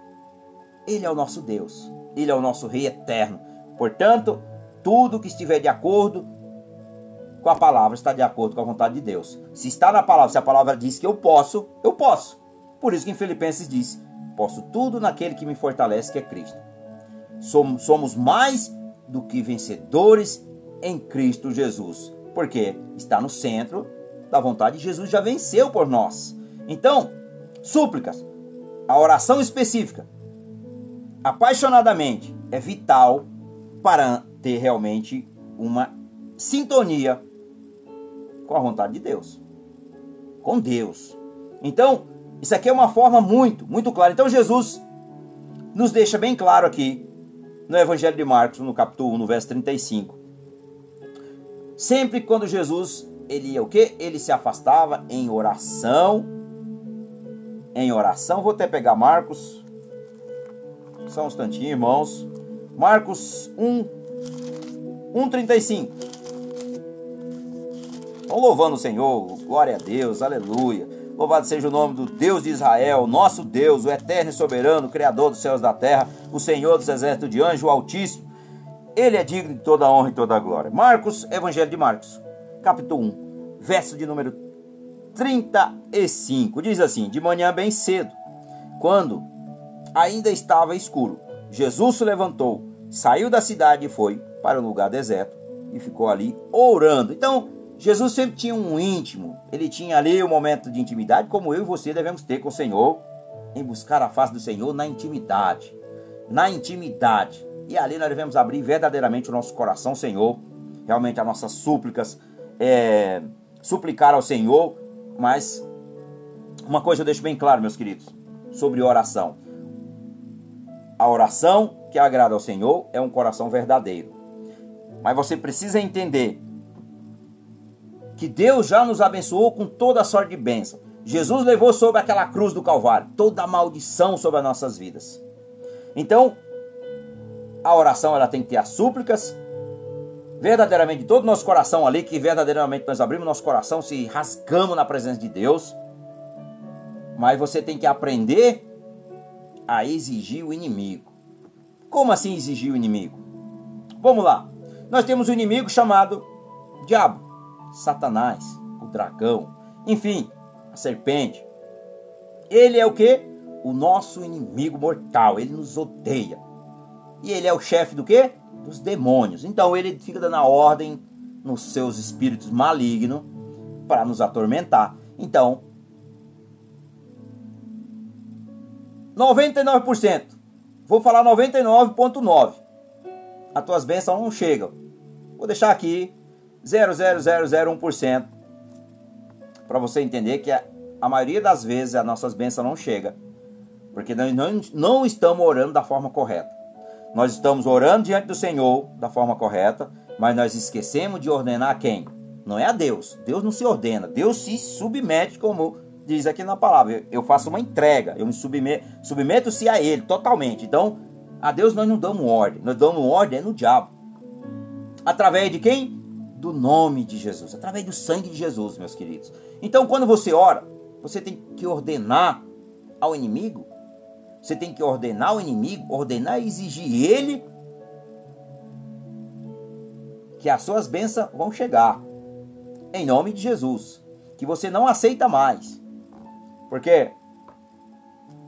Ele é o nosso Deus. Ele é o nosso Rei eterno. Portanto, tudo que estiver de acordo com a palavra está de acordo com a vontade de Deus. Se está na palavra, se a palavra diz que eu posso, eu posso. Por isso que em Filipenses diz: Posso tudo naquele que me fortalece, que é Cristo. Somos, mais do que vencedores em Cristo Jesus. Porque está no centro da vontade. Jesus já venceu por nós. Então, súplicas, a oração específica, apaixonadamente, é vital para ter realmente uma sintonia com a vontade de Deus. Com Deus. Então, isso aqui é uma forma muito, muito clara. Então, Jesus nos deixa bem claro aqui no Evangelho de Marcos, no capítulo 1, no verso 35. Sempre quando Jesus, ele ia o quê? Ele se afastava em oração. Em oração, vou até pegar Marcos. Só um instantinho, irmãos. Marcos 1, 1,35. Vão louvando o Senhor, glória a Deus, aleluia. Louvado seja o nome do Deus de Israel, nosso Deus, o eterno e soberano, Criador dos céus e da terra, o Senhor dos exércitos de anjo, o Altíssimo. Ele é digno de toda a honra e toda a glória. Marcos, Evangelho de Marcos, capítulo 1, verso de número 35. Diz assim: De manhã bem cedo, quando ainda estava escuro, Jesus se levantou, saiu da cidade e foi para um lugar deserto e ficou ali orando. Então, Jesus sempre tinha um íntimo, ele tinha ali um momento de intimidade, como eu e você devemos ter com o Senhor, em buscar a face do Senhor na intimidade. Na intimidade. E ali nós devemos abrir verdadeiramente o nosso coração, Senhor, realmente as nossas súplicas, é, suplicar ao Senhor, mas uma coisa eu deixo bem claro, meus queridos, sobre oração. A oração que agrada ao Senhor é um coração verdadeiro. Mas você precisa entender que Deus já nos abençoou com toda a sorte de bênção. Jesus levou sobre aquela cruz do Calvário toda a maldição sobre as nossas vidas. Então, a oração ela tem que ter as súplicas, verdadeiramente de todo o nosso coração ali, que verdadeiramente nós abrimos nosso coração, se rasgamos na presença de Deus. Mas você tem que aprender a exigir o inimigo. Como assim exigir o inimigo? Vamos lá. Nós temos um inimigo chamado diabo, Satanás, o dragão, enfim, a serpente. Ele é o que? O nosso inimigo mortal. Ele nos odeia. E ele é o chefe do que? Dos demônios. Então ele fica dando a ordem nos seus espíritos malignos para nos atormentar. Então, 99%. Vou falar 99.9. As tuas bênçãos não chegam. Vou deixar aqui 0,0001% para você entender que a, a, maioria das vezes as nossas bênçãos não chegam. Porque nós não, não estamos orando da forma correta. Nós estamos orando diante do Senhor da forma correta, mas nós esquecemos de ordenar quem? Não é a Deus. Deus não se ordena. Deus se submete como diz aqui na palavra, eu faço uma entrega, eu me submeto, submeto-se a Ele totalmente. Então, a Deus nós não damos ordem, nós damos ordem é no diabo. Através de quem? Do nome de Jesus, através do sangue de Jesus, meus queridos. Então, quando você ora, você tem que ordenar ao inimigo, você tem que ordenar ao inimigo, ordenar e exigir ele que as suas bênçãos vão chegar. Em nome de Jesus. Que você não aceita mais porque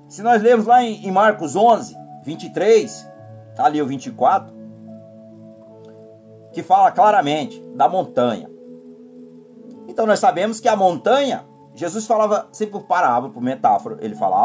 se nós lermos lá em, Marcos 11, 23, tá ali o 24, que fala claramente da montanha. Então nós sabemos que a montanha, Jesus falava sempre por parábola, por metáfora, ele falava